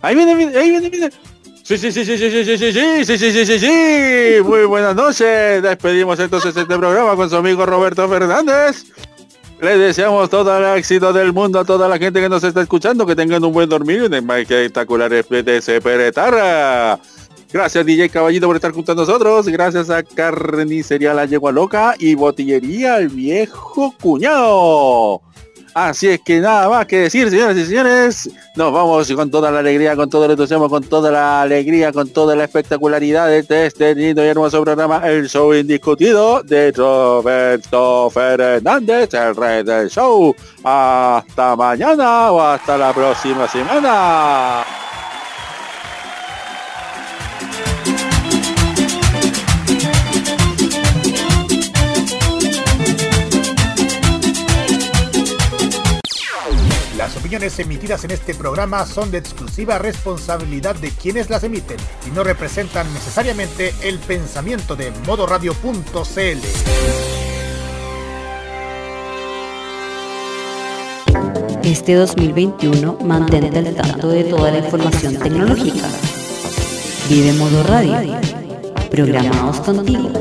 Ahí viene, viene, ahí viene, viene. Sí, sí, sí, sí, sí, sí, sí, sí, sí, sí, sí, sí, sí, sí. Muy buenas noches. Despedimos entonces este programa con su amigo Roberto Fernández. Les deseamos todo el éxito del mundo a toda la gente que nos está escuchando, que tengan un buen dormir y un espectacular FTC Peretarra. Gracias DJ Caballito por estar junto a nosotros. Gracias a Carnicería La Yegua Loca y Botillería El Viejo Cuñado. Así es que nada más que decir, señoras y señores, nos vamos con toda la alegría, con todo el entusiasmo, con toda la alegría, con toda la espectacularidad de este lindo y hermoso programa, el show indiscutido de Roberto Fernández, el rey del show. Hasta mañana o hasta la próxima semana. Opiniones emitidas en este programa son de exclusiva responsabilidad de quienes las emiten y no representan necesariamente el pensamiento de modoradio.cl. Este 2021 mantente al tanto de toda la información tecnológica. Vive Modo Radio. Programados contigo.